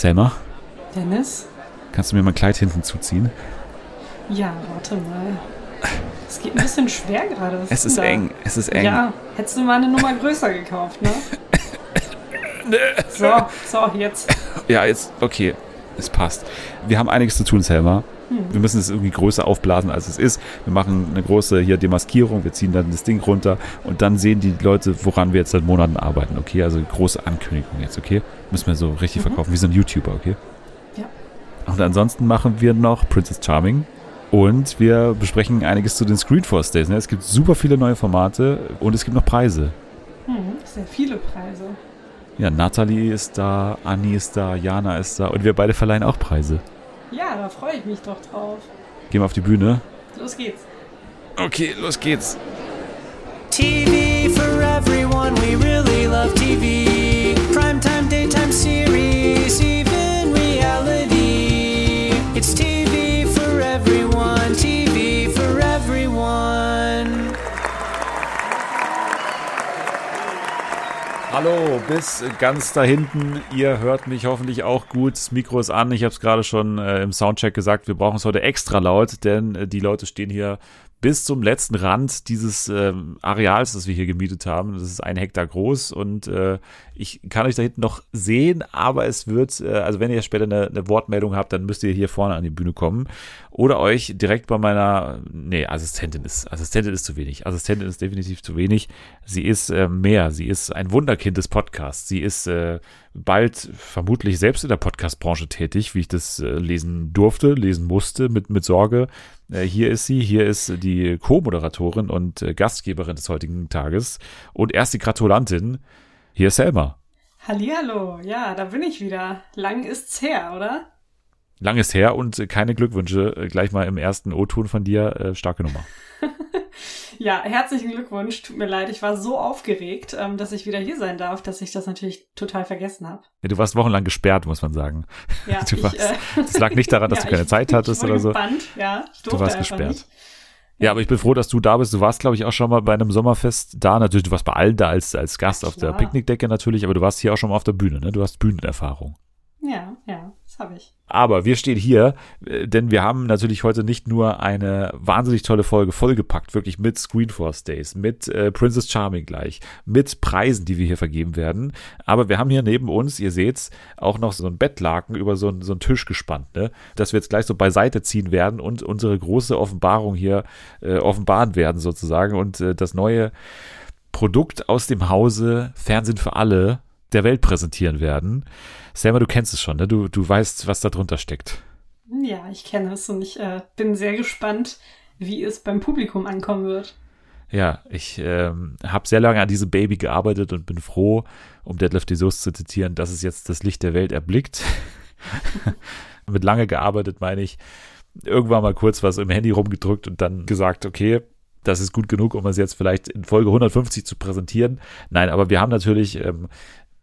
Selma, Dennis? kannst du mir mein Kleid hinten zuziehen? Ja, warte mal. Es geht ein bisschen schwer gerade. Was Es ist da? eng, es ist eng. Ja, hättest du mal eine Nummer größer gekauft, ne? So, so, jetzt. Ja, jetzt, okay, es passt. Wir haben einiges zu tun, Selma. Wir müssen es irgendwie größer aufblasen, als es ist. Wir machen eine große hier Demaskierung, wir ziehen dann das Ding runter und dann sehen die Leute, woran wir jetzt seit Monaten arbeiten, okay? Also große Ankündigung jetzt, okay? Müssen wir so richtig verkaufen, wie so ein YouTuber, okay? Ja. Und ansonsten machen wir noch Princess Charming und wir besprechen einiges zu den Screenforce Days. Ne? Es gibt super viele neue Formate und es gibt noch Preise. Hm, sehr viele Preise. Ja, Nathalie ist da, Anni ist da, Jana ist da und wir beide verleihen auch Preise. Ja, da freue ich mich doch drauf. Gehen wir auf die Bühne. Los geht's. Okay, los geht's. TV for everyone, we really love TV. Primetime, daytime series, Hallo, bis ganz da hinten. Ihr hört mich hoffentlich auch gut. Das Mikro ist an. Ich habe es gerade schon äh, im Soundcheck gesagt. Wir brauchen es heute extra laut, denn äh, die Leute stehen hier bis zum letzten Rand dieses ähm, Areals, das wir hier gemietet haben. Das ist ein Hektar groß und äh, ich kann euch da hinten noch sehen, aber es wird, äh, also wenn ihr später eine, eine Wortmeldung habt, dann müsst ihr hier vorne an die Bühne kommen oder euch direkt bei meiner, nee, Assistentin ist, Assistentin ist zu wenig. Assistentin ist definitiv zu wenig. Sie ist äh, mehr. Sie ist ein Wunderkind des Podcasts. Sie ist äh, bald vermutlich selbst in der Podcast-Branche tätig, wie ich das äh, lesen durfte, lesen musste, mit, mit Sorge. Äh, hier ist sie, hier ist die Co-Moderatorin und äh, Gastgeberin des heutigen Tages und erst die Gratulantin. Hier ist Selma. Hallihallo, ja, da bin ich wieder. Lang ist's her, oder? Lang ist her und keine Glückwünsche. Äh, gleich mal im ersten O-Ton von dir. Äh, starke Nummer. Ja, herzlichen Glückwunsch. Tut mir leid, ich war so aufgeregt, ähm, dass ich wieder hier sein darf, dass ich das natürlich total vergessen habe. Ja, du warst wochenlang gesperrt, muss man sagen. Ja, Du ich, warst, äh, das lag nicht daran, dass ja, du keine ich- Zeit hattest ich oder so. Gebannt, ja, ich Du warst gesperrt. Nicht. Ja, aber ich bin froh, dass du da bist. Du warst, glaube ich, auch schon mal bei einem Sommerfest da. Natürlich, du warst bei allen da als, als Gast auf der. Picknickdecke natürlich, aber du warst hier auch schon mal auf der Bühne, ne? Du hast Bühnenerfahrung. Ja, ja, das habe ich. Aber wir stehen hier, äh, denn wir haben natürlich heute nicht nur eine wahnsinnig tolle Folge vollgepackt, wirklich mit Screenforce Days, mit äh, Princess Charming gleich, mit Preisen, die wir hier vergeben werden. Aber wir haben hier neben uns, ihr seht's, auch noch so ein Bettlaken über so, einen- so einen Tisch gespannt, ne? dass wir jetzt gleich so beiseite ziehen werden und unsere große Offenbarung hier äh, offenbaren werden sozusagen und äh, das neue Produkt aus dem Hause Fernsehen für alle der Welt präsentieren werden. Selma, du kennst es schon, ne? Du, du weißt, was da drunter steckt. Ja, ich kenne es und ich äh, bin sehr gespannt, wie es beim Publikum ankommen wird. Ja, ich ähm, habe sehr lange an diesem Baby gearbeitet und bin froh, um Deadlift die Soße zu zitieren, dass es jetzt das Licht der Welt erblickt. Mit lange gearbeitet meine ich irgendwann mal kurz was im Handy rumgedrückt und dann gesagt, okay, das ist gut genug, um es jetzt vielleicht in Folge 150 zu präsentieren. Nein, aber wir haben natürlich ähm,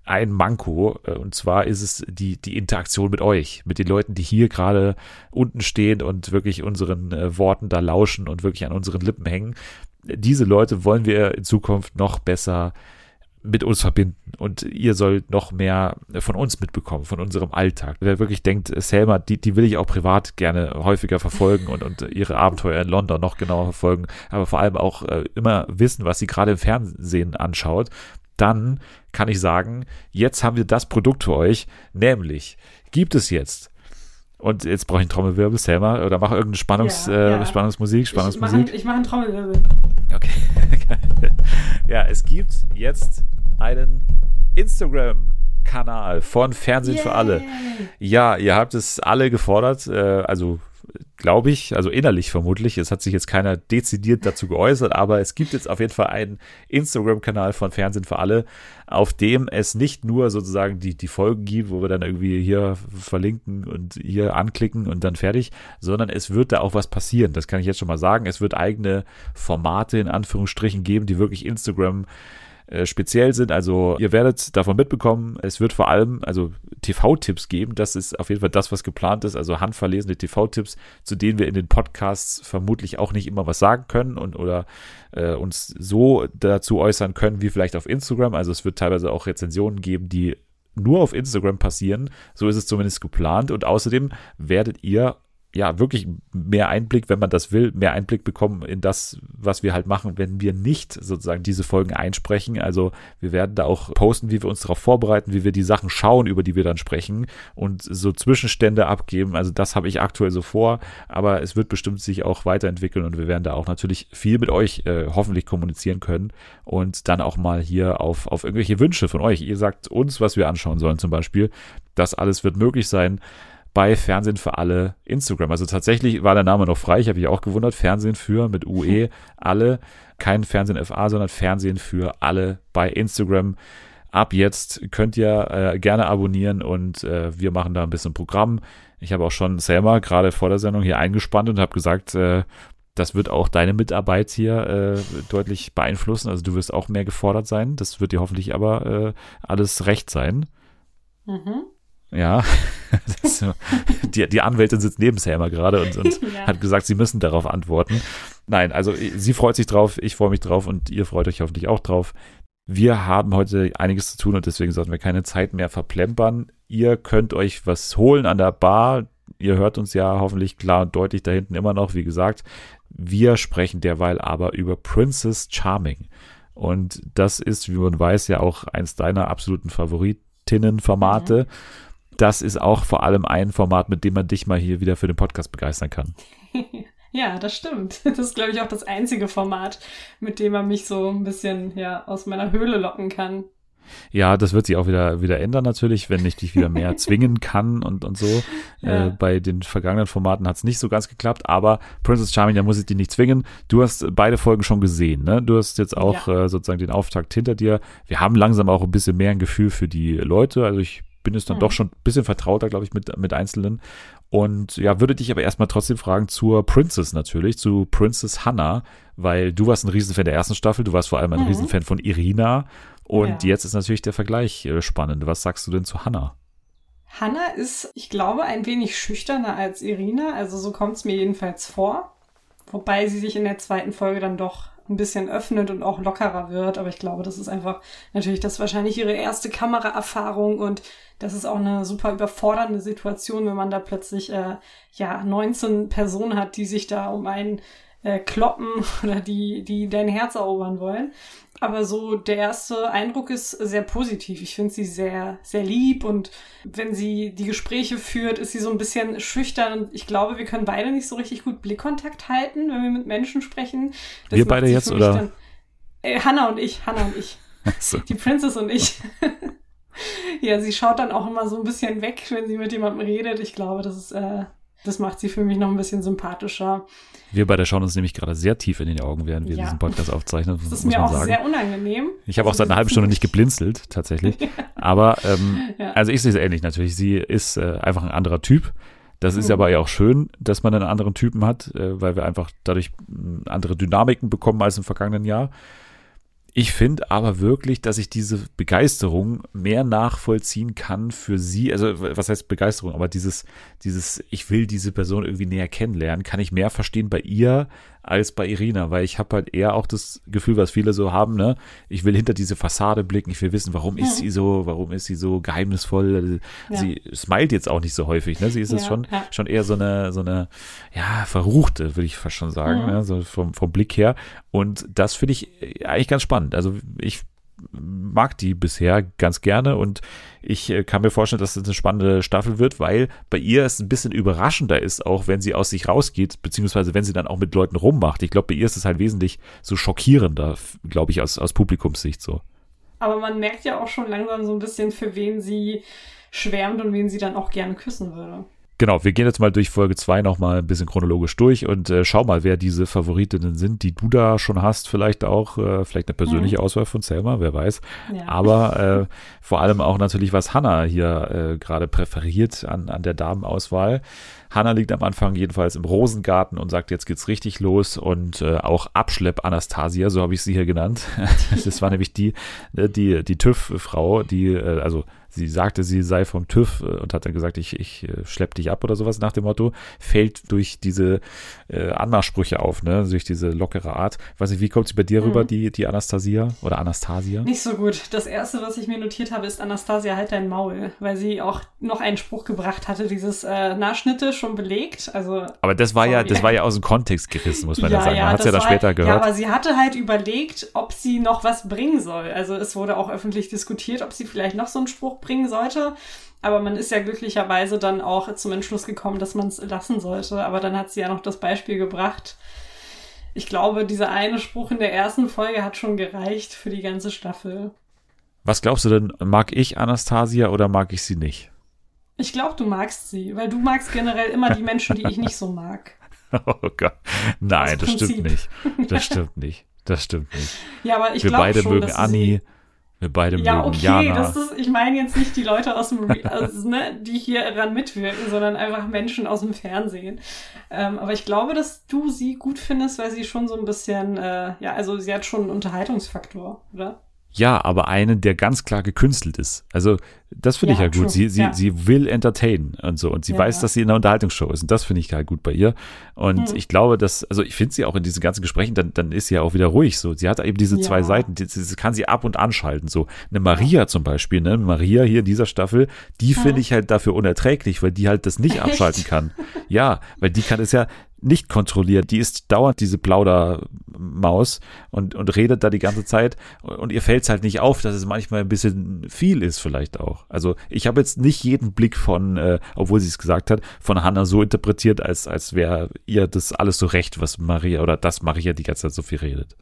ein Manko äh, und zwar ist es die, die Interaktion mit euch, mit den Leuten, die hier gerade unten stehen und wirklich unseren äh, Worten da lauschen und wirklich an unseren Lippen hängen. Diese Leute wollen wir in Zukunft noch besser mit uns verbinden und ihr sollt noch mehr von uns mitbekommen, von unserem Alltag. Wer wirklich denkt, Selma, die, die will ich auch privat gerne häufiger verfolgen und, und ihre Abenteuer in London noch genauer verfolgen, aber vor allem auch äh, immer wissen, was sie gerade im Fernsehen anschaut, dann kann ich sagen, jetzt haben wir das Produkt für euch, nämlich gibt es jetzt und jetzt brauche ich einen Trommelwirbel, Selma, oder mach irgendeine Spannungs, Ja, äh, ja. Spannungsmusik, Ich mache Spannungsmusik. mach einen Trommelwirbel. Okay. ja, es gibt jetzt einen Instagram-Kanal von Fernsehen für alle. Ja, ihr habt es alle gefordert, äh, also glaube ich, also innerlich vermutlich. Es hat sich jetzt keiner dezidiert dazu geäußert, aber es gibt jetzt auf jeden Fall einen Instagram-Kanal von Fernsehen für alle, auf dem es nicht nur sozusagen die, die Folgen gibt, wo wir dann irgendwie hier verlinken und hier anklicken und dann fertig, sondern es wird da auch was passieren. Das kann ich jetzt schon mal sagen. Es wird eigene Formate in Anführungsstrichen geben, die wirklich Instagram äh, speziell sind. Also ihr werdet davon mitbekommen, es wird vor allem also TV-Tipps geben. Das ist auf jeden Fall das, was geplant ist. Also handverlesene TV-Tipps, zu denen wir in den Podcasts vermutlich auch nicht immer was sagen können und oder äh, uns so dazu äußern können wie vielleicht auf Instagram. Also es wird teilweise auch Rezensionen geben, die nur auf Instagram passieren. So ist es zumindest geplant. Und außerdem werdet ihr ja, wirklich mehr Einblick, wenn man das will, mehr Einblick bekommen in das, was wir halt machen, wenn wir nicht sozusagen diese Folgen einsprechen. Also wir werden da auch posten, wie wir uns darauf vorbereiten, wie wir die Sachen schauen, über die wir dann sprechen und so Zwischenstände abgeben. Also das habe ich aktuell so vor, aber es wird bestimmt sich auch weiterentwickeln und wir werden da auch natürlich viel mit euch äh, hoffentlich kommunizieren können und dann auch mal hier auf, auf irgendwelche Wünsche von euch. Ihr sagt uns, was wir anschauen sollen zum Beispiel. Das alles wird möglich sein bei Fernsehen für alle Instagram. Also tatsächlich war der Name noch frei, ich habe mich auch gewundert. Fernsehen für mit UE alle. Kein Fernsehen FA, sondern Fernsehen für alle bei Instagram. Ab jetzt könnt ihr äh, gerne abonnieren und äh, wir machen da ein bisschen Programm. Ich habe auch schon Selma gerade vor der Sendung hier eingespannt und habe gesagt, äh, das wird auch deine Mitarbeit hier äh, deutlich beeinflussen. Also du wirst auch mehr gefordert sein. Das wird dir hoffentlich aber äh, alles recht sein. Mhm. Ja, so. die, die Anwältin sitzt neben Selma gerade und, und ja. hat gesagt, sie müssen darauf antworten. Nein, also sie freut sich drauf, ich freue mich drauf und ihr freut euch hoffentlich auch drauf. Wir haben heute einiges zu tun und deswegen sollten wir keine Zeit mehr verplempern. Ihr könnt euch was holen an der Bar. Ihr hört uns ja hoffentlich klar und deutlich da hinten immer noch, wie gesagt. Wir sprechen derweil aber über Princess Charming. Und das ist, wie man weiß, ja auch eins deiner absoluten Favoritinnenformate. Mhm das ist auch vor allem ein Format, mit dem man dich mal hier wieder für den Podcast begeistern kann. Ja, das stimmt. Das ist, glaube ich, auch das einzige Format, mit dem man mich so ein bisschen ja, aus meiner Höhle locken kann. Ja, das wird sich auch wieder, wieder ändern natürlich, wenn ich dich wieder mehr zwingen kann und, und so. Ja. Äh, bei den vergangenen Formaten hat es nicht so ganz geklappt, aber Princess Charming, da muss ich dich nicht zwingen. Du hast beide Folgen schon gesehen, ne? Du hast jetzt auch ja. äh, sozusagen den Auftakt hinter dir. Wir haben langsam auch ein bisschen mehr ein Gefühl für die Leute. Also ich bin es dann mhm. doch schon ein bisschen vertrauter, glaube ich, mit, mit Einzelnen. Und ja, würde dich aber erstmal trotzdem fragen zur Princess natürlich, zu Princess Hannah, weil du warst ein Riesenfan der ersten Staffel, du warst vor allem ein mhm. Riesenfan von Irina. Und ja. jetzt ist natürlich der Vergleich äh, spannend. Was sagst du denn zu Hannah? Hannah ist, ich glaube, ein wenig schüchterner als Irina. Also so kommt es mir jedenfalls vor. Wobei sie sich in der zweiten Folge dann doch ein bisschen öffnet und auch lockerer wird. Aber ich glaube, das ist einfach natürlich das ist wahrscheinlich ihre erste Kameraerfahrung und das ist auch eine super überfordernde Situation, wenn man da plötzlich äh, ja 19 Personen hat, die sich da um einen äh, kloppen oder die, die dein Herz erobern wollen. Aber so der erste Eindruck ist sehr positiv. Ich finde sie sehr, sehr lieb und wenn sie die Gespräche führt, ist sie so ein bisschen schüchtern und ich glaube, wir können beide nicht so richtig gut Blickkontakt halten, wenn wir mit Menschen sprechen. Das wir beide jetzt oder? Dann, äh, Hannah und ich, Hannah und ich. So. Die Princess und ich. ja, sie schaut dann auch immer so ein bisschen weg, wenn sie mit jemandem redet. Ich glaube, das ist äh, das macht sie für mich noch ein bisschen sympathischer. Wir beide schauen uns nämlich gerade sehr tief in den Augen, während wir ja. diesen Podcast aufzeichnen. Das ist mir auch sagen. sehr unangenehm. Ich habe auch seit einer halben Stunde nicht geblinzelt, tatsächlich. Aber, ähm, ja. also ich sehe es ähnlich natürlich. Sie ist äh, einfach ein anderer Typ. Das ist aber ja auch schön, dass man einen anderen Typen hat, äh, weil wir einfach dadurch andere Dynamiken bekommen als im vergangenen Jahr. Ich finde aber wirklich, dass ich diese Begeisterung mehr nachvollziehen kann für sie. Also, was heißt Begeisterung? Aber dieses, dieses, ich will diese Person irgendwie näher kennenlernen, kann ich mehr verstehen bei ihr als bei Irina, weil ich habe halt eher auch das Gefühl, was viele so haben, ne? Ich will hinter diese Fassade blicken, ich will wissen, warum ist sie so, warum ist sie so geheimnisvoll? Ja. Sie smilet jetzt auch nicht so häufig, ne? Sie ist ja, jetzt schon, ja. schon eher so eine, so eine, ja, verruchte, würde ich fast schon sagen, mhm. ne? so vom, vom Blick her. Und das finde ich eigentlich ganz spannend. Also ich mag die bisher ganz gerne und ich äh, kann mir vorstellen, dass es eine spannende Staffel wird, weil bei ihr es ein bisschen überraschender ist, auch wenn sie aus sich rausgeht, beziehungsweise wenn sie dann auch mit Leuten rummacht. Ich glaube, bei ihr ist es halt wesentlich so schockierender, glaube ich, aus, aus Publikumssicht so. Aber man merkt ja auch schon langsam so ein bisschen, für wen sie schwärmt und wen sie dann auch gerne küssen würde. Genau, wir gehen jetzt mal durch Folge 2 nochmal ein bisschen chronologisch durch und äh, schau mal, wer diese Favoritinnen sind, die du da schon hast, vielleicht auch, äh, vielleicht eine persönliche mhm. Auswahl von Selma, wer weiß. Ja. Aber äh, vor allem auch natürlich, was Hannah hier äh, gerade präferiert an, an der Damenauswahl. Hannah liegt am Anfang jedenfalls im Rosengarten und sagt, jetzt geht's richtig los und äh, auch Abschlepp Anastasia, so habe ich sie hier genannt. das war nämlich die, äh, die, die TÜV-Frau, die, äh, also sie sagte, sie sei vom TÜV äh, und hat dann gesagt, ich, ich äh, schlepp dich ab oder sowas nach dem Motto, fällt durch diese äh, Anmachsprüche auf, ne, durch diese lockere Art. Weiß nicht, wie kommt sie bei dir Mhm. rüber, die, die Anastasia oder Anastasia? Nicht so gut. Das erste, was ich mir notiert habe, ist Anastasia halt dein Maul, weil sie auch noch einen Spruch gebracht hatte, dieses äh, Nachschnitte schon belegt. Also Aber das war ja, das war ja aus dem Kontext gerissen, muss man ja, sagen. Man hat es ja dann später Ja, gehört. aber sie hatte halt überlegt, ob sie noch was bringen soll. Also es wurde auch öffentlich diskutiert, ob sie vielleicht noch so einen Spruch bringen sollte. Aber man ist ja glücklicherweise dann auch zum Entschluss gekommen, dass man es lassen sollte. Aber dann hat sie ja noch das Beispiel gebracht. Ich glaube, dieser eine Spruch in der ersten Folge hat schon gereicht für die ganze Staffel. Was glaubst du denn, mag ich Anastasia oder mag ich sie nicht? Ich glaube, du magst sie, weil du magst generell immer die Menschen, die ich nicht so mag. Oh Gott. Nein, Aus das stimmt nicht. Das stimmt nicht. Das stimmt nicht. Ja, aber ich wir glaube beide schon, mögen Anni. Wir beide Ja, mögen okay, Jana. das ist, ich meine jetzt nicht die Leute aus dem, also, ne, die hier daran mitwirken, sondern einfach Menschen aus dem Fernsehen. Ähm, aber ich glaube, dass du sie gut findest, weil sie schon so ein bisschen, äh, ja, also sie hat schon einen Unterhaltungsfaktor, oder? Ja, aber einen, der ganz klar gekünstelt ist. Also, das finde ich Ja, ja gut. true, Sie, sie, ja. sie will entertainen und so. Und sie Ja, weiß, ja. dass sie in einer Unterhaltungsshow ist. Und das finde ich halt gut bei ihr. Und Hm. ich glaube, dass, also ich finde sie auch in diesen ganzen Gesprächen, dann, dann ist sie ja auch wieder ruhig so. Sie hat eben diese Ja. zwei Seiten, die, sie kann sie ab und anschalten. So eine Maria zum Beispiel, ne? Maria hier in dieser Staffel, die finde ich halt dafür unerträglich, weil die halt das nicht Echt? abschalten kann. Ja, weil die kann es ja nicht kontrollieren. Die ist dauernd diese Plaudermaus und, und redet da die ganze Zeit und ihr fällt es halt nicht auf, dass es manchmal ein bisschen viel ist vielleicht auch. Also ich habe jetzt nicht jeden Blick von, äh, obwohl sie es gesagt hat, von Hannah so interpretiert, als, als wäre ihr das alles so recht, was Maria oder dass Maria die ganze Zeit so viel redet.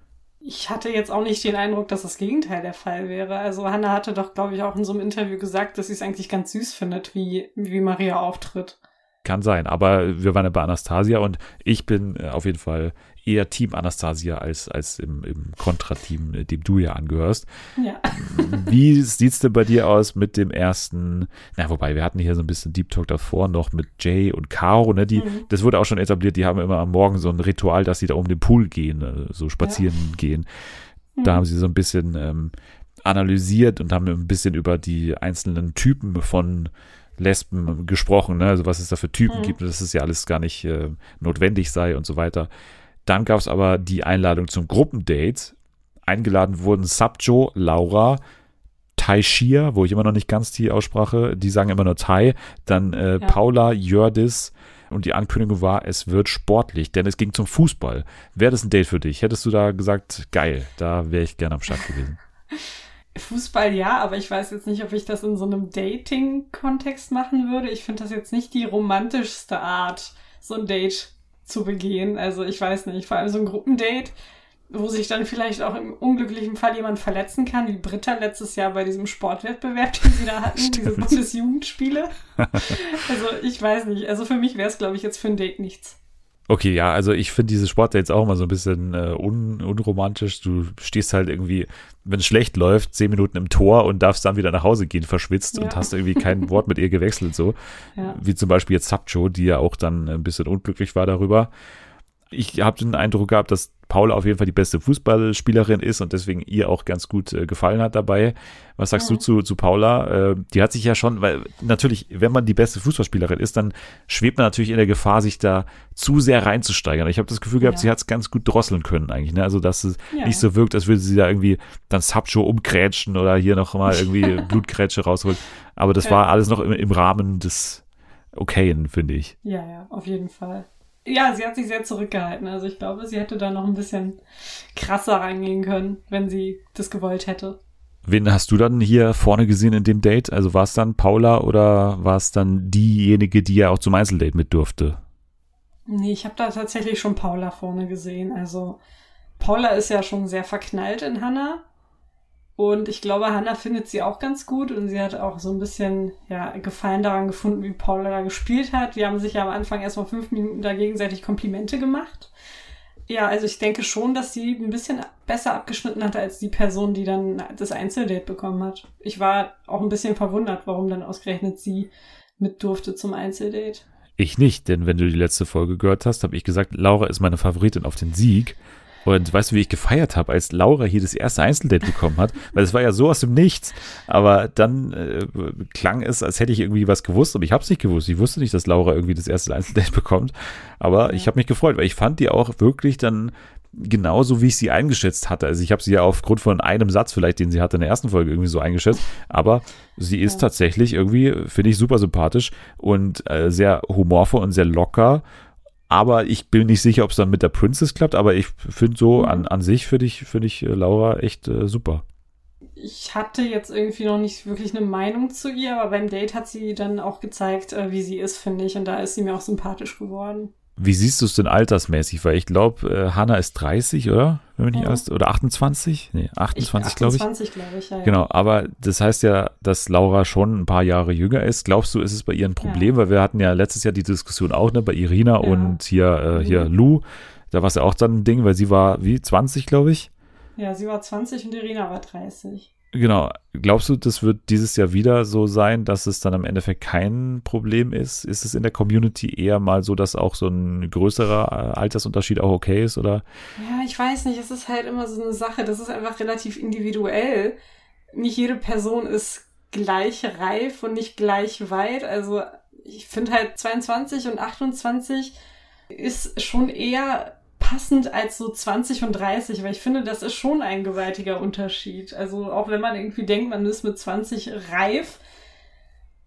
Ich hatte jetzt auch nicht den Eindruck, dass das Gegenteil der Fall wäre. Also Hannah hatte doch, glaube ich, auch in so einem Interview gesagt, dass sie es eigentlich ganz süß findet, wie, wie Maria auftritt. Kann sein, aber wir waren ja bei Anastasia und ich bin äh, auf jeden Fall eher Team Anastasia als, als im, im Kontra-Team, äh, dem du ja angehörst. Ja. Wie sieht's denn bei dir aus mit dem ersten? Na, wobei wir hatten hier so ein bisschen Deep Talk davor noch mit Jay und Caro, ne? Die, Mhm. das wurde auch schon etabliert. Die haben immer am Morgen so ein Ritual, dass sie da um den Pool gehen, äh, so spazieren gehen. Da Mhm. haben sie so ein bisschen ähm, analysiert und haben ein bisschen über die einzelnen Typen von Lesben gesprochen, ne? also was es da für Typen Mhm. gibt und dass es ja alles gar nicht äh, notwendig sei und so weiter. Dann gab es aber die Einladung zum Gruppendate. Eingeladen wurden Sabjo, Laura, Tai Shia, wo ich immer noch nicht ganz die Aussprache, die sagen immer nur Tai, dann äh, Ja. Paula, Jördis und die Ankündigung war, es wird sportlich, denn es ging zum Fußball. Wäre das ein Date für dich? Hättest du da gesagt, geil, da wäre ich gerne am Start gewesen. Fußball ja, aber ich weiß jetzt nicht, ob ich das in so einem Dating-Kontext machen würde. Ich finde das jetzt nicht die romantischste Art, so ein Date zu begehen. Also ich weiß nicht, vor allem so ein Gruppendate, wo sich dann vielleicht auch im unglücklichen Fall jemand verletzen kann, wie Britta letztes Jahr bei diesem Sportwettbewerb, den sie da hatten, diese Stimmt. Bundesjugendspiele. also ich weiß nicht, also für mich wäre es, glaube ich, jetzt für ein Date nichts. Okay, ja, also ich finde diese Sportdates auch immer so ein bisschen äh, un, unromantisch. Du stehst halt irgendwie, wenn es schlecht läuft, zehn Minuten im Tor und darfst dann wieder nach Hause gehen, verschwitzt und Ja. hast irgendwie kein Wort mit ihr gewechselt, so. Ja. Wie zum Beispiel jetzt Sabcho, die ja auch dann ein bisschen unglücklich war darüber. Ich habe den Eindruck gehabt, dass Paula auf jeden Fall die beste Fußballspielerin ist und deswegen ihr auch ganz gut äh, gefallen hat dabei. Was sagst Mhm. du zu, zu Paula? Äh, die hat sich ja schon, weil natürlich, wenn man die beste Fußballspielerin ist, dann schwebt man natürlich in der Gefahr, sich da zu sehr reinzusteigern. Ich habe das Gefühl gehabt, Ja. sie hat es ganz gut drosseln können eigentlich. Ne? Also, dass es Ja. nicht so wirkt, als würde sie da irgendwie dann Sabcho umkrätschen oder hier noch mal irgendwie Blutkrätsche rausholen. Aber das Ja. war alles noch im, im Rahmen des Okayen, finde ich. Ja, ja, auf jeden Fall. Ja, sie hat sich sehr zurückgehalten. Also ich glaube, sie hätte da noch ein bisschen krasser reingehen können, wenn sie das gewollt hätte. Wen hast du dann hier vorne gesehen in dem Date? Also war es dann Paula oder war es dann diejenige, die ja auch zum Einzeldate mit durfte? Nee, ich habe da tatsächlich schon Paula vorne gesehen. Also Paula ist ja schon sehr verknallt in Hannah. Und ich glaube, Hannah findet sie auch ganz gut und sie hat auch so ein bisschen ja, Gefallen daran gefunden, wie Paula da gespielt hat. Die haben sich ja am Anfang erstmal fünf Minuten da gegenseitig Komplimente gemacht. Ja, also ich denke schon, dass sie ein bisschen besser abgeschnitten hatte als die Person, die dann das Einzeldate bekommen hat. Ich war auch ein bisschen verwundert, warum dann ausgerechnet sie mit durfte zum Einzeldate. Ich nicht, denn wenn du die letzte Folge gehört hast, habe ich gesagt, Laura ist meine Favoritin auf den Sieg. Und weißt du, wie ich gefeiert habe, als Laura hier das erste Einzeldate bekommen hat? Weil es war ja so aus dem Nichts. Aber dann äh, klang es, als hätte ich irgendwie was gewusst, aber ich habe es nicht gewusst. Ich wusste nicht, dass Laura irgendwie das erste Einzeldate bekommt. Aber ich habe mich gefreut, weil ich fand die auch wirklich dann genauso, wie ich sie eingeschätzt hatte. Also ich habe sie ja aufgrund von einem Satz vielleicht, den sie hatte in der ersten Folge irgendwie so eingeschätzt. Aber sie ist Ja. tatsächlich irgendwie, finde ich, super sympathisch und äh, sehr humorvoll und sehr locker. Aber ich bin nicht sicher, ob es dann mit der Princess klappt. Aber ich finde so Mhm. an, an sich finde ich, finde ich äh, Laura echt äh, super. Ich hatte jetzt irgendwie noch nicht wirklich eine Meinung zu ihr, aber beim Date hat sie dann auch gezeigt, äh, wie sie ist, finde ich. Und da ist sie mir auch sympathisch geworden. Wie siehst du es denn altersmäßig? Weil ich glaube, äh, Hannah ist 30, oder? Wenn Mhm. alles, oder 28? Nee, 28, glaube ich. 28, glaube ich, ja. ja. Genau, aber das heißt ja, dass Laura schon ein paar Jahre jünger ist. Glaubst du, ist es bei ihr ein Problem? Weil wir hatten ja letztes Jahr die Diskussion auch, ne, bei Irina und hier, äh, hier Mhm. Lou. Da war es ja auch dann ein Ding, weil sie war wie 20, glaube ich. Ja, sie war 20 und Irina war 30. Genau. Glaubst du, das wird dieses Jahr wieder so sein, dass es dann am Endeffekt kein Problem ist? Ist es in der Community eher mal so, dass auch so ein größerer äh, Altersunterschied auch okay ist? Oder Ja, ich weiß nicht, es ist halt immer so eine Sache, das ist einfach relativ individuell. Nicht jede Person ist gleich reif und nicht gleich weit. Also ich finde halt 22 und 28 ist schon eher passend als so 20 und 30, weil ich finde, das ist schon ein gewaltiger Unterschied. Also auch wenn man irgendwie denkt, man ist mit 20 reif,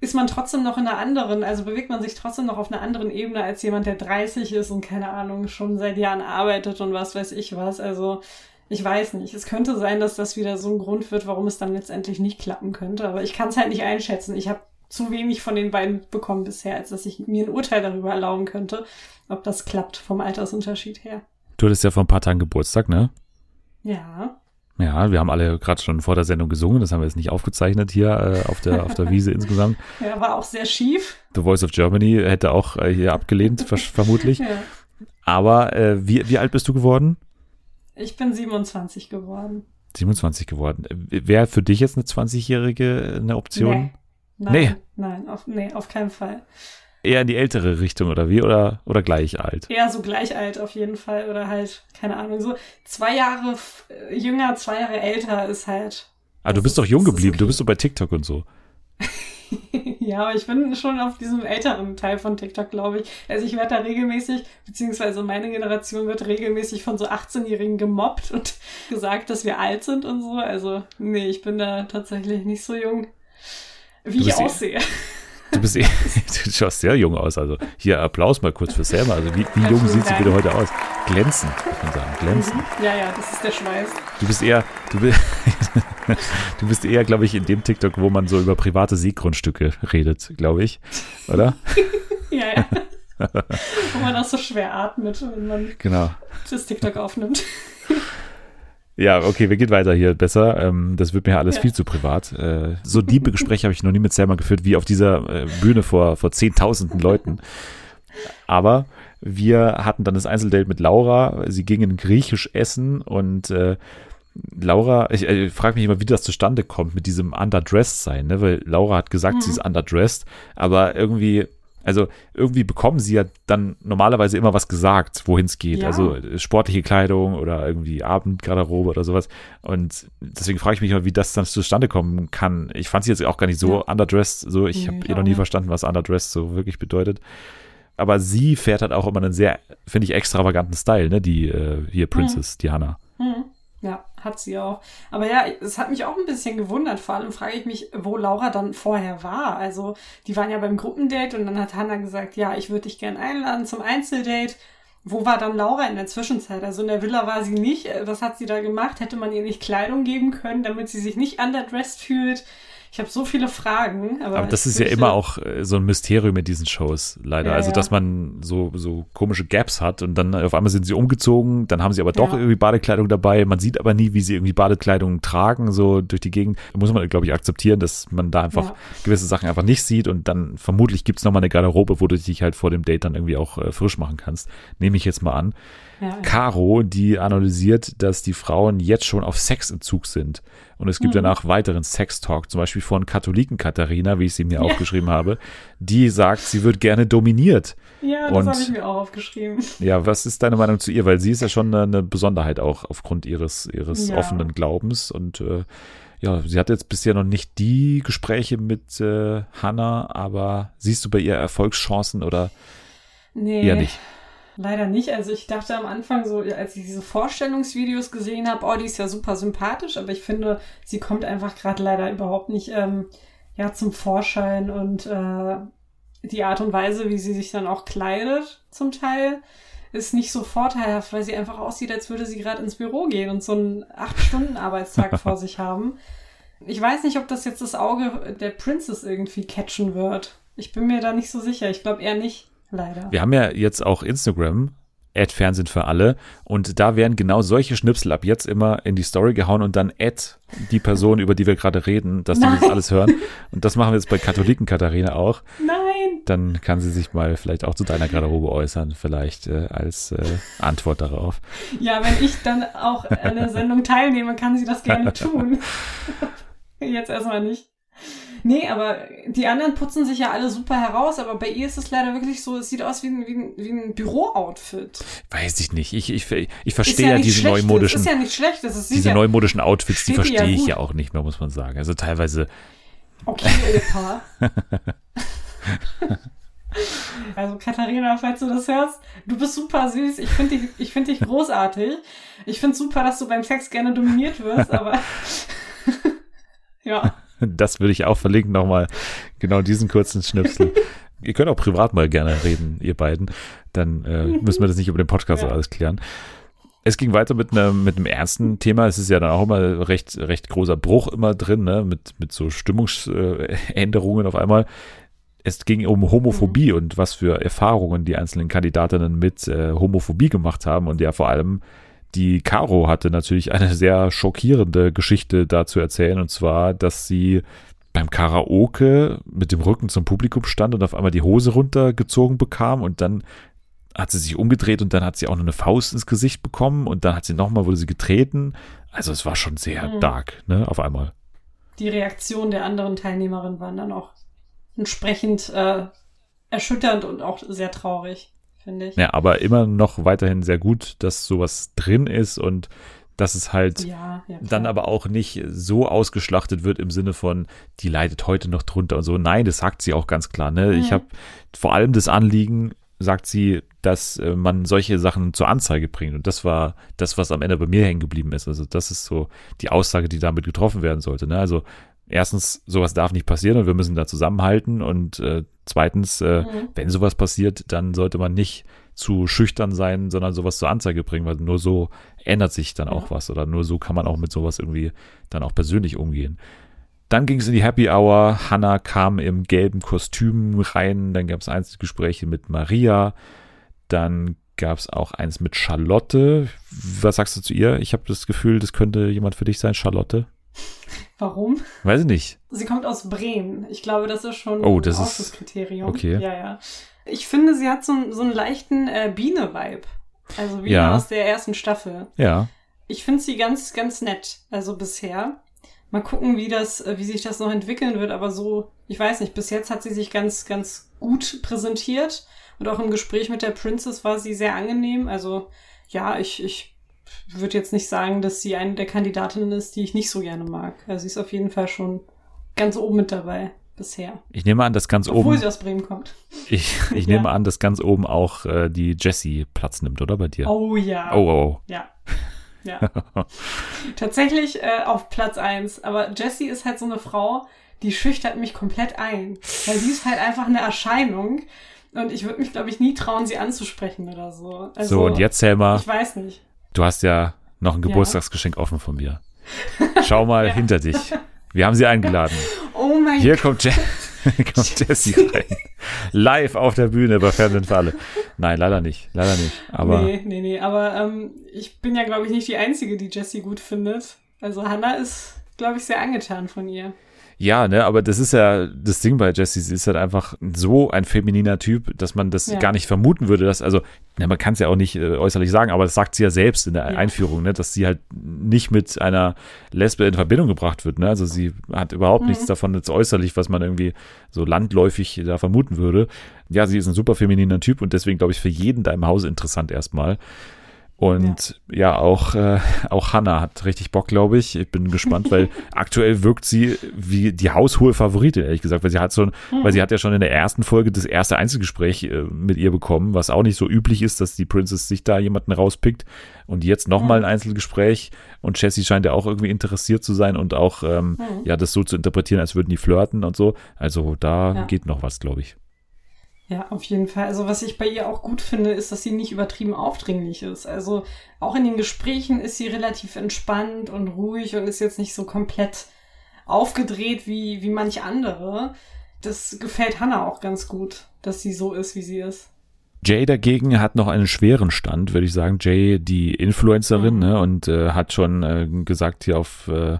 ist man trotzdem noch in einer anderen, also bewegt man sich trotzdem noch auf einer anderen Ebene als jemand, der 30 ist und keine Ahnung, schon seit Jahren arbeitet und was weiß ich was. Also ich weiß nicht. Es könnte sein, dass das wieder so ein Grund wird, warum es dann letztendlich nicht klappen könnte. Aber ich kann es halt nicht einschätzen. Ich habe zu wenig von den beiden bekommen bisher, als dass ich mir ein Urteil darüber erlauben könnte, ob das klappt vom Altersunterschied her. du hattest ja vor ein paar Tagen Geburtstag, ne? Ja. Ja, wir haben alle gerade schon vor der Sendung gesungen, das haben wir jetzt nicht aufgezeichnet hier äh, auf, der, auf der Wiese insgesamt. Ja, war auch sehr schief. The Voice of Germany hätte auch äh, hier abgelehnt, vermutlich. Ja. Aber äh, wie, wie alt bist du geworden? Ich bin 27 geworden. 27 geworden. Wäre für dich jetzt eine 20-Jährige eine Option? Nee. Nein, Nee. nein, auf, nee, auf keinen Fall. Eher in die ältere Richtung oder wie? Oder, oder gleich alt? Eher so gleich alt auf jeden Fall. Oder halt, keine Ahnung, so zwei Jahre äh, jünger, zwei Jahre älter ist halt. Ah, du bist ist- doch jung geblieben. Du okay. bist doch bei TikTok und so. ja, aber ich bin schon auf diesem älteren Teil von TikTok, glaube ich. Also ich werde da regelmäßig, beziehungsweise meine Generation wird regelmäßig von so 18-Jährigen gemobbt und gesagt, dass wir alt sind und so. Also, nee, ich bin da tatsächlich nicht so jung, wie ich eh- aussehe. Du bist eh, du schaust sehr jung aus. Also hier Applaus mal kurz für Selma. Also wie, wie jung sieht sie bitte heute aus? Glänzend, muss man sagen. Glänzend. Ja, ja, das ist der Schweiß. Du bist eher, du bist, du bist eher, glaube ich, in dem TikTok, wo man so über private Seegrundstücke redet, glaube ich. Oder? Ja, ja. Wo man auch so schwer atmet, wenn man Genau. das TikTok aufnimmt. Ja, okay, wir gehen weiter hier besser. Ähm, das wird mir alles Ja. viel zu privat. Äh, so diebe Gespräche habe ich noch nie mit Selma geführt, wie auf dieser äh, Bühne vor, vor zehntausenden Leuten. Aber wir hatten dann das Einzeldate mit Laura. Sie gingen griechisch essen und äh, Laura, ich äh, frage mich immer, wie das zustande kommt mit diesem Underdressed sein, ne? Weil Laura hat gesagt, sie ist underdressed, aber irgendwie, also irgendwie bekommen sie ja dann normalerweise immer was gesagt, wohin es geht. Ja. Also äh, sportliche Kleidung oder irgendwie Abendgarderobe oder sowas. Und deswegen frage ich mich immer, wie das dann zustande kommen kann. Ich fand sie jetzt auch gar nicht so Ja. underdressed, so ich Nee, habe ich eh noch nie verstanden, was underdressed so wirklich bedeutet. Aber sie fährt halt auch immer einen sehr, finde ich, extravaganten Style, ne? Die äh, hier Princess, die Hannah. Hm. Ja, hat sie auch. Aber ja, es hat mich auch ein bisschen gewundert. Vor allem frage ich mich, wo Laura dann vorher war. Also, die waren ja beim Gruppendate und dann hat Hannah gesagt, ja, ich würde dich gern einladen zum Einzeldate. Wo war dann Laura in der Zwischenzeit? Also in der Villa war sie nicht. Äh, Was hat sie da gemacht? Hätte man ihr nicht Kleidung geben können, damit sie sich nicht underdressed fühlt? Ich habe so viele Fragen. Aber, Aber das ist ja immer auch äh, so ein Mysterium in diesen Shows, leider. Ja, also, dass man so, so komische Gaps hat und dann auf einmal sind sie umgezogen, dann haben sie aber doch Ja. irgendwie Badekleidung dabei. Man sieht aber nie, wie sie irgendwie Badekleidung tragen, so durch die Gegend. Da muss man, glaube ich, akzeptieren, dass man da einfach Ja. gewisse Sachen einfach nicht sieht und dann vermutlich gibt es nochmal eine Garderobe, wo du dich halt vor dem Date dann irgendwie auch äh, frisch machen kannst. Nehme ich jetzt mal an. Ja, ja. Caro, die analysiert, dass die Frauen jetzt schon auf Sexentzug sind. Und es gibt Mhm. danach weiteren Sextalk, zum Beispiel von Katholiken Katharina, wie ich sie mir aufgeschrieben habe, die sagt, sie wird gerne dominiert. Ja, das habe ich mir auch aufgeschrieben. Ja, was ist deine Meinung zu ihr? Weil sie ist ja schon eine, eine Besonderheit auch aufgrund ihres, ihres Ja. offenen Glaubens. Und äh, ja, sie hat jetzt bisher noch nicht die Gespräche mit äh, Hannah, aber siehst du bei ihr Erfolgschancen oder Nee, eher nicht? Leider nicht. Also ich dachte am Anfang so, als ich diese Vorstellungsvideos gesehen habe, oh, die ist ja super sympathisch, aber ich finde, sie kommt einfach gerade leider überhaupt nicht ähm, ja, zum Vorschein und äh, die Art und Weise, wie sie sich dann auch kleidet, zum Teil, ist nicht so vorteilhaft, weil sie einfach aussieht, als würde sie gerade ins Büro gehen und so einen Acht-Stunden-Arbeitstag vor sich haben. Ich weiß nicht, ob das jetzt das Auge der Princess irgendwie catchen wird. Ich bin mir da nicht so sicher. Ich glaube eher nicht, leider. Wir haben ja jetzt auch Instagram, Ad Fernsehen für alle. Und da werden genau solche Schnipsel ab jetzt immer in die Story gehauen und dann Ad die Person, über die wir gerade reden, dass die das Nein. alles hören. Und das machen wir jetzt bei Katholiken Katharina auch. Nein! Dann kann sie sich mal vielleicht auch zu deiner Garderobe äußern, vielleicht äh, als äh, Antwort darauf. Ja, wenn ich dann auch an der Sendung teilnehme, kann sie das gerne tun. Jetzt erstmal nicht. Nee, aber die anderen putzen sich ja alle super heraus, aber bei ihr ist es leider wirklich so, es sieht aus wie ein, wie ein, wie ein Büro-Outfit. Weiß ich nicht. Ich, ich, ich verstehe ja, nicht diese Schlechtes, neudemodischen, Ist ja nicht schlecht, das ist diese sicher. neumodischen Outfits, die ihr ja verstehe ich ja auch nicht mehr, muss man sagen. Also teilweise, Okay, Opa. Also Katharina, falls du das hörst, du bist super süß. Ich finde dich, ich finde dich großartig. Ich finde super, dass du beim Sex gerne dominiert wirst, aber ja, das würde ich auch verlinken nochmal, genau diesen kurzen Schnipsel. ihr könnt auch privat mal gerne reden, ihr beiden. Dann äh, müssen wir das nicht über den Podcast Ja. alles klären. Es ging weiter mit einem, mit einem ernsten Thema. Es ist ja dann auch immer recht, recht großer Bruch immer drin, ne? mit, mit so Stimmungsänderungen auf einmal. Es ging um Homophobie und was für Erfahrungen die einzelnen Kandidatinnen mit äh, Homophobie gemacht haben. Und ja, vor allem die Caro hatte natürlich eine sehr schockierende Geschichte da zu erzählen. Und zwar, dass sie beim Karaoke mit dem Rücken zum Publikum stand und auf einmal die Hose runtergezogen bekam und dann hat sie sich umgedreht und dann hat sie auch noch eine Faust ins Gesicht bekommen und dann hat sie nochmal, wurde sie getreten. Also es war schon sehr Mhm. dark, ne, auf einmal. die Reaktion der anderen Teilnehmerinnen waren dann auch entsprechend äh, erschütternd und auch sehr traurig, finde ich. Ja, aber immer noch weiterhin sehr gut, dass sowas drin ist und dass es halt ja, ja dann aber auch nicht so ausgeschlachtet wird im Sinne von, die leidet heute noch drunter und so. Nein, das sagt sie auch ganz klar. Ne? Ich habe vor allem das Anliegen, sagt sie, dass äh, man solche Sachen zur Anzeige bringt. Und das war das, was am Ende bei mir hängen geblieben ist. Also das ist so die Aussage, die damit getroffen werden sollte. Ne? Also erstens, sowas darf nicht passieren und wir müssen da zusammenhalten. Und äh, zweitens, äh, Mhm. wenn sowas passiert, dann sollte man nicht zu schüchtern sein, sondern sowas zur Anzeige bringen, weil nur so ändert sich dann auch was oder nur so kann man auch mit sowas irgendwie dann auch persönlich umgehen. Dann ging es in die Happy Hour. Hannah kam im gelben Kostüm rein. Dann gab es Einzelgespräche mit Maria. Dann gab es auch eins mit Charlotte. Was sagst du zu ihr? Ich habe das Gefühl, das könnte jemand für dich sein, Charlotte. Warum? Weiß ich nicht. Sie kommt aus Bremen. Ich glaube, das ist schon Oh, das ein ist- Ausschlusskriterium. okay. Ja, ja. Ich finde, sie hat so, einen- so einen leichten äh, Biene-Vibe. Also wie Ja. aus der ersten Staffel. Ja, Ich finde sie ganz, ganz nett. Also bisher. Mal gucken, wie das, äh, wie sich das noch entwickeln wird. Aber so, ich weiß nicht, bis jetzt hat sie sich ganz, ganz gut präsentiert. Und auch im Gespräch mit der Princess war sie sehr angenehm. Also ja, ich, ich würde jetzt nicht sagen, dass sie eine der Kandidatinnen ist, die ich nicht so gerne mag. Also sie ist auf jeden Fall schon ganz oben mit dabei bisher. ich nehme an, dass ganz Obwohl oben, sie aus Bremen kommt. ich, ich Ja. nehme an, dass ganz oben auch äh, die Jessie Platz nimmt, oder bei dir? Oh ja. oh, oh. Ja. Ja. Tatsächlich äh, auf Platz eins. Aber Jessie ist halt so eine Frau, die schüchtert mich komplett ein. Weil sie ist halt einfach eine Erscheinung. Und ich würde mich, glaube ich, nie trauen, sie anzusprechen oder so. Also, so, und jetzt, Selma, Ich weiß nicht. Du hast ja noch ein Ja. Geburtstagsgeschenk offen von mir. Schau mal hinter dich. Wir haben sie eingeladen. Oh mein Hier kommt, Je kommt Jessie rein. Live auf der Bühne bei Fernsehen für alle. Nein, leider nicht. Leider nicht. Aber Nee, nee, nee. Aber ähm, ich bin ja, glaube ich, nicht die Einzige, die Jessie gut findet. Also Hannah ist, glaube ich, sehr angetan von ihr. Ja, ne, aber das ist ja das Ding bei Jessie, sie ist halt einfach so ein femininer Typ, dass man das Ja. gar nicht vermuten würde, dass, also, ne, man kann es ja auch nicht äh, äußerlich sagen, aber das sagt sie ja selbst in der Ja. Einführung, ne, dass sie halt nicht mit einer Lesbe in Verbindung gebracht wird, ne, also sie hat überhaupt Mhm. nichts davon jetzt äußerlich, was man irgendwie so landläufig da vermuten würde. Ja, sie ist ein super femininer Typ und deswegen, glaube ich, für jeden da im Hause interessant erstmal. Und ja, auch, äh, auch Hannah hat richtig Bock, glaube ich. Ich bin gespannt, weil aktuell wirkt sie wie die haushohe Favoritin, ehrlich gesagt, weil sie hat schon, weil sie hat ja schon in der ersten Folge das erste Einzelgespräch äh, mit ihr bekommen, was auch nicht so üblich ist, dass die Princess sich da jemanden rauspickt. Und jetzt nochmal ein Einzelgespräch und Jessie scheint ja auch irgendwie interessiert zu sein und auch ähm, ja das so zu interpretieren, als würden die flirten und so. Also da Ja. geht noch was, glaube ich. Ja, auf jeden Fall. Also was ich bei ihr auch gut finde, ist, dass sie nicht übertrieben aufdringlich ist. Also auch in den Gesprächen ist sie relativ entspannt und ruhig und ist jetzt nicht so komplett aufgedreht wie, wie manch andere. Das gefällt Hannah auch ganz gut, dass sie so ist, wie sie ist. Jay dagegen hat noch einen schweren Stand, würde ich sagen. Jay, die Influencerin, Mhm. ne, und äh, hat schon äh, gesagt hier auf äh,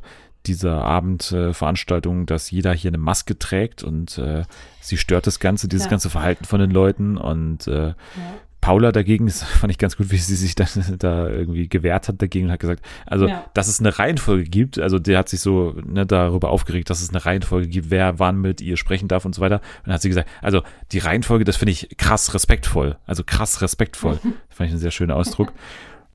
dieser Abendveranstaltung, äh, dass jeder hier eine Maske trägt und äh, sie stört das Ganze, dieses Ja. ganze Verhalten von den Leuten und äh, Ja. Paula dagegen, das fand ich ganz gut, wie sie sich da, da irgendwie gewehrt hat dagegen und hat gesagt, also, Ja. dass es eine Reihenfolge gibt, also der hat sich so ne, darüber aufgeregt, dass es eine Reihenfolge gibt, wer wann mit ihr sprechen darf und so weiter. Und dann hat sie gesagt, also die Reihenfolge, das finde ich krass respektvoll, also krass respektvoll. fand ich einen sehr schönen Ausdruck.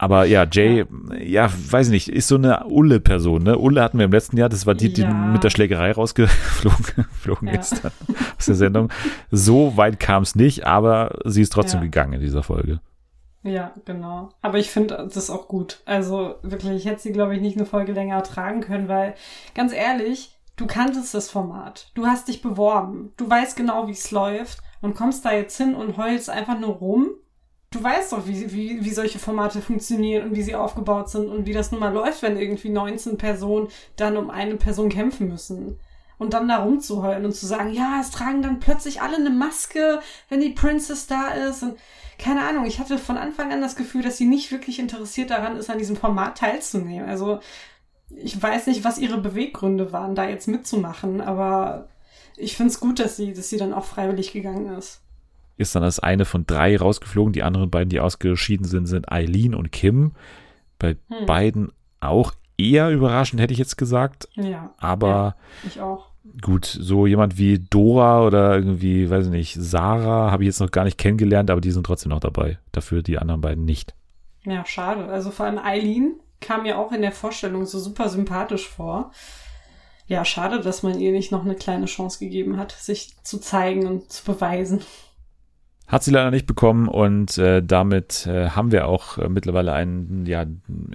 Aber ja, Jay, ja. weiß ich nicht, ist so eine Ulle-Person, ne? Ulle hatten wir im letzten Jahr, das war die, die Ja. mit der Schlägerei rausgeflogen geflogen Ja. ist aus der Sendung. So weit kam es nicht, aber sie ist trotzdem Ja. gegangen in dieser Folge. Ja, genau. Aber ich finde das auch gut. Also wirklich, ich hätte sie, glaube ich, nicht eine Folge länger tragen können, weil, ganz ehrlich, du kanntest das Format. Du hast dich beworben. Du weißt genau, wie es läuft und kommst da jetzt hin und heulst einfach nur rum. Du weißt doch, wie, wie, wie solche Formate funktionieren und wie sie aufgebaut sind und wie das nun mal läuft, wenn irgendwie 19 Personen dann um eine Person kämpfen müssen. Und dann da rumzuheulen und zu sagen, ja, es tragen dann plötzlich alle eine Maske, wenn die Princess da ist. Und keine Ahnung, ich hatte von Anfang an das Gefühl, dass sie nicht wirklich interessiert daran ist, an diesem Format teilzunehmen. Also ich weiß nicht, was ihre Beweggründe waren, da jetzt mitzumachen, aber ich finde es gut, dass sie, dass sie dann auch freiwillig gegangen ist. Ist dann als eine von drei rausgeflogen. Die anderen beiden, die ausgeschieden sind, sind Eileen und Kim. Bei Hm. beiden auch eher überraschend, hätte ich jetzt gesagt. Ja, Aber ich auch. gut, so jemand wie Dora oder irgendwie, weiß ich nicht, Sarah habe ich jetzt noch gar nicht kennengelernt, aber die sind trotzdem noch dabei. Dafür die anderen beiden nicht. Ja, schade. Also vor allem Eileen kam mir auch in der Vorstellung so super sympathisch vor. Ja, schade, dass man ihr nicht noch eine kleine Chance gegeben hat, sich zu zeigen und zu beweisen. Hat sie leider nicht bekommen und äh, damit äh, haben wir auch äh, mittlerweile ein ja,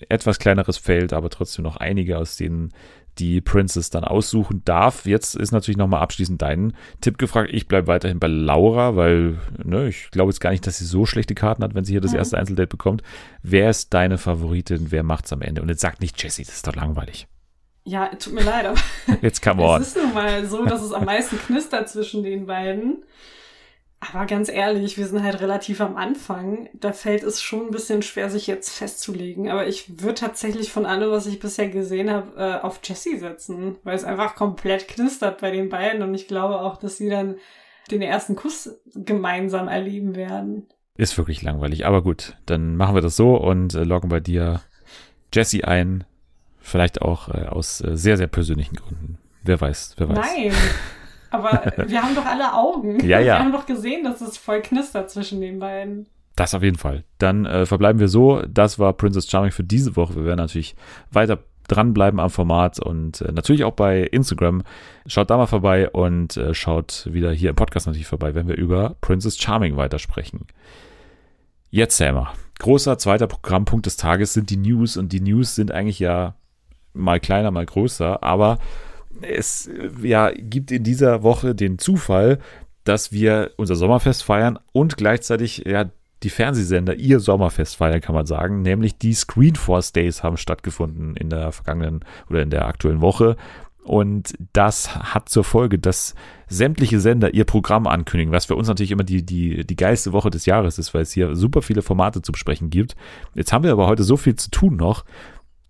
etwas kleineres Feld, aber trotzdem noch einige, aus denen die Princess dann aussuchen darf. Jetzt ist natürlich nochmal abschließend dein Tipp gefragt. Ich bleibe weiterhin bei Laura, weil ne, ich glaube jetzt gar nicht, dass sie so schlechte Karten hat, wenn sie hier das Mhm. erste Einzeldate bekommt. Wer ist deine Favoritin? Wer macht's am Ende? Und jetzt sagt nicht Jessie, das ist doch langweilig. Ja, tut mir leid, aber Jetzt come on. es ist nun mal so, dass es am meisten knistert zwischen den beiden. Aber ganz ehrlich, wir sind halt relativ am Anfang. Da fällt es schon ein bisschen schwer, sich jetzt festzulegen. Aber ich würde tatsächlich von allem, was ich bisher gesehen habe, äh, auf Jessie setzen, weil es einfach komplett knistert bei den beiden. Und ich glaube auch, dass sie dann den ersten Kuss gemeinsam erleben werden. Ist wirklich langweilig. Aber gut, dann machen wir das so und äh, loggen bei dir Jessie ein. Vielleicht auch äh, aus sehr, sehr persönlichen Gründen. Wer weiß, wer weiß. Nein. Aber wir haben doch alle Augen. Ja, ja. Wir haben doch gesehen, dass es voll knistert zwischen den beiden. Das auf jeden Fall. Dann äh, verbleiben wir so. Das war Princess Charming für diese Woche. Wir werden natürlich weiter dranbleiben am Format und äh, natürlich auch bei Instagram. Schaut da mal vorbei und äh, schaut wieder hier im Podcast natürlich vorbei, wenn wir über Princess Charming weitersprechen. Jetzt, Selma. Großer zweiter Programmpunkt des Tages sind die News und die News sind eigentlich ja mal kleiner, mal größer, aber es äh, ja, gibt in dieser Woche den Zufall, dass wir unser Sommerfest feiern und gleichzeitig ja die Fernsehsender ihr Sommerfest feiern, kann man sagen. Nämlich die Screenforce Days haben stattgefunden in der vergangenen oder in der aktuellen Woche. Und das hat zur Folge, dass sämtliche Sender ihr Programm ankündigen, was für uns natürlich immer die, die, die geilste Woche des Jahres ist, weil es hier super viele Formate zu besprechen gibt. Jetzt haben wir aber heute so viel zu tun noch,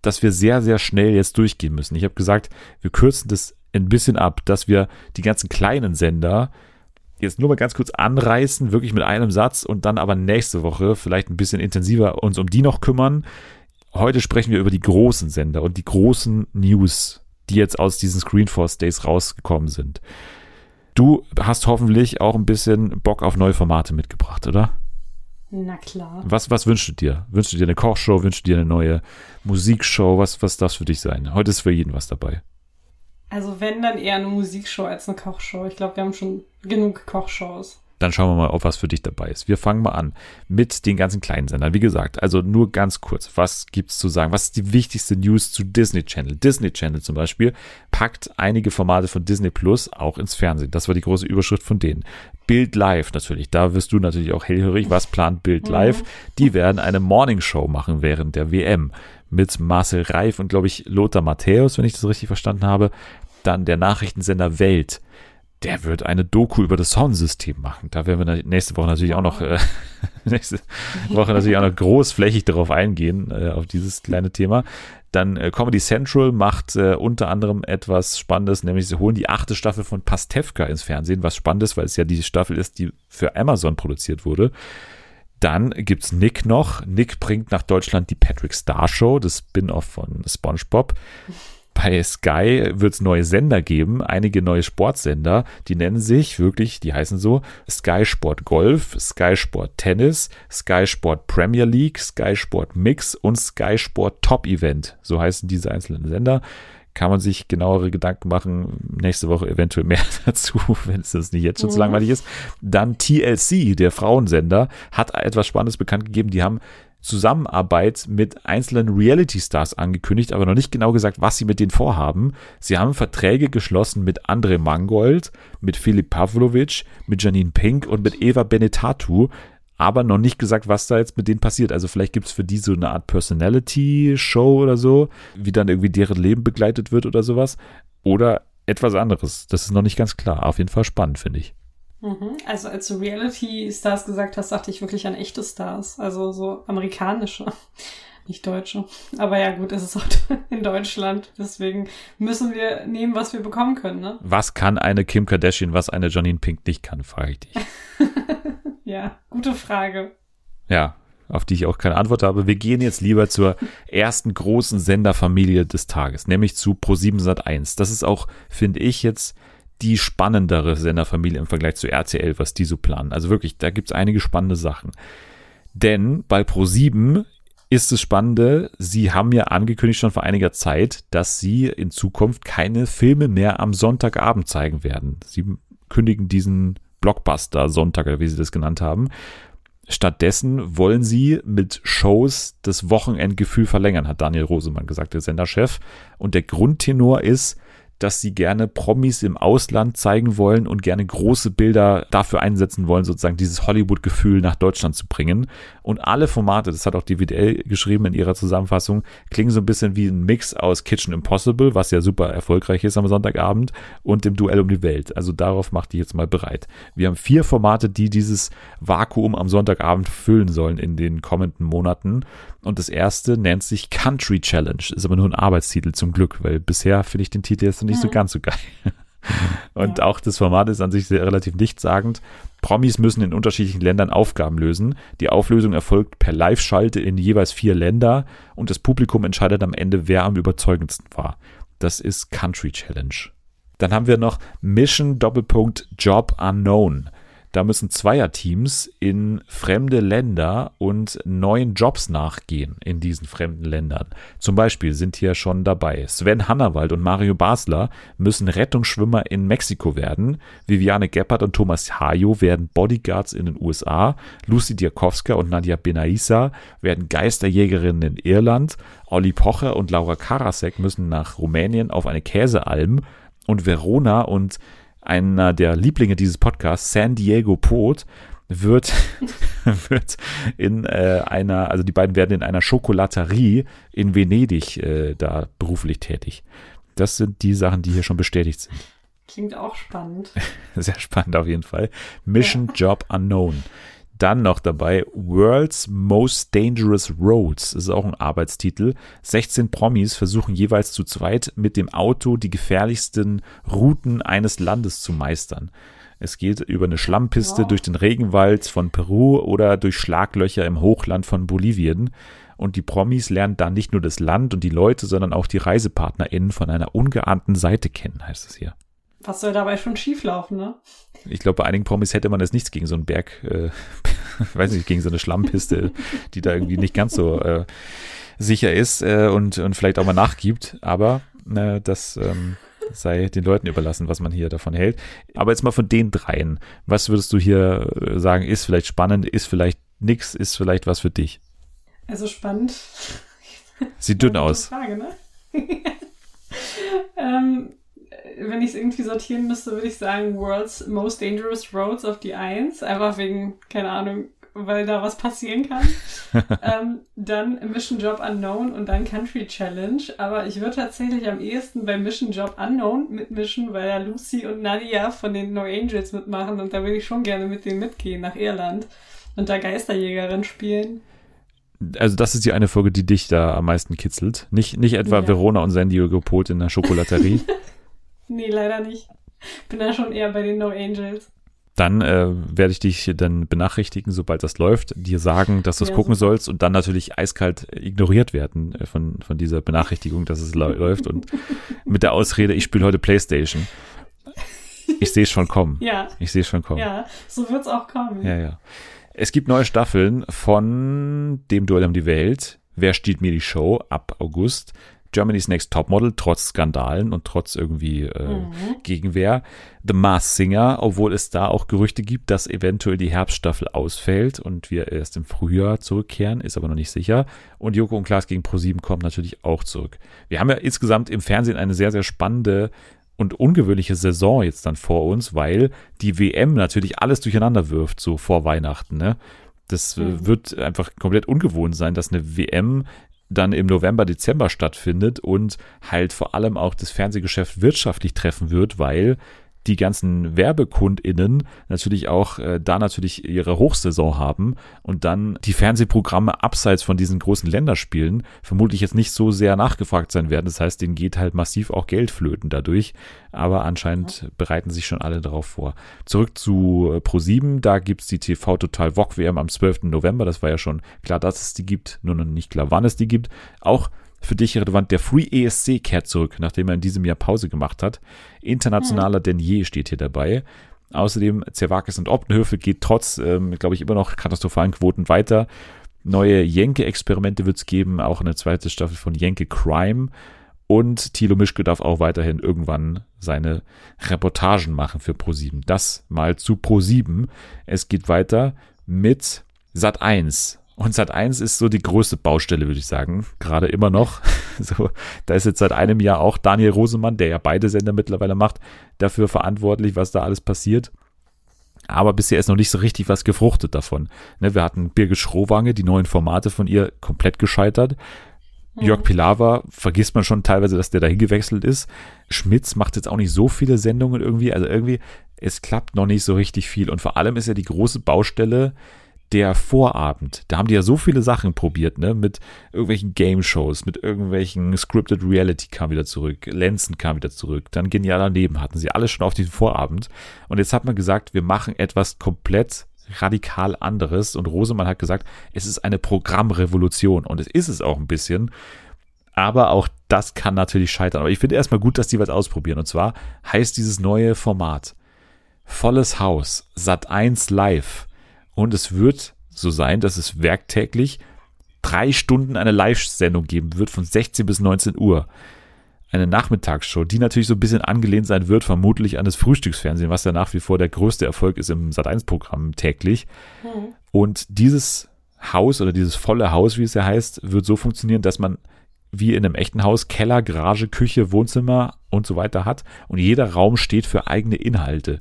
dass wir sehr, sehr schnell jetzt durchgehen müssen. Ich habe gesagt, wir kürzen das ein bisschen ab, dass wir die ganzen kleinen Sender jetzt nur mal ganz kurz anreißen, wirklich mit einem Satz und dann aber nächste Woche vielleicht ein bisschen intensiver uns um die noch kümmern. Heute sprechen wir über die großen Sender und die großen News, die jetzt aus diesen Screenforce Days rausgekommen sind. Du hast hoffentlich auch ein bisschen Bock auf neue Formate mitgebracht, oder? Na klar. Was, was wünschst du dir? Wünschst du dir eine Kochshow? Wünschst du dir eine neue Musikshow? Was, was darf für dich sein? Heute ist für jeden was dabei. Also wenn, dann eher eine Musikshow als eine Kochshow. Ich glaube, wir haben schon genug Kochshows. Dann schauen wir mal, ob was für dich dabei ist. Wir fangen mal an mit den ganzen kleinen Sendern. Wie gesagt, also nur ganz kurz, was gibt's zu sagen? Was ist die wichtigste News zu Disney Channel? Disney Channel zum Beispiel packt einige Formate von Disney Plus auch ins Fernsehen. Das war die große Überschrift von denen. Bild Live natürlich. Da wirst du natürlich auch hellhörig. Was plant Bild Live? Die werden eine Morning Show machen während der WM mit Marcel Reif und glaube ich Lothar Matthäus, wenn ich das richtig verstanden habe. Dann der Nachrichtensender Welt der wird eine Doku über das Sonnensystem machen. Da werden wir nächste Woche natürlich auch noch, äh, nächste Woche natürlich auch noch großflächig darauf eingehen, äh, auf dieses kleine Thema. Dann äh, Comedy Central macht äh, unter anderem etwas Spannendes, nämlich sie holen die achte Staffel von Pastewka ins Fernsehen, was spannend ist, weil es ja die Staffel ist, die für Amazon produziert wurde. Dann gibt's Nick noch. Nick bringt nach Deutschland die Patrick Star Show, das Spin-off von SpongeBob bei Sky wird es neue Sender geben, einige neue Sportsender, die nennen sich wirklich, die heißen so Sky Sport Golf, Sky Sport Tennis, Sky Sport Premier League, Sky Sport Mix und Sky Sport Top Event. So heißen diese einzelnen Sender. Kann man sich genauere Gedanken machen. Nächste Woche eventuell mehr dazu, wenn es das nicht jetzt schon zu langweilig ist. Dann TLC, der Frauensender, hat etwas Spannendes bekannt gegeben. Die haben Zusammenarbeit mit einzelnen Reality-Stars angekündigt, aber noch nicht genau gesagt, was sie mit denen vorhaben. Sie haben Verträge geschlossen mit André Mangold, mit Filip Pavlovic, mit Janine Pink und mit Eva Benetatu, aber noch nicht gesagt, was da jetzt mit denen passiert. Also vielleicht gibt es für die so eine Art Personality-Show oder so, wie dann irgendwie deren Leben begleitet wird oder sowas. Oder etwas anderes. Das ist noch nicht ganz klar. Auf jeden Fall spannend, finde ich. Mhm. Also als du Reality-Stars gesagt hast, dachte ich wirklich an echte Stars. Also so amerikanische, nicht deutsche. Aber ja gut, es ist auch in Deutschland. Deswegen müssen wir nehmen, was wir bekommen können. Ne? Was kann eine Kim Kardashian, was eine Janine Pink nicht kann, frage ich dich. ja, gute Frage. Ja, auf die ich auch keine Antwort habe. Wir gehen jetzt lieber zur ersten großen Senderfamilie des Tages, nämlich zu Pro7 Sat1. Das ist auch, finde ich, jetzt die spannendere Senderfamilie im Vergleich zu RTL, was die so planen. Also wirklich, da gibt's einige spannende Sachen. Denn bei Pro7 ist es Spannende, sie haben ja angekündigt schon vor einiger Zeit, dass sie in Zukunft keine Filme mehr am Sonntagabend zeigen werden. Sie kündigen diesen Blockbuster Sonntag, oder wie sie das genannt haben. Stattdessen wollen sie mit Shows das Wochenendgefühl verlängern, hat Daniel Rosemann gesagt, der Senderchef. Und der Grundtenor ist, dass sie gerne Promis im Ausland zeigen wollen und gerne große Bilder dafür einsetzen wollen, sozusagen dieses Hollywood-Gefühl nach Deutschland zu bringen. Und alle Formate, das hat auch die WDL geschrieben in ihrer Zusammenfassung, klingen so ein bisschen wie ein Mix aus Kitchen Impossible, was ja super erfolgreich ist am Sonntagabend, und dem Duell um die Welt. Also darauf macht die jetzt mal bereit. Wir haben vier Formate, die dieses Vakuum am Sonntagabend füllen sollen in den kommenden Monaten. Und das erste nennt sich Country Challenge. Ist aber nur ein Arbeitstitel zum Glück, weil bisher finde ich den Titel jetzt nicht so ganz so geil. Und ja. auch das Format ist an sich sehr relativ nichtssagend. Promis müssen in unterschiedlichen Ländern Aufgaben lösen. Die Auflösung erfolgt per Live-Schalte in jeweils vier Länder und das Publikum entscheidet am Ende, wer am überzeugendsten war. Das ist Country Challenge. Dann haben wir noch Mission Doppelpunkt Job Unknown. Da müssen Zweierteams in fremde Länder und neuen Jobs nachgehen in diesen fremden Ländern. Zum Beispiel sind hier schon dabei Sven Hannawald und Mario Basler müssen Rettungsschwimmer in Mexiko werden. Viviane Geppert und Thomas Hayo werden Bodyguards in den USA. Lucy Diakowska und Nadia Benaissa werden Geisterjägerinnen in Irland. Olli Pocher und Laura Karasek müssen nach Rumänien auf eine Käsealm. Und Verona und einer der Lieblinge dieses Podcasts, San Diego Pot, wird, wird in äh, einer, also die beiden werden in einer Schokolaterie in Venedig äh, da beruflich tätig. Das sind die Sachen, die hier schon bestätigt sind. Klingt auch spannend. Sehr spannend auf jeden Fall. Mission ja. Job Unknown. Dann noch dabei World's Most Dangerous Roads. Das ist auch ein Arbeitstitel. 16 Promis versuchen jeweils zu zweit mit dem Auto die gefährlichsten Routen eines Landes zu meistern. Es geht über eine Schlammpiste Wow. durch den Regenwald von Peru oder durch Schlaglöcher im Hochland von Bolivien. Und die Promis lernen dann nicht nur das Land und die Leute, sondern auch die ReisepartnerInnen von einer ungeahnten Seite kennen, heißt es hier. Was soll dabei schon schieflaufen, ne? Ich glaube, bei einigen Promis hätte man jetzt nichts gegen so einen Berg, äh, weiß nicht, gegen so eine Schlammpiste, die da irgendwie nicht ganz so äh, sicher ist äh, und, und vielleicht auch mal nachgibt. Aber äh, das ähm, sei den Leuten überlassen, was man hier davon hält. Aber jetzt mal von den dreien. Was würdest du hier äh, sagen, ist vielleicht spannend, ist vielleicht nix, ist vielleicht was für dich? Also spannend. Sieht dünn aus. Frage, ne? ähm, wenn ich es irgendwie sortieren müsste, würde ich sagen World's Most Dangerous Roads auf die 1. Einfach wegen, keine Ahnung, weil da was passieren kann. ähm, dann Mission Job Unknown und dann Country Challenge. Aber ich würde tatsächlich am ehesten bei Mission Job Unknown mitmischen, weil ja Lucy und Nadia von den No Angels mitmachen und da würde ich schon gerne mit denen mitgehen nach Irland und da Geisterjägerin spielen. Also das ist die eine Folge, die dich da am meisten kitzelt. Nicht, nicht etwa Ja. Verona und San Diego Pot in der Schokolaterie. Nee, leider nicht. Bin da schon eher bei den No Angels. dann äh, werde ich dich dann benachrichtigen, sobald das läuft, dir sagen, dass du es Ja, gucken super. sollst und dann natürlich eiskalt ignoriert werden äh, von, von dieser Benachrichtigung, dass es läuft und mit der Ausrede, ich spiele heute Playstation. Ich sehe es schon kommen. Ja, Ich sehe es schon kommen. ja, so wird's auch kommen. ja, ja. Es gibt neue Staffeln von dem Duell um die Welt. Wer stiehlt mir die Show ab August? Germany's Next Topmodel, trotz Skandalen und trotz irgendwie äh, Mhm. Gegenwehr. The Mars Singer, obwohl es da auch Gerüchte gibt, dass eventuell die Herbststaffel ausfällt und wir erst im Frühjahr zurückkehren, ist aber noch nicht sicher. Und Joko und Klaas gegen ProSieben kommen natürlich auch zurück. Wir haben ja insgesamt im Fernsehen eine sehr, sehr spannende und ungewöhnliche Saison jetzt dann vor uns, weil die WM natürlich alles durcheinander wirft, so vor Weihnachten. Ne? Das äh, Mhm. wird einfach komplett ungewohnt sein, dass eine WM dann im November, Dezember stattfindet und halt vor allem auch das Fernsehgeschäft wirtschaftlich treffen wird, weil die ganzen WerbekundInnen natürlich auch äh, da natürlich ihre Hochsaison haben und dann die Fernsehprogramme abseits von diesen großen Länderspielen vermutlich jetzt nicht so sehr nachgefragt sein werden. Das heißt, denen geht halt massiv auch Geld flöten dadurch. Aber anscheinend bereiten sich schon alle darauf vor. Zurück zu äh, Pro7, da gibt's die TV Total VOG WM am 12. November. Das war ja schon klar, dass es die gibt, nur noch nicht klar, wann es die gibt. Auch für dich relevant, der Free ESC kehrt zurück, nachdem er in diesem Jahr Pause gemacht hat. Internationaler denn je steht hier dabei. Außerdem Zerwakis und Optenhöfe geht trotz, ähm, glaube ich, immer noch katastrophalen Quoten weiter. Neue Jenke-Experimente wird es geben, auch eine zweite Staffel von Jenke Crime. Und Thilo Mischke darf auch weiterhin irgendwann seine Reportagen machen für Pro7. Das mal zu Pro7. Es geht weiter mit Sat 1. Und Sat 1 ist so die größte Baustelle, würde ich sagen. Gerade immer noch. So, da ist jetzt seit einem Jahr auch Daniel Rosemann, der ja beide Sender mittlerweile macht, dafür verantwortlich, was da alles passiert. Aber bisher ist noch nicht so richtig was gefruchtet davon. Ne, wir hatten Birgit Schrowange, die neuen Formate von ihr komplett gescheitert. Jörg Pilawa vergisst man schon teilweise, dass der dahin gewechselt ist. Schmitz macht jetzt auch nicht so viele Sendungen irgendwie. Also irgendwie, es klappt noch nicht so richtig viel. Und vor allem ist ja die große Baustelle der Vorabend. Da haben die ja so viele Sachen probiert, ne? Mit irgendwelchen Game-Shows, mit irgendwelchen Scripted Reality kam wieder zurück, Lenzen kam wieder zurück, dann Genialer Leben hatten sie alles schon auf diesem Vorabend. Und jetzt hat man gesagt, wir machen etwas komplett radikal anderes. Und Rosemann hat gesagt, es ist eine Programmrevolution. Und es ist es auch ein bisschen. Aber auch das kann natürlich scheitern. Aber ich finde erstmal gut, dass die was ausprobieren. Und zwar heißt dieses neue Format Volles Haus, Sat 1 Live. Und es wird so sein, dass es werktäglich drei Stunden eine Live-Sendung geben wird von 16 bis 19 Uhr. Eine Nachmittagsshow, die natürlich so ein bisschen angelehnt sein wird, vermutlich an das Frühstücksfernsehen, was ja nach wie vor der größte Erfolg ist im Sat1-Programm täglich. Hm. Und dieses Haus oder dieses volle Haus, wie es ja heißt, wird so funktionieren, dass man wie in einem echten Haus Keller, Garage, Küche, Wohnzimmer und so weiter hat. Und jeder Raum steht für eigene Inhalte.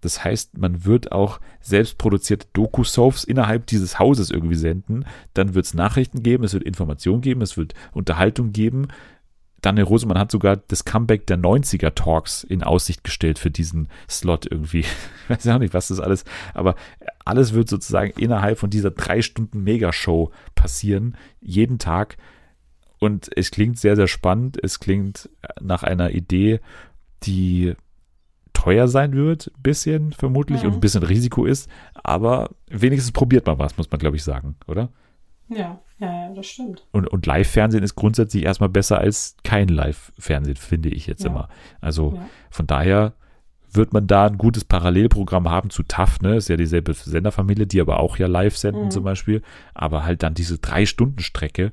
Das heißt, man wird auch selbstproduzierte Doku-Soaps innerhalb dieses Hauses irgendwie senden. Dann wird es Nachrichten geben, es wird Information geben, es wird Unterhaltung geben. Daniel Rosemann hat sogar das Comeback der 90er Talks in Aussicht gestellt für diesen Slot irgendwie. Ich weiß auch nicht, was das alles, aber alles wird sozusagen innerhalb von dieser drei Stunden Megashow passieren, jeden Tag. Und es klingt sehr, sehr spannend. Es klingt nach einer Idee, die teuer sein wird, bisschen vermutlich, Mhm. und ein bisschen Risiko ist. Aber wenigstens probiert man was, muss man, glaube ich, sagen, oder? Ja, ja, ja, das stimmt. Und, und Live-Fernsehen ist grundsätzlich erstmal besser als kein Live-Fernsehen, finde ich jetzt Ja. immer. Also Ja. von daher wird man da ein gutes Parallelprogramm haben zu TAF, ne? Ist ja dieselbe Senderfamilie, die aber auch ja live senden Mhm. zum Beispiel. Aber halt dann diese Drei-Stunden-Strecke,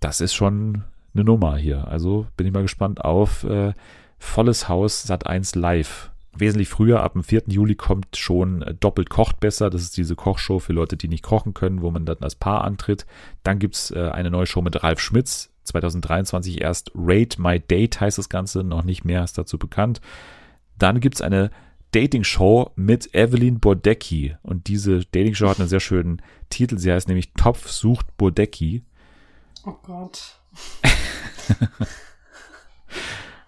das ist schon eine Nummer hier. Also bin ich mal gespannt auf äh, volles Haus Sat 1 live. Wesentlich früher, ab dem 4. Juli kommt schon äh, Doppelt kocht besser. Das ist diese Kochshow für Leute, die nicht kochen können, wo man dann als Paar antritt. Dann gibt's äh, eine neue Show mit Ralf Schmitz. 2023 erst Rate My Date heißt das Ganze, noch nicht mehr ist dazu bekannt. Dann gibt's eine Dating-Show mit Evelyn Bodecki. Und diese Dating-Show hat einen sehr schönen Titel. Sie heißt nämlich Topf sucht Bodecki. Oh Gott.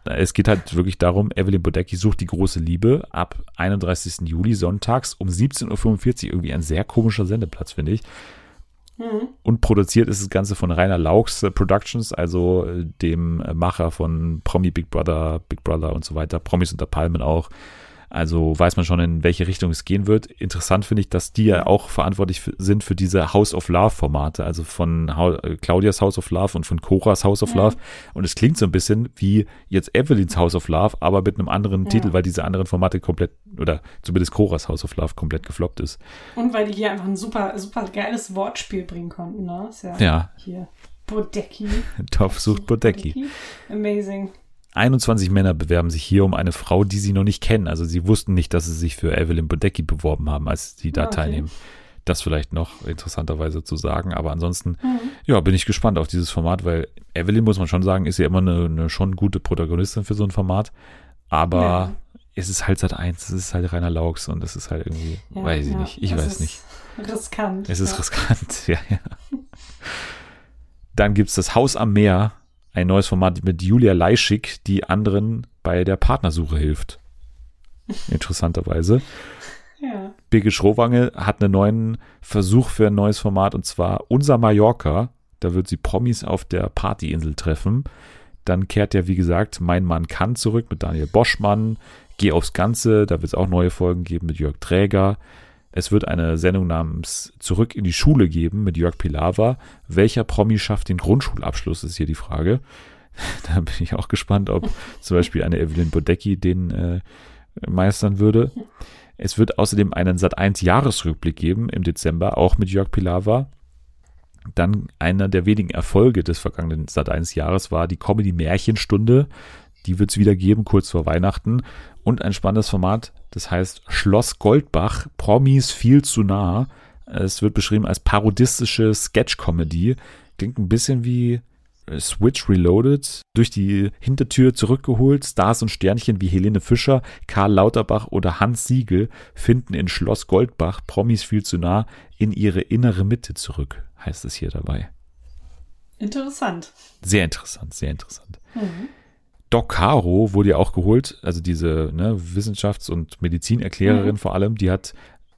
Es geht halt wirklich darum, Evelyn Bodecki sucht die große Liebe ab 31. Juli sonntags um 17.45 Uhr. Irgendwie ein sehr komischer Sendeplatz, finde ich. Mhm. Und produziert ist das Ganze von Rainer Laux äh, Productions, also äh, dem Macher von Promi Big Brother, Big Brother und so weiter, Promis unter Palmen auch. Also weiß man schon, in welche Richtung es gehen wird. Interessant finde ich, dass die ja auch verantwortlich sind für diese House of Love Formate, also von äh, Claudias House of Love und von Coras House of Ja. Love. Und es klingt so ein bisschen wie jetzt Evelyns House of Love, aber mit einem anderen Ja. Titel, weil diese anderen Formate komplett, oder zumindest Coras House of Love komplett gefloppt ist. Und weil die hier einfach ein super, super geiles Wortspiel bringen konnten, ne? Ist ja, Ja. hier. Bodecki. Topf sucht Bodecki. Amazing. 21 Männer bewerben sich hier um eine Frau, die sie noch nicht kennen. Also sie wussten nicht, dass sie sich für Evelyn Bodecki beworben haben, als sie da Ah, okay. teilnehmen. Das vielleicht noch interessanterweise zu sagen. Aber ansonsten, Mhm. ja, bin ich gespannt auf dieses Format, weil Evelyn, muss man schon sagen, ist ja immer eine, eine schon gute Protagonistin für so ein Format. Aber Ja. es ist halt seit eins, es ist halt Rainer Laux und es ist halt irgendwie, Ja, weiß ich ja, nicht, ich es weiß ist nicht. Riskant. Es ist riskant, ja, ja. Dann gibt's das Haus am Meer, ein neues Format mit Julia Leischig, die anderen bei der Partnersuche hilft. Interessanterweise. Ja. Birgit Schrowange hat einen neuen Versuch für ein neues Format und zwar Unser Mallorca. Da wird sie Promis auf der Partyinsel treffen. Dann kehrt ja, wie gesagt, Mein Mann kann zurück mit Daniel Boschmann. Geh aufs Ganze, da wird es auch neue Folgen geben mit Jörg Träger. Es wird eine Sendung namens Zurück in die Schule geben mit Jörg Pilawa. Welcher Promi schafft den Grundschulabschluss, ist hier die Frage. Da bin ich auch gespannt, ob zum Beispiel eine Evelyn Bodecki den äh, meistern würde. Es wird außerdem einen Sat1 Jahresrückblick geben im Dezember, auch mit Jörg Pilawa. Dann einer der wenigen Erfolge des vergangenen Sat1 Jahres war die Comedy Märchenstunde. Die wird es wieder geben, kurz vor Weihnachten. Und ein spannendes Format, das heißt Schloss Goldbach, Promis viel zu nah. Es wird beschrieben als parodistische Sketch-Comedy. Klingt ein bisschen wie Switch Reloaded, durch die Hintertür zurückgeholt. Stars und Sternchen wie Helene Fischer, Karl Lauterbach oder Hans Siegel finden in Schloss Goldbach Promis viel zu nah in ihre innere Mitte zurück, heißt es hier dabei. Interessant. Sehr interessant, sehr interessant. Mhm. Doc Caro wurde ja auch geholt, also diese ne, Wissenschafts- und Medizinerklärerin Mhm. vor allem, die hat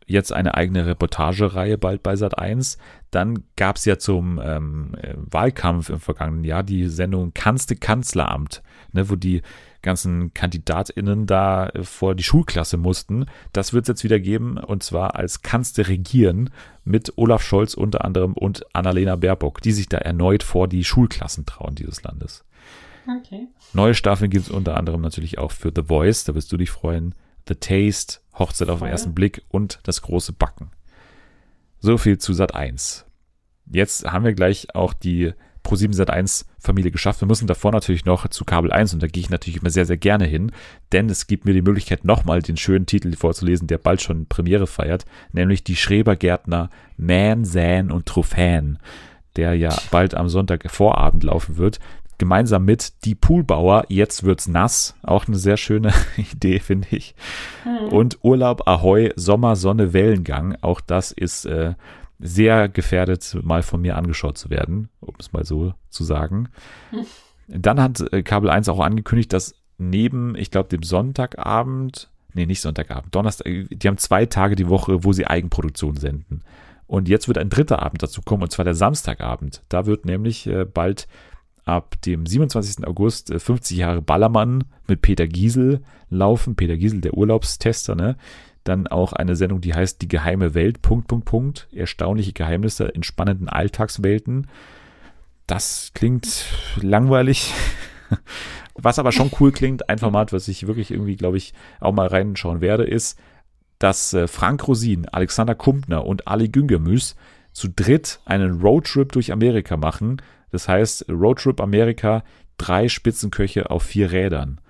jetzt eine eigene Reportagereihe bald bei Sat 1. Dann gab es ja zum ähm, äh, Wahlkampf im vergangenen Jahr die Sendung Kanzte Kanzleramt, ne, wo die ganzen KandidatInnen da äh, vor die Schulklasse mussten. Das wird es jetzt wieder geben und zwar als Kanzte regieren mit Olaf Scholz unter anderem und Annalena Baerbock, die sich da erneut vor die Schulklassen trauen dieses Landes. Okay. Neue Staffeln gibt es unter anderem natürlich auch für The Voice, da wirst du dich freuen. The Taste, Hochzeit auf den ersten Blick und das große Backen. So viel zu Sat 1. Jetzt haben wir gleich auch die Pro7 Sat 1 Familie geschafft. Wir müssen davor natürlich noch zu Kabel 1 und da gehe ich natürlich immer sehr, sehr gerne hin, denn es gibt mir die Möglichkeit, nochmal den schönen Titel vorzulesen, der bald schon Premiere feiert, nämlich die Schrebergärtner Man, San und Trophäen, der ja bald am Sonntag Vorabend laufen wird gemeinsam mit Die Poolbauer, jetzt wird's nass. Auch eine sehr schöne Idee, finde ich. Mhm. Und Urlaub Ahoi, Sommer, Sonne, Wellengang. Auch das ist äh, sehr gefährdet, mal von mir angeschaut zu werden, um es mal so zu sagen. Dann hat äh, Kabel 1 auch angekündigt, dass neben, ich glaube, dem Sonntagabend, nee, nicht Sonntagabend, Donnerstag, die haben zwei Tage die Woche, wo sie Eigenproduktion senden. Und jetzt wird ein dritter Abend dazu kommen, und zwar der Samstagabend. Da wird nämlich äh, bald ab dem 27. August äh, 50 Jahre Ballermann mit Peter Giesel laufen. Peter Giesel, der Urlaubstester, ne? Dann auch eine Sendung, die heißt Die geheime Welt, Punkt, Punkt, Punkt. Erstaunliche Geheimnisse in spannenden Alltagswelten. Das klingt langweilig. Was aber schon cool klingt, ein Format, was ich wirklich irgendwie, glaube ich, auch mal reinschauen werde, ist, dass äh, Frank Rosin, Alexander Kumpner und Ali Güngermüs zu dritt einen Roadtrip durch Amerika machen. Das heißt, Roadtrip Amerika, drei Spitzenköche auf vier Rädern.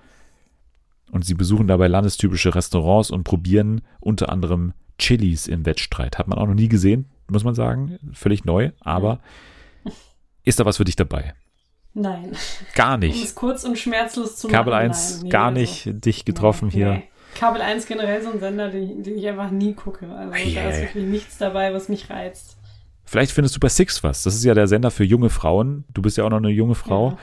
Und sie besuchen dabei landestypische Restaurants und probieren unter anderem Chilis im Wettstreit. Hat man auch noch nie gesehen, muss man sagen. Völlig neu, aber ist da was für dich dabei? Nein. Gar Um nicht. es kurz und schmerzlos zu Kabel machen. 1 nein, gar also, nicht dich getroffen nee, hier. nee. Kabel 1 generell so ein Sender, den, den ich einfach nie gucke. Also da Eieiei. ist wirklich nichts dabei, was mich reizt. Vielleicht findest du bei Six was. Das ist ja der Sender für junge Frauen. Du bist ja auch noch eine junge Frau. Ja.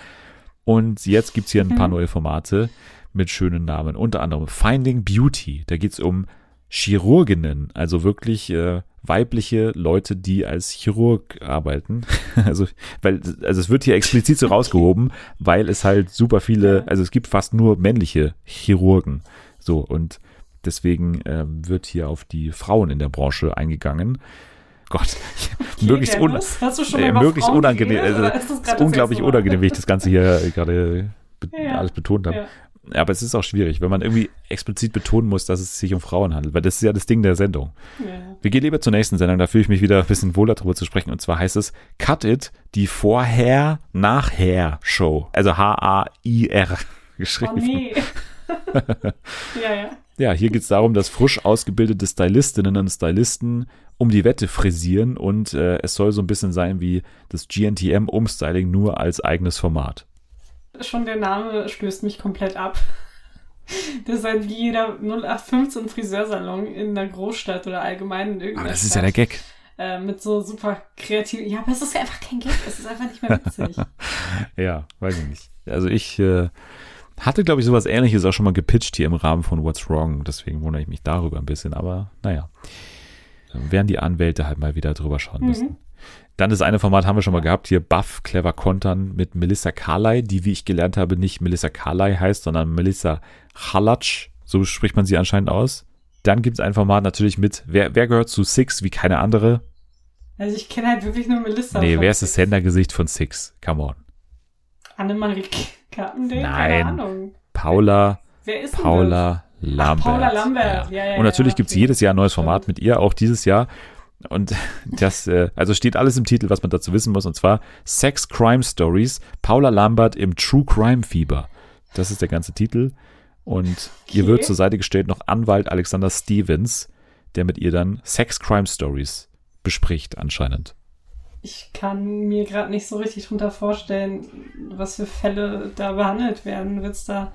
Und jetzt gibt's hier ein paar Mhm. neue Formate mit schönen Namen. Unter anderem Finding Beauty. Da geht's um Chirurginnen, also wirklich äh, weibliche Leute, die als Chirurg arbeiten. Also, weil, also es wird hier explizit so rausgehoben, weil es halt super viele, also es gibt fast nur männliche Chirurgen. So, und deswegen ähm, wird hier auf die Frauen in der Branche eingegangen. Gott, Okay, möglichst, un äh, möglichst Frauen unangenehm. Also, ist das unglaublich unangenehm, wie ich das Ganze hier gerade be Ja, alles betont habe. Ja. Aber es ist auch schwierig, wenn man irgendwie explizit betonen muss, dass es sich um Frauen handelt, weil das ist ja das Ding der Sendung. Ja. Wir gehen lieber zur nächsten Sendung, da fühle ich mich wieder ein bisschen wohler drüber zu sprechen. Und zwar heißt es Cut It, die Vorher-Nachher-Show. Also H-A-I-R Oh geschrieben. nee. ja, ja. Ja, hier geht es darum, dass frisch ausgebildete Stylistinnen und Stylisten um die Wette frisieren und äh, es soll so ein bisschen sein wie das GNTM-Umstyling nur als eigenes Format. Schon der Name stößt mich komplett ab. Das ist halt wie jeder 0815 Friseursalon in einer Großstadt oder allgemein in irgendeiner Aber das ist Stadt. ja der Gag. Äh, mit so super kreativen. Ja, aber es ist einfach kein Gag, es ist einfach nicht mehr witzig. Ja, weiß ich nicht. Also ich äh, hatte, glaube ich, sowas ähnliches auch schon mal gepitcht hier im Rahmen von What's Wrong. Deswegen wundere ich mich darüber ein bisschen. Aber naja, dann werden die Anwälte halt mal wieder drüber schauen müssen. Mhm. Dann das eine Format haben wir schon mal gehabt, hier Buff, Clever Kontern mit Melissa Carley, die, wie ich gelernt habe, nicht Melissa Carley heißt, sondern Melissa Halatsch. So spricht man sie anscheinend aus. Dann gibt es ein Format natürlich mit, wer, wer gehört zu Six wie keine andere? Also ich kenne halt wirklich nur Melissa. Nee, wer ist das. Sendergesicht von Six? Come on. Annemarie Carpendale? Nein. Keine Ahnung. Paula Wer ist denn Paula Lambert. Paula Lambert. Ja, ja, Und natürlich ja, gibt's okay. jedes Jahr ein neues. Format mit ihr, auch dieses Jahr. Und das, äh, also steht alles im Titel, was man dazu wissen muss, und zwar Sex Crime Stories, Paula Lambert im True Crime Fieber. Das ist der ganze Titel. Und ihr Okay. wird zur Seite gestellt noch Anwalt Alexander Stevens, der mit ihr dann Sex Crime Stories bespricht, anscheinend. Ich kann mir gerade nicht so richtig drunter vorstellen, was für Fälle da behandelt werden. Wird es da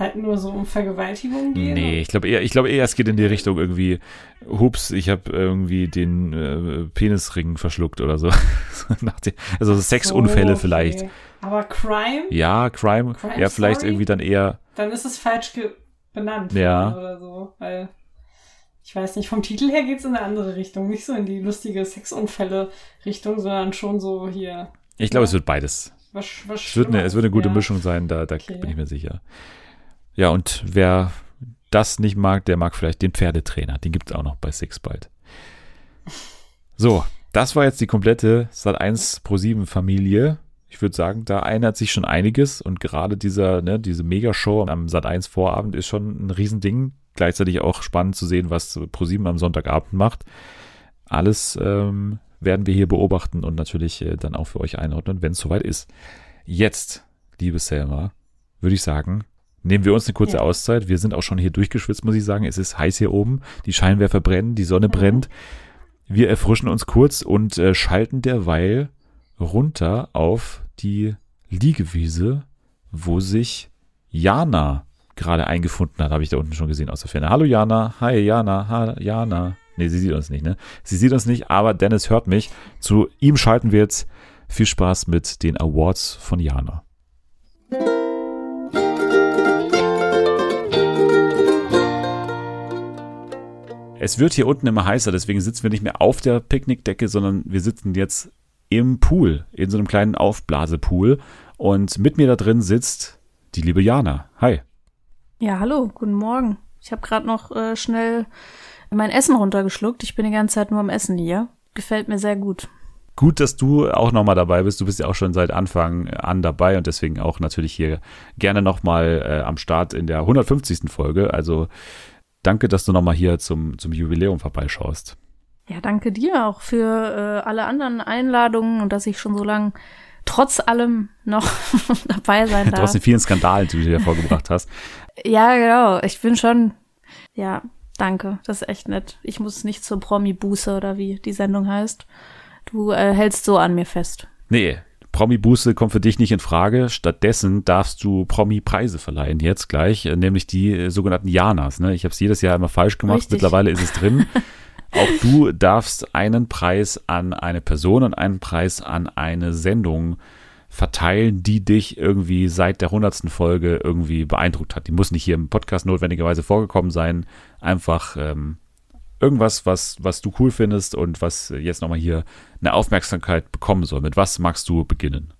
halt nur so um Vergewaltigung gehen? Nee, ich glaube eher, ich glaube eher, es geht in die Richtung irgendwie, hups, ich habe irgendwie den äh, Penisring verschluckt oder so. Also so Sexunfälle So, vielleicht. okay. Aber Crime? Ja, Crime, Crime ja, vielleicht Story? irgendwie dann eher, Dann ist es falsch benannt Ja. oder so. Weil, ich weiß nicht, vom Titel her geht es in eine andere Richtung. Nicht so in die lustige Sexunfälle-Richtung, sondern schon so hier. ich glaube, Ja. es wird beides. Was, was Es wird eine, es wird eine gute ja. Mischung sein, da, da Okay. bin ich mir sicher. Ja, und wer das nicht mag, der mag vielleicht den Pferdetrainer. Den gibt es auch noch bei Six bald. So, das war jetzt die komplette Sat1 Pro 7 Familie. Ich würde sagen, da ändert sich schon einiges und gerade dieser, ne, diese Megashow am Sat1 Vorabend ist schon ein Riesending. Gleichzeitig auch spannend zu sehen, was Pro 7 am Sonntagabend macht. Alles ähm, werden wir hier beobachten und natürlich äh, dann auch für euch einordnen, wenn es soweit ist. Jetzt, liebe Selma, würde ich sagen, nehmen wir uns eine kurze Ja. Auszeit. Wir sind auch schon hier durchgeschwitzt, muss ich sagen. Es ist heiß hier oben. Die Scheinwerfer brennen, die Sonne brennt. Wir erfrischen uns kurz und äh, schalten derweil runter auf die Liegewiese, wo sich Jana gerade eingefunden hat, habe ich da unten schon gesehen aus der Ferne. Hallo Jana, hi Jana, ha, Jana. Nee, sie sieht uns nicht, ne? Sie sieht uns nicht, aber Dennis hört mich. Zu ihm schalten wir jetzt. Viel Spaß mit den Awards von Jana. Es wird hier unten immer heißer, deswegen sitzen wir nicht mehr auf der Picknickdecke, sondern wir sitzen jetzt im Pool, in so einem kleinen Aufblasepool. Und mit mir da drin sitzt die liebe Jana. Hi. Ja, hallo, guten Morgen. Ich habe gerade noch äh, schnell mein Essen runtergeschluckt. Ich bin die ganze Zeit nur am Essen hier. Gefällt mir sehr gut. Gut, dass du auch nochmal dabei bist. Du bist ja auch schon seit Anfang an dabei und deswegen auch natürlich hier gerne nochmal äh, am Start in der 150. Folge. Also danke, dass du nochmal hier zum, zum Jubiläum vorbeischaust. Ja, danke dir auch für äh, alle anderen Einladungen und dass ich schon so lange trotz allem noch dabei sein darf. Trotz den vielen Skandalen, die du dir vorgebracht hast. Ja, genau. Ich bin schon, ja, danke. Das ist echt nett. Ich muss nicht zur Promi-Buße oder wie die Sendung heißt. Du äh, hältst so an mir fest. Nee, Promi-Buße kommt für dich nicht in Frage. Stattdessen darfst du Promi-Preise verleihen, jetzt gleich, äh, nämlich die äh, sogenannten Janas. Ne? Ich habe es jedes Jahr immer falsch gemacht, Richtig. mittlerweile ist es drin. Auch du darfst einen Preis an eine Person und einen Preis an eine Sendung verteilen, die dich irgendwie seit der hundertsten Folge irgendwie beeindruckt hat. Die muss nicht hier im Podcast notwendigerweise vorgekommen sein. Einfach ähm, irgendwas, was, was du cool findest und was jetzt nochmal hier eine Aufmerksamkeit bekommen soll. Mit was magst du beginnen?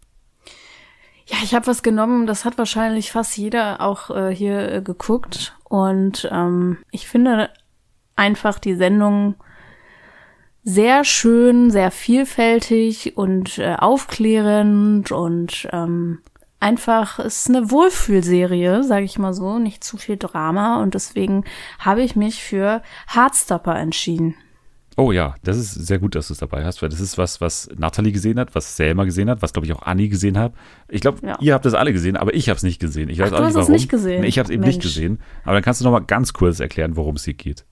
Ja, ich habe was genommen, das hat wahrscheinlich fast jeder auch äh, hier äh, geguckt. Und ähm, ich finde einfach die Sendung sehr schön, sehr vielfältig und äh, aufklärend und ähm, einfach ist eine Wohlfühlserie, sage ich mal so, nicht zu viel Drama und deswegen habe ich mich für Heartstopper entschieden. Oh ja, das ist sehr gut, dass du es dabei hast, weil das ist was, was Nathalie gesehen hat, was Selma gesehen hat, was glaube ich auch Anni gesehen hat. Ich glaube, Ja. ihr habt das alle gesehen, aber ich habe es nicht gesehen. Ich weiß Ach, auch du nicht hast es warum. nicht gesehen? Nee, ich habe es eben nicht gesehen. Aber dann kannst du noch mal ganz kurz erklären, worum es hier geht.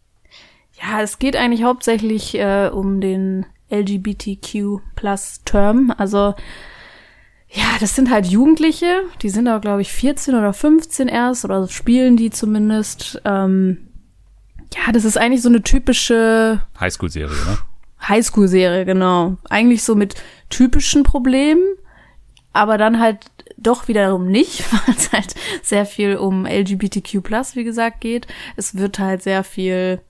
Ja, es geht eigentlich hauptsächlich äh, um den LGBTQ plus Term. Also ja, das sind halt Jugendliche, die sind aber, glaube ich, 14 oder 15 erst oder spielen die zumindest. Ähm, ja, das ist eigentlich so eine typische Highschool-Serie, ne? Highschool-Serie, genau. Eigentlich so mit typischen Problemen, aber dann halt doch wiederum nicht, weil es halt sehr viel um LGBTQ+, wie gesagt, geht. Es wird halt sehr viel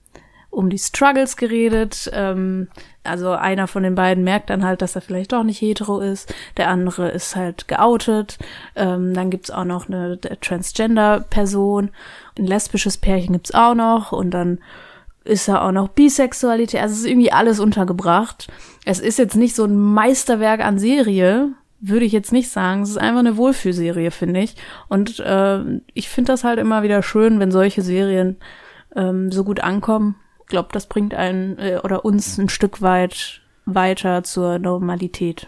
um die Struggles geredet. Ähm, also einer von den beiden merkt dann halt, dass er vielleicht doch nicht hetero ist. Der andere ist halt geoutet. Ähm, dann gibt's auch noch eine Transgender-Person. Ein lesbisches Pärchen gibt's auch noch. Und dann ist da auch noch Bisexualität. Also es ist irgendwie alles untergebracht. Es ist jetzt nicht so ein Meisterwerk an Serie, würde ich jetzt nicht sagen. Es ist einfach eine Wohlfühlserie, finde ich. Und äh, ich finde das halt immer wieder schön, wenn solche Serien ähm, so gut ankommen. Ich glaube, das bringt einen äh, oder uns ein Stück weit weiter zur Normalität.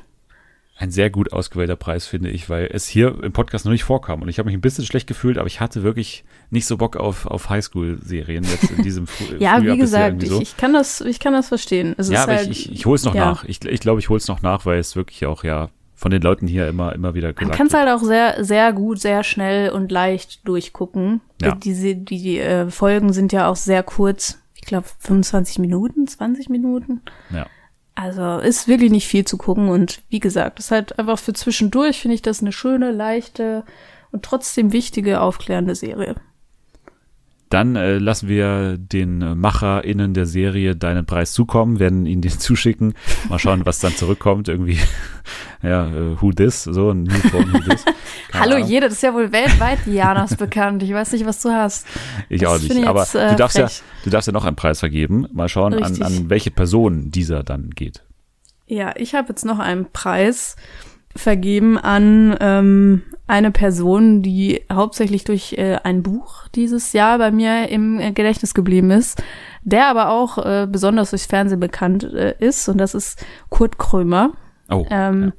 Ein sehr gut ausgewählter Preis, finde ich, weil es hier im Podcast noch nicht vorkam. Und ich habe mich ein bisschen schlecht gefühlt, aber ich hatte wirklich nicht so Bock auf, auf Highschool-Serien jetzt in diesem Früh Ja, Frühjahr wie gesagt, irgendwie ich, so. ich kann das, ich kann das verstehen. Es ja, aber halt, ich, ich, ich hole es noch ja. nach. Ich, ich glaube, ich hole es noch nach, weil es wirklich auch ja von den Leuten hier immer, immer wieder Man gesagt kann es halt auch sehr, sehr gut, sehr schnell und leicht durchgucken. Ja. Diese, die, die äh, Folgen sind ja auch sehr kurz. Ich glaube 25 Minuten, 20 Minuten. Ja. Also ist wirklich nicht viel zu gucken und wie gesagt, ist halt einfach für zwischendurch finde ich das eine schöne, leichte und trotzdem wichtige, aufklärende Serie. Dann äh, lassen wir den äh, MacherInnen der Serie deinen Preis zukommen, werden ihnen den zuschicken. Mal schauen, was dann zurückkommt. Irgendwie, ja, äh, who this? So, ein New Phone, who this? Hallo, Ahnung. jeder, das ist ja wohl weltweit Janas bekannt. Ich weiß nicht, was du hast. Ich das auch nicht. ich Aber jetzt, äh, du, darfst ja, du darfst ja noch einen Preis vergeben. Mal schauen, an, an welche Person dieser dann geht. Ja, ich habe jetzt noch einen Preis vergeben an ähm, eine Person, die hauptsächlich durch äh, ein Buch dieses Jahr bei mir im äh, Gedächtnis geblieben ist, der aber auch äh, besonders durchs Fernsehen bekannt äh, ist und das ist Kurt Krömer. Oh, Ähm,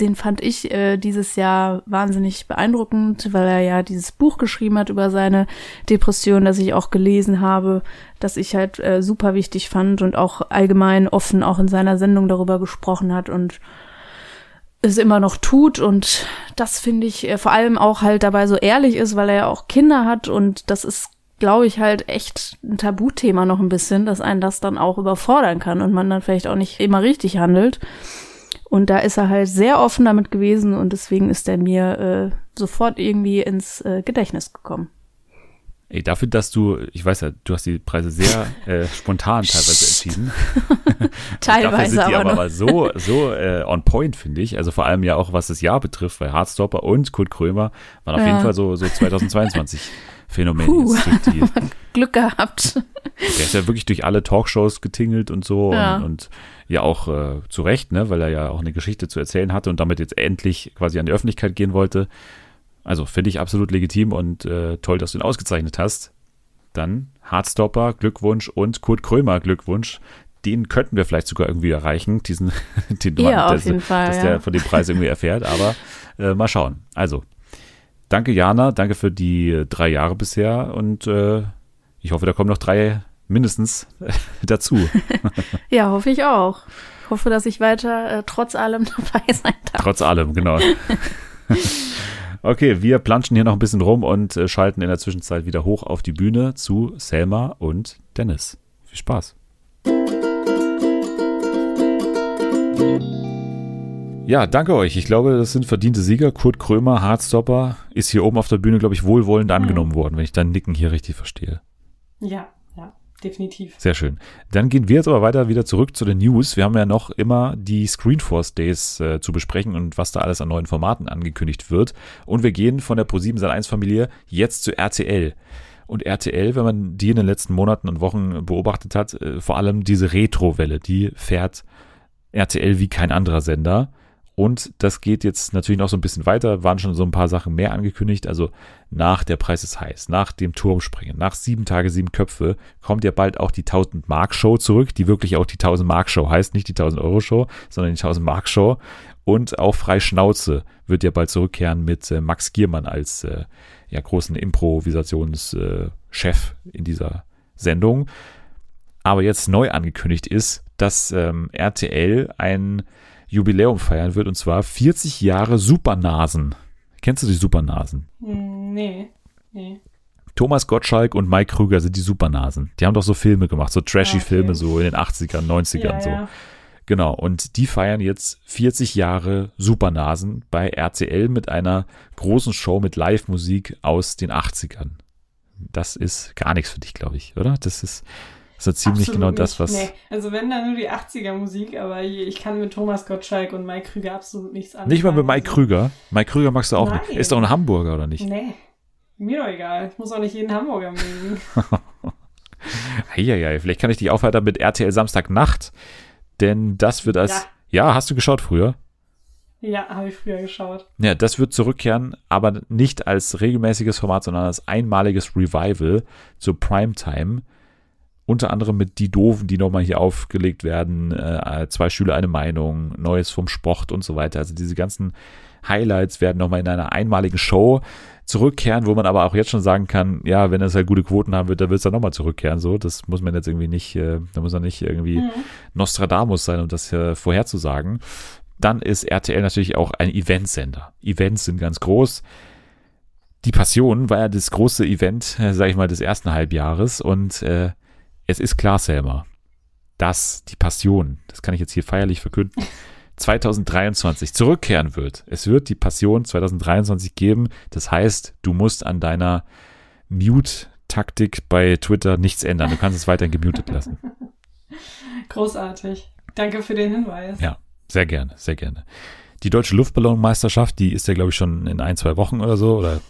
Den fand ich äh, dieses Jahr wahnsinnig beeindruckend, weil er ja dieses Buch geschrieben hat über seine Depression, das ich auch gelesen habe, das ich halt äh, super wichtig fand und auch allgemein offen auch in seiner Sendung darüber gesprochen hat und es immer noch tut und das finde ich äh, vor allem auch halt dabei so ehrlich ist, weil er ja auch Kinder hat und das ist glaube ich halt echt ein Tabuthema noch ein bisschen, dass einen das dann auch überfordern kann und man dann vielleicht auch nicht immer richtig handelt. Und da ist er halt sehr offen damit gewesen und deswegen ist er mir äh, sofort irgendwie ins äh, Gedächtnis gekommen. Ey, dafür, dass du, ich weiß ja, du hast die Preise sehr äh, spontan teilweise entschieden. dafür Teilweise sind die aber aber so, so äh, on point, finde ich. Also vor allem ja auch, was das Jahr betrifft, weil Hardstopper und Kurt Krömer waren auf Ja. jeden Fall so, so 2022 Phänomene. Puh. Glück gehabt. der ist ja wirklich durch alle Talkshows getingelt und so Ja. und, und ja auch äh, zu Recht, ne, weil er ja auch eine Geschichte zu erzählen hatte und damit jetzt endlich quasi an die Öffentlichkeit gehen wollte. Also finde ich absolut legitim und äh, toll, dass du ihn ausgezeichnet hast. Dann Hardstopper, Glückwunsch und Kurt Krömer, Glückwunsch. Den könnten wir vielleicht sogar irgendwie erreichen, diesen, den Ja, Mann, auf dass, jeden Fall, dass ja. der von dem Preis irgendwie erfährt, aber äh, mal schauen. Also, danke Jana, danke für die äh, drei Jahre bisher und äh, ich hoffe, da kommen noch drei mindestens äh, dazu. Ja, hoffe ich auch. Ich hoffe, dass ich weiter äh, trotz allem dabei sein darf. Trotz allem, genau. Okay, wir planschen hier noch ein bisschen rum und äh, schalten in der Zwischenzeit wieder hoch auf die Bühne zu Selma und Dennis. Viel Spaß. Ja, danke euch. Ich glaube, das sind verdiente Sieger. Kurt Krömer, Hardstopper, ist hier oben auf der Bühne, glaube ich, wohlwollend angenommen worden, wenn ich dein Nicken hier richtig verstehe. Ja, ja, definitiv. Sehr schön. Dann gehen wir jetzt aber weiter wieder zurück zu den News. Wir haben ja noch immer die Screenforce Days äh, zu besprechen und was da alles an neuen Formaten angekündigt wird. Und wir gehen von der Pro7 Sat1 Familie jetzt zu RTL. Und RTL, wenn man die in den letzten Monaten und Wochen beobachtet hat, äh, vor allem diese Retro-Welle, die fährt RTL wie kein anderer Sender. Und das geht jetzt natürlich noch so ein bisschen weiter, waren schon so ein paar Sachen mehr angekündigt. Also nach der Preis ist heiß, nach dem Turmspringen, nach sieben Tage, sieben Köpfe kommt ja bald auch die 1000 Mark Show zurück, die wirklich auch die 1000 Mark Show heißt, nicht die 1000 Euro Show, sondern die 1000 Mark Show. Und auch Frei Schnauze wird ja bald zurückkehren mit äh, Max Giermann als äh, ja, großen Improvisationschef äh, in dieser Sendung. Aber jetzt neu angekündigt ist, dass ähm, RTL ein Jubiläum feiern wird und zwar 40 Jahre Supernasen. Kennst du die Supernasen? Nee, nee. Thomas Gottschalk und Mike Krüger sind die Supernasen. Die haben doch so Filme gemacht, so trashy Ah, okay. Filme, so in den 80ern, 90ern Ja, so. ja. Genau, und die feiern jetzt 40 Jahre Supernasen bei RTL mit einer großen Show mit Live-Musik aus den 80ern. Das ist gar nichts für dich, glaube ich, oder? Das ist so ziemlich Absolut genau das, nicht. was. Nee. Also wenn dann nur die 80er Musik, aber ich kann mit Thomas Gottschalk und Mike Krüger absolut nichts anfangen. Nicht mal mit Mike Also, Krüger. Mike Krüger magst du auch Nein. nicht. Ist doch ein Hamburger, oder nicht? Nee. Mir doch egal. Ich muss auch nicht jeden Hamburger mögen. Heieiei, vielleicht kann ich dich aufhalten mit RTL Samstagnacht. Denn das wird als. Ja, hast du geschaut früher? ja, habe ich früher geschaut. Ja, das wird zurückkehren, aber nicht als regelmäßiges Format, sondern als einmaliges Revival zur Primetime. Unter anderem mit Die Doofen, die nochmal hier aufgelegt werden, äh, zwei Schüler, eine Meinung, Neues vom Sport und so weiter. Also diese ganzen Highlights werden nochmal in einer einmaligen Show zurückkehren, wo man aber auch jetzt schon sagen kann, ja, wenn es halt gute Quoten haben wird, dann wird es dann nochmal zurückkehren. So, das muss man jetzt irgendwie nicht, äh, da muss man nicht irgendwie Mhm. Nostradamus sein, um das äh, vorherzusagen. Dann ist RTL natürlich auch ein Eventsender. Events sind ganz groß. Die Passion war ja das große Event, äh, sag ich mal, des ersten Halbjahres und äh, es ist klar, Selma, dass die Passion, das kann ich jetzt hier feierlich verkünden, 2023 zurückkehren wird. Es wird die Passion 2023 geben. Das heißt, du musst an deiner Mute-Taktik bei Twitter nichts ändern. Du kannst es weiterhin gemutet lassen. Großartig. Danke für den Hinweis. Ja, sehr gerne, sehr gerne. Die deutsche Luftballonmeisterschaft, die ist ja, glaube ich, schon in ein, zwei Wochen oder so, oder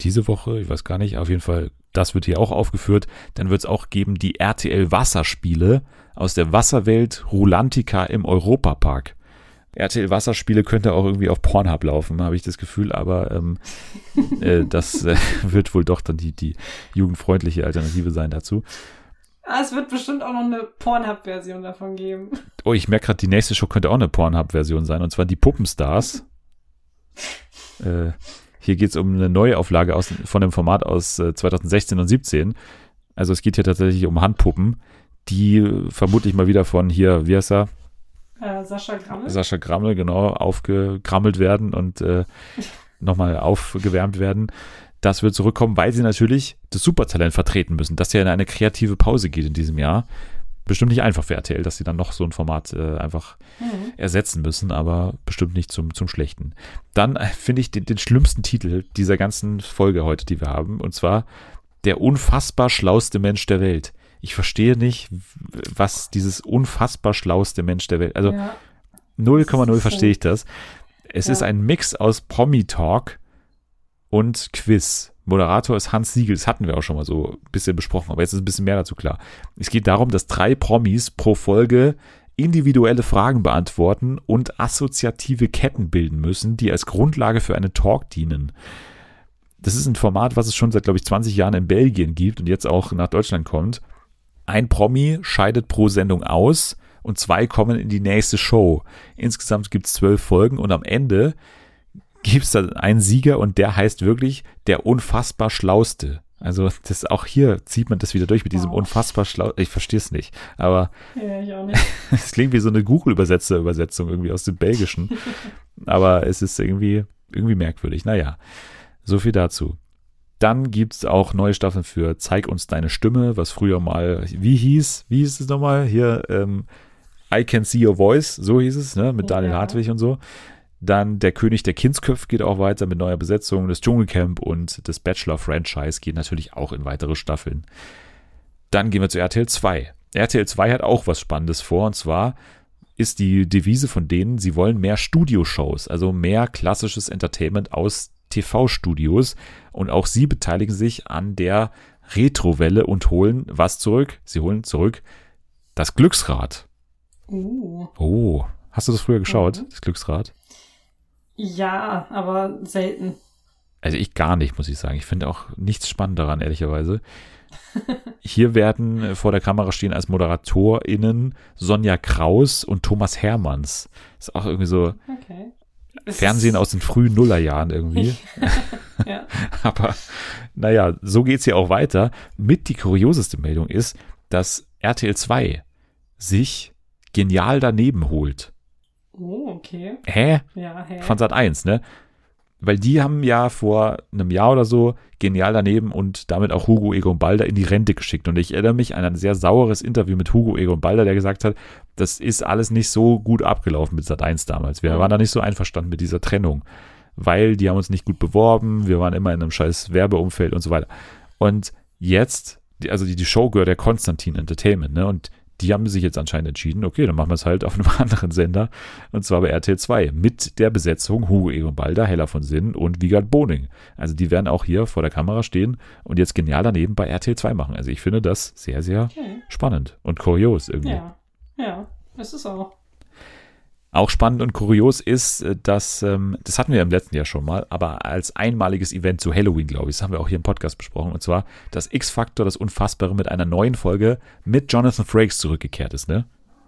diese Woche, ich weiß gar nicht. Auf jeden Fall, das wird hier auch aufgeführt. Dann wird es auch geben die RTL Wasserspiele aus der Wasserwelt Rulantica im Europapark. RTL Wasserspiele könnte auch irgendwie auf Pornhub laufen, habe ich das Gefühl, aber ähm, äh, das äh, wird wohl doch dann die, die jugendfreundliche Alternative sein dazu. Ah, es wird bestimmt auch noch eine Pornhub-Version davon geben. Oh, ich merke gerade, die nächste Show könnte auch eine Pornhub-Version sein, und zwar die Puppenstars. äh, hier geht es um eine Neuauflage aus, von dem Format aus äh, 2016 und 17. Also es geht hier tatsächlich um Handpuppen, die vermutlich mal wieder von hier, wie heißt er? Äh, Sascha Grammel. Sascha Grammel, genau, aufgegrammelt werden und äh, nochmal aufgewärmt werden. Das wird zurückkommen, weil sie natürlich das Supertalent vertreten müssen, das ja in eine kreative Pause geht in diesem Jahr. Bestimmt nicht einfach für RTL, dass sie dann noch so ein Format äh, einfach Mhm. ersetzen müssen, aber bestimmt nicht zum, zum Schlechten. Dann äh, finde ich den, den schlimmsten Titel dieser ganzen Folge heute, die wir haben, und zwar der unfassbar schlauste Mensch der Welt. Ich verstehe nicht, was dieses unfassbar schlauste Mensch der Welt, also ja. 0,0 Das ist verstehe ich das. Es Ja. ist ein Mix aus Promi-Talk und Quiz. Moderator ist Hans Siegel, das hatten wir auch schon mal so ein bisschen besprochen, aber jetzt ist ein bisschen mehr dazu klar. Es geht darum, dass drei Promis pro Folge individuelle Fragen beantworten und assoziative Ketten bilden müssen, die als Grundlage für einen Talk dienen. Das ist ein Format, was es schon seit, glaube ich, 20 Jahren in Belgien gibt und jetzt auch nach Deutschland kommt. Ein Promi scheidet pro Sendung aus und zwei kommen in die nächste Show. Insgesamt gibt es zwölf Folgen und am Ende gibt es dann einen Sieger und der heißt wirklich der unfassbar Schlauste. Also das auch hier zieht man das wieder durch mit diesem Wow. unfassbar schlau. Ich verstehe es nicht, aber Ja, es klingt wie so eine Google-Übersetzer-Übersetzung irgendwie aus dem Belgischen. Aber es ist irgendwie, irgendwie merkwürdig. Naja, so viel dazu. Dann gibt's auch neue Staffeln für Zeig uns deine Stimme, was früher mal, wie hieß, wie hieß es nochmal? Hier, ähm, I Can See Your Voice, so hieß es, ne, mit Daniel Ja. Hartwig und so. Dann Der König der Kindsköpfe geht auch weiter mit neuer Besetzung. Das Dschungelcamp und das Bachelor-Franchise geht natürlich auch in weitere Staffeln. Dann gehen wir zu RTL 2. RTL 2 hat auch was Spannendes vor und zwar ist die Devise von denen, sie wollen mehr Studioshows, also mehr klassisches Entertainment aus TV-Studios und auch sie beteiligen sich an der Retrowelle und holen was zurück? Sie holen zurück das Glücksrad. Uh. Oh, hast du das früher geschaut, Mhm. das Glücksrad? Ja, aber selten. Also ich gar nicht, muss ich sagen. Ich finde auch nichts spannend daran, ehrlicherweise. Hier werden äh, vor der Kamera stehen als ModeratorInnen Sonja Kraus und Thomas Hermanns. Ist auch irgendwie so Okay. Es Fernsehen aus den frühen Nullerjahren irgendwie. Ja. Aber naja, so geht's hier auch weiter. Mit die kurioseste Meldung ist, dass RTL 2 sich genial daneben holt. Oh, okay. Hä? Ja, hey. Von Sat 1, ne? Weil die haben ja vor einem Jahr oder so genial daneben und damit auch Hugo Egon Balder in die Rente geschickt. Und ich erinnere mich an ein sehr saures Interview mit Hugo Egon Balder, der gesagt hat, das ist alles nicht so gut abgelaufen mit Sat 1 damals. Wir waren da nicht so einverstanden mit dieser Trennung, weil die haben uns nicht gut beworben, wir waren immer in einem scheiß Werbeumfeld und so weiter. Und jetzt, also die, die Show gehört der Konstantin Entertainment, ne? Und die haben sich jetzt anscheinend entschieden, okay, dann machen wir es halt auf einem anderen Sender, und zwar bei RTL 2, mit der Besetzung Hugo Egon Balder, Hella von Sinn und Wiegald Boning. Also die werden auch hier vor der Kamera stehen und jetzt genial daneben bei RTL 2 machen. Also ich finde das sehr, sehr Okay. spannend und kurios irgendwie. Ja. Ja, ist es auch. Auch spannend und kurios ist, äh, dass, ähm, das hatten wir im letzten Jahr schon mal, aber als einmaliges Event zu Halloween, glaube ich, das haben wir auch hier im Podcast besprochen, und zwar, dass X-Factor, das Unfassbare, mit einer neuen Folge mit Jonathan Frakes zurückgekehrt ist, ne?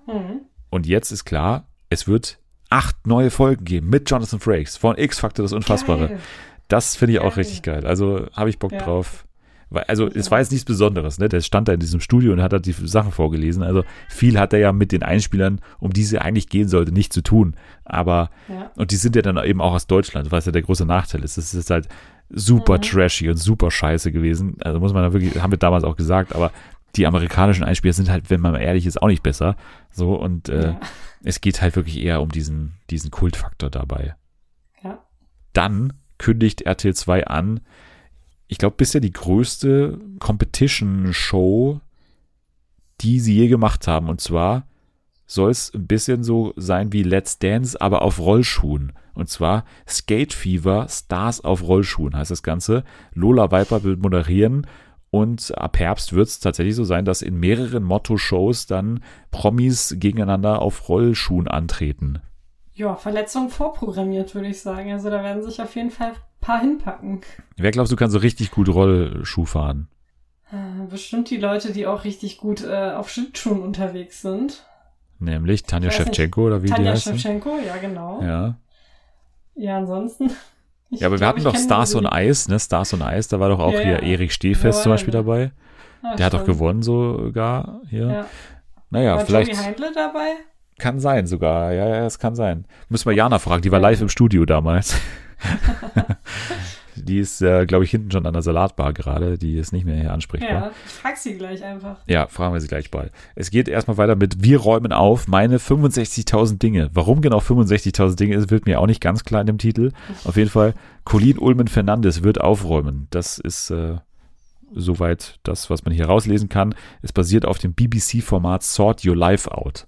Mhm. Und jetzt ist klar, es wird acht neue Folgen geben mit Jonathan Frakes von X-Factor, das Unfassbare. Geil. Das finde ich auch Geil. richtig geil. Also habe ich Bock Ja. drauf. Also es war jetzt nichts Besonderes, ne? Der stand da in diesem Studio und hat da die Sachen vorgelesen. Also viel hat er ja mit den Einspielern, um die es eigentlich gehen sollte, nicht zu tun. Aber, Ja. und die sind ja dann eben auch aus Deutschland, was ja der große Nachteil ist. Es ist halt super Mhm. trashy und super scheiße gewesen. Also muss man da wirklich, haben wir damals auch gesagt, aber die amerikanischen Einspieler sind halt, wenn man mal ehrlich ist, auch nicht besser. So, und äh, Ja. es geht halt wirklich eher um diesen, diesen Kultfaktor dabei ja. dann kündigt RTL 2 an, ich glaube, bisher die größte Competition-Show, die sie je gemacht haben. Und zwar soll es ein bisschen so sein wie Let's Dance, aber auf Rollschuhen. Und zwar Skate Fever Stars auf Rollschuhen heißt das Ganze. Lola Viper will moderieren. Und ab Herbst wird es tatsächlich so sein, dass in mehreren Motto-Shows dann Promis gegeneinander auf Rollschuhen antreten. Ja, Verletzung vorprogrammiert, würde ich sagen. Also da werden sich auf jeden Fall ein paar hinpacken. Wer glaubst du, kann so richtig gut Rollschuh fahren? Äh, Bestimmt die Leute, die auch richtig gut äh, auf Schlittschuhen unterwegs sind. Nämlich Tanja. Shevchenko oder wie die Tanja heißt? sie? Shevchenko, ja genau. Ja, Ja. ansonsten. ja, aber wir hatten doch Stars on die- Eis, ne? Stars on Eis, da war doch auch Ja, hier ja. Erik Stehfest Ja, zum Beispiel dabei. Ah, Der hat doch stimmt. gewonnen sogar hier. Ja. Naja, War vielleicht Tobi Heindle dabei? Kann sein sogar. Ja, ja, es kann sein. Müssen wir Jana fragen, die war live im Studio damals. die ist, äh, glaube ich, hinten schon an der Salatbar gerade. Die ist nicht mehr hier ansprechbar. Ja, ich frag sie gleich einfach. Ja, fragen wir sie gleich bald. Es geht erstmal weiter mit Wir räumen auf, meine 65.000 Dinge. Warum genau 65.000 Dinge ist, wird mir auch nicht ganz klar in dem Titel. Auf jeden Fall, Colin Ulmen Fernandes wird aufräumen. Das ist äh, soweit das, was man hier rauslesen kann. Es basiert auf dem BBC-Format Sort Your Life Out.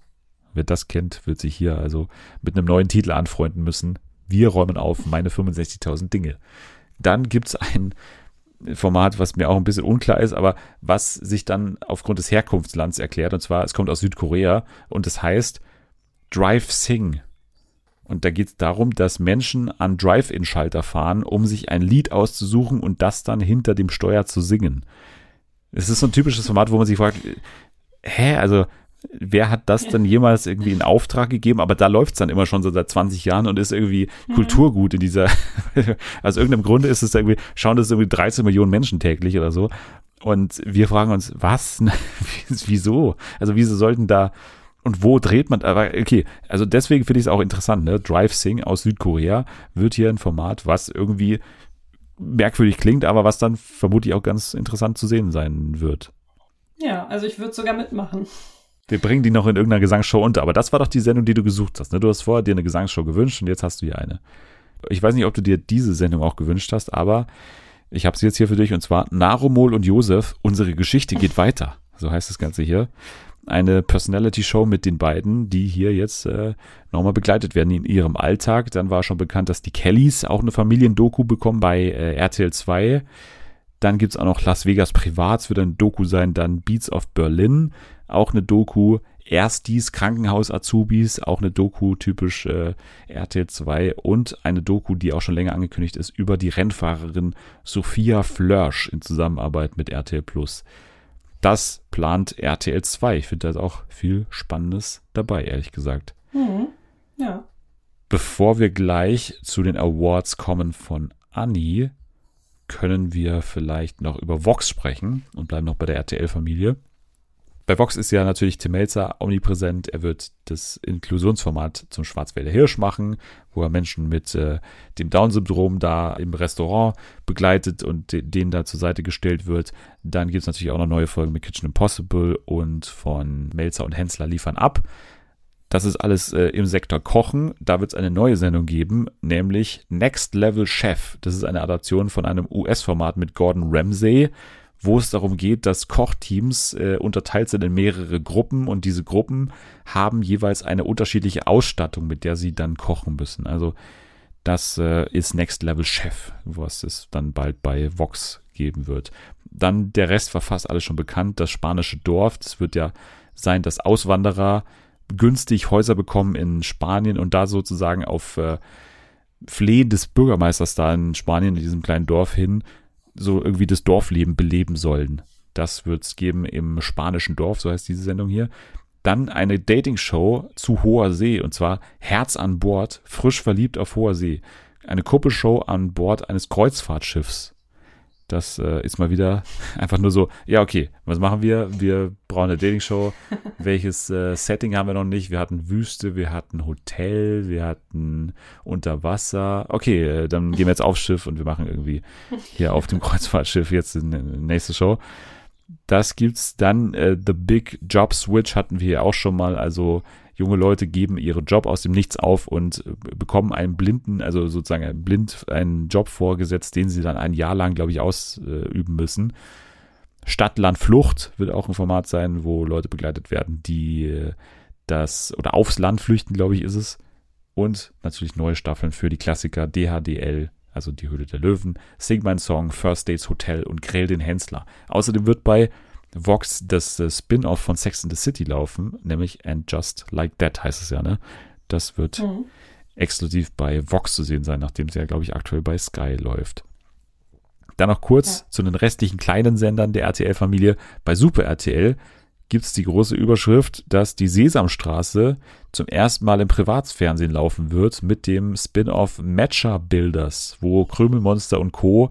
Wer das kennt, wird sich hier also mit einem neuen Titel anfreunden müssen. Wir räumen auf meine 65.000 Dinge. Dann gibt's ein Format, was mir auch ein bisschen unklar ist, aber was sich dann aufgrund des Herkunftslands erklärt. Und zwar, es kommt aus Südkorea und es heißt Drive Sing. Und da geht es darum, dass Menschen an Drive-In-Schalter fahren, um sich ein Lied auszusuchen und das dann hinter dem Steuer zu singen. Es ist so ein typisches Format, wo man sich fragt, hä, also wer hat das denn jemals irgendwie in Auftrag gegeben? Aber da läuft es dann immer schon so seit 20 Jahren und ist irgendwie mhm. Kulturgut in dieser, aus irgendeinem Grunde ist es irgendwie, schauen das irgendwie 13 Millionen Menschen täglich oder so. Und wir fragen uns, was? Wieso? Also wieso sollten da und wo dreht man, aber okay, also deswegen finde ich es auch interessant, ne? Drive Sing aus Südkorea wird hier ein Format, was irgendwie merkwürdig klingt, aber was dann vermutlich auch ganz interessant zu sehen sein wird. Ja, also ich würde sogar mitmachen. Wir bringen die noch in irgendeiner Gesangsshow unter. Aber das war doch die Sendung, die du gesucht hast. Ne? Du hast vorher dir eine Gesangsshow gewünscht und jetzt hast du hier eine. Ich weiß nicht, ob du dir diese Sendung auch gewünscht hast, aber ich habe sie jetzt hier für dich und zwar Narumol und Josef, unsere Geschichte geht weiter. So heißt das Ganze hier. Eine Personality-Show mit den beiden, die hier jetzt äh, nochmal begleitet werden in ihrem Alltag. Dann war schon bekannt, dass die Kellys auch eine Familiendoku bekommen bei äh, RTL 2. Dann gibt's auch noch Las Vegas Privats, wird ein Doku sein. Dann Beats of Berlin, auch eine Doku. Erstis Krankenhaus-Azubis, auch eine Doku typisch äh, RTL 2 und eine Doku, die auch schon länger angekündigt ist, über die Rennfahrerin Sophia Flörsch in Zusammenarbeit mit RTL Plus. Das plant RTL 2. Ich finde da auch viel Spannendes dabei, ehrlich gesagt. Mhm. Ja. Bevor wir gleich zu den Awards kommen von Annie, können wir vielleicht noch über Vox sprechen und bleiben noch bei der RTL-Familie. Bei Vox ist ja natürlich Tim Melzer omnipräsent. Er wird das Inklusionsformat zum Schwarzwälder Hirsch machen, wo er Menschen mit äh, dem Down-Syndrom da im Restaurant begleitet und de denen da zur Seite gestellt wird. Dann gibt es natürlich auch noch neue Folgen mit Kitchen Impossible und von Melzer und Hensler liefern ab. Das ist alles äh, im Sektor Kochen. Da wird es eine neue Sendung geben, nämlich Next Level Chef. Das ist eine Adaption von einem US-Format mit Gordon Ramsay wo es darum geht, dass Kochteams äh, unterteilt sind in mehrere Gruppen und diese Gruppen haben jeweils eine unterschiedliche Ausstattung, mit der sie dann kochen müssen. Also das äh, ist Next Level Chef, was es dann bald bei Vox geben wird. Dann der Rest war fast alles schon bekannt. Das spanische Dorf, das wird ja sein, dass Auswanderer günstig Häuser bekommen in Spanien und da sozusagen auf äh, Flehen des Bürgermeisters da in Spanien, in diesem kleinen Dorf hin, so irgendwie das Dorfleben beleben sollen. Das wird es geben im spanischen Dorf, so heißt diese Sendung hier. Dann eine Dating-Show zu hoher See und zwar Herz an Bord, frisch verliebt auf hoher See. Eine Kuppelshow an Bord eines Kreuzfahrtschiffs. Das äh, ist mal wieder einfach nur so, ja, okay, was machen wir? Wir brauchen eine Dating-Show. Welches äh, Setting haben wir noch nicht? Wir hatten Wüste, wir hatten Hotel, wir hatten Unterwasser. Okay, äh, dann gehen wir jetzt aufs Schiff und wir machen irgendwie hier auf dem Kreuzfahrtschiff jetzt eine nächste Show. Das gibt's dann. Äh, The Big Job Switch hatten wir hier auch schon mal. Also junge Leute geben ihren Job aus dem Nichts auf und äh, bekommen einen blinden, also sozusagen blind einen Job vorgesetzt, den sie dann ein Jahr lang, glaube ich, ausüben müssen. Stadt, Land, Flucht wird auch ein Format sein, wo Leute begleitet werden, die äh, das oder aufs Land flüchten, glaube ich, ist es. Und natürlich neue Staffeln für die Klassiker DHDL, also die Höhle der Löwen, Sing My Song, First Dates Hotel und Grill den Hensler. Außerdem wird bei Vox das äh, Spin-off von Sex in the City laufen, nämlich And Just Like That heißt es ja, ne? Das wird mhm. exklusiv bei Vox zu sehen sein, nachdem sie ja, glaube ich, aktuell bei Sky läuft. Dann noch kurz ja. zu den restlichen kleinen Sendern der RTL-Familie. Bei Super RTL gibt es die große Überschrift, dass die Sesamstraße zum ersten Mal im Privatsfernsehen laufen wird mit dem Spin-off Matcher Builders, wo Krümelmonster und Co.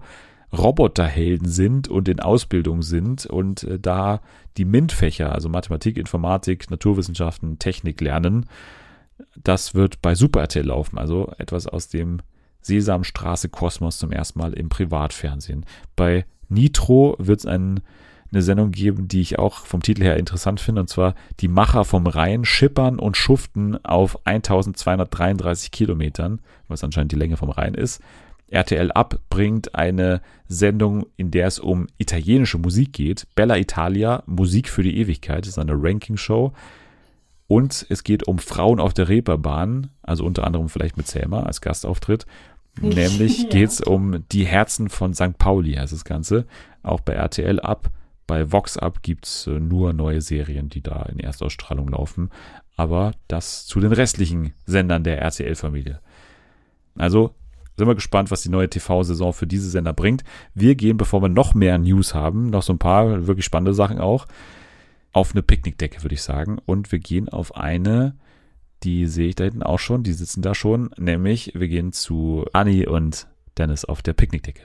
Roboterhelden sind und in Ausbildung sind und äh, da die MINT-Fächer, also Mathematik, Informatik, Naturwissenschaften, Technik lernen. Das wird bei Super RTL laufen, also etwas aus dem Sesamstraße Kosmos zum ersten Mal im Privatfernsehen. Bei Nitro wird es ein, eine Sendung geben, die ich auch vom Titel her interessant finde, und zwar die Macher vom Rhein schippern und schuften auf 1233 Kilometern, was anscheinend die Länge vom Rhein ist RTL Up bringt eine Sendung, in der es um italienische Musik geht. Bella Italia, Musik für die Ewigkeit, das ist eine Ranking-Show. Und es geht um Frauen auf der Reeperbahn, also unter anderem vielleicht mit Selma als Gastauftritt. Nämlich Ja. geht's um die Herzen von St. Pauli, heißt das Ganze. Auch bei RTL Up. Bei Vox Up gibt's äh, nur neue Serien, die da in Erstausstrahlung laufen. Aber das zu den restlichen Sendern der RTL-Familie. Also sind wir gespannt, was die neue TV-Saison für diese Sender bringt. Wir gehen, bevor wir noch mehr News haben, noch so ein paar wirklich spannende Sachen auch, auf eine Picknickdecke, würde ich sagen. Und wir gehen auf eine, die sehe ich da hinten auch schon, die sitzen da schon, nämlich wir gehen zu Anni und Dennis auf der Picknickdecke.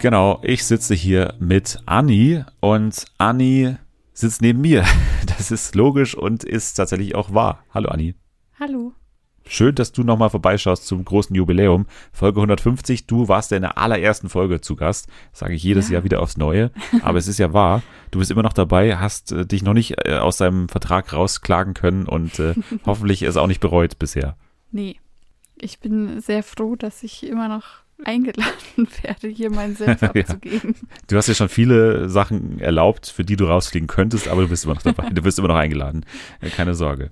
Genau, ich sitze hier mit Anni und Anni sitzt neben mir. Das ist logisch und ist tatsächlich auch wahr. Hallo Anni. Hallo. Schön, dass du nochmal vorbeischaust zum großen Jubiläum. Folge 150. Du warst ja in der allerersten Folge zu Gast. Sage ich jedes Ja. Jahr wieder aufs Neue. Aber es ist ja wahr. Du bist immer noch dabei, hast äh, dich noch nicht äh, aus deinem Vertrag rausklagen können und äh, hoffentlich es auch nicht bereut bisher. Nee, ich bin sehr froh, dass ich immer noch eingeladen werde, hier meinen Senf Ja. abzugeben. Du hast ja schon viele Sachen erlaubt, für die du rausfliegen könntest, aber du bist immer noch dabei. Du bist immer noch eingeladen. Keine Sorge.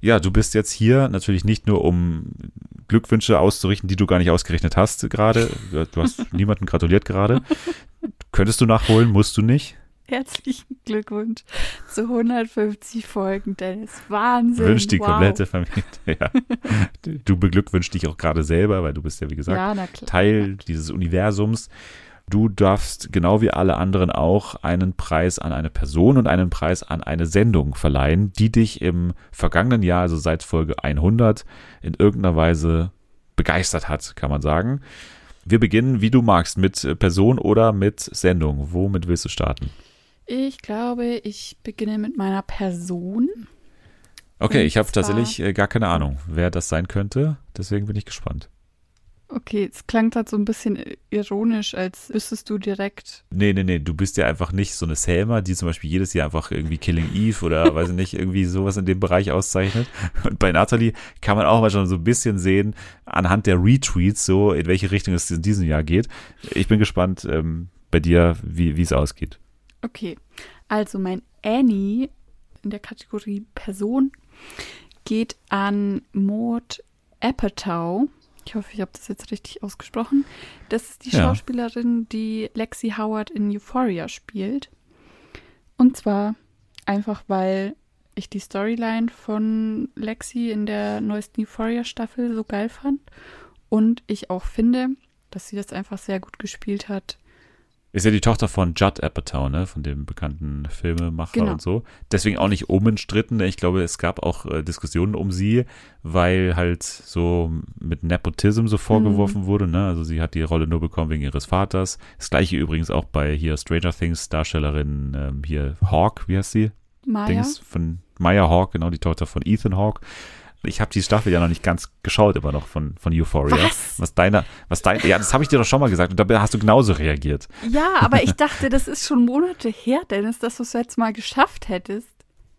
Ja, du bist jetzt hier natürlich nicht nur, um Glückwünsche auszurichten, die du gar nicht ausgerechnet hast gerade. Du hast niemanden gratuliert gerade. Könntest du nachholen, musst du nicht. Herzlichen Glückwunsch zu 150 Folgen, Dennis. Wahnsinn. Wünsch die wow. komplette Familie. Ja. Du- beglückwünschst dich auch gerade selber, weil du bist ja, wie gesagt, Ja, klar. Teil dieses Universums. Du darfst genau wie alle anderen auch einen Preis an eine Person und einen Preis an eine Sendung verleihen, die dich im vergangenen Jahr, also seit Folge 100, in irgendeiner Weise begeistert hat, kann man sagen. Wir beginnen, wie du magst, mit Person oder mit Sendung. Womit willst du starten? Ich glaube, ich beginne mit meiner Person. Okay, ich habe tatsächlich äh, gar keine Ahnung, wer das sein könnte. Deswegen bin ich gespannt. Okay, es klang gerade so ein bisschen ironisch, als wüsstest du direkt. Nee, nee, nee, du bist ja einfach nicht so eine Selma, die zum Beispiel jedes Jahr einfach irgendwie Killing Eve oder weiß ich nicht, irgendwie sowas in dem Bereich auszeichnet. Und bei Natalie kann man auch mal schon so ein bisschen sehen, anhand der Retweets, so in welche Richtung es in diesem Jahr geht. Ich bin gespannt ähm, bei dir, wie es ausgeht. Okay, also mein Annie in der Kategorie Person geht an Maud Apatow. Ich hoffe, ich habe das jetzt richtig ausgesprochen. Das ist die Ja. Schauspielerin, die Lexi Howard in Euphoria spielt. Und zwar einfach, weil ich die Storyline von Lexi in der neuesten Euphoria-Staffel so geil fand. Und ich auch finde, dass sie das einfach sehr gut gespielt hat. Ist ja die Tochter von Judd Apatow, ne, von dem bekannten Filmemacher Genau. und so. Deswegen auch nicht unumstritten. Ich glaube, es gab auch äh, Diskussionen um sie, weil halt so mit Nepotism so vorgeworfen wurde, ne. Also sie hat die Rolle nur bekommen wegen ihres Vaters. Das gleiche übrigens auch bei hier Stranger Things Darstellerin ähm, hier Hawk, wie heißt sie? Maya? Dings von Maya Hawk, genau, die Tochter von Ethan Hawk. Ich habe die Staffel ja noch nicht ganz geschaut, immer noch von, von Euphoria. Was? Was deiner, was dein, ja, das habe ich dir doch schon mal gesagt und dabei hast du genauso reagiert. Ja, aber ich dachte, das ist schon Monate her, Dennis, dass du es jetzt mal geschafft hättest.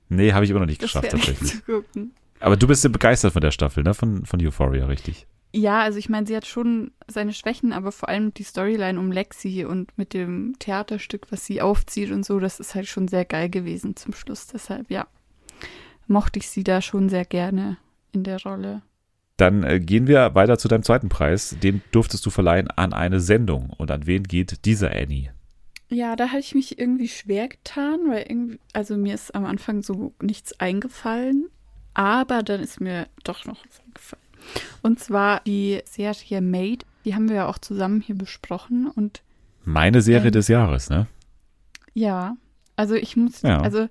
Nee, habe ich immer noch nicht Das geschafft tatsächlich. zu gucken. Aber du bist ja begeistert von der Staffel, ne? Von, von Euphoria, richtig. Ja, also ich meine, sie hat schon seine Schwächen, aber vor allem die Storyline um Lexi und mit dem Theaterstück, was sie aufzieht und so, das ist halt schon sehr geil gewesen zum Schluss. Deshalb, ja, mochte ich sie da schon sehr gerne in der Rolle. Dann äh, gehen wir weiter zu deinem zweiten Preis. Den durftest du verleihen an eine Sendung. Und an wen geht dieser Annie? Ja, da habe ich mich irgendwie schwer getan, weil irgendwie, also mir ist am Anfang so nichts eingefallen, aber dann ist mir doch noch was eingefallen. Und zwar die Serie Made, die haben wir ja auch zusammen hier besprochen und Meine Serie Ähm. des Jahres, ne? ja, also ich muss, Ja. also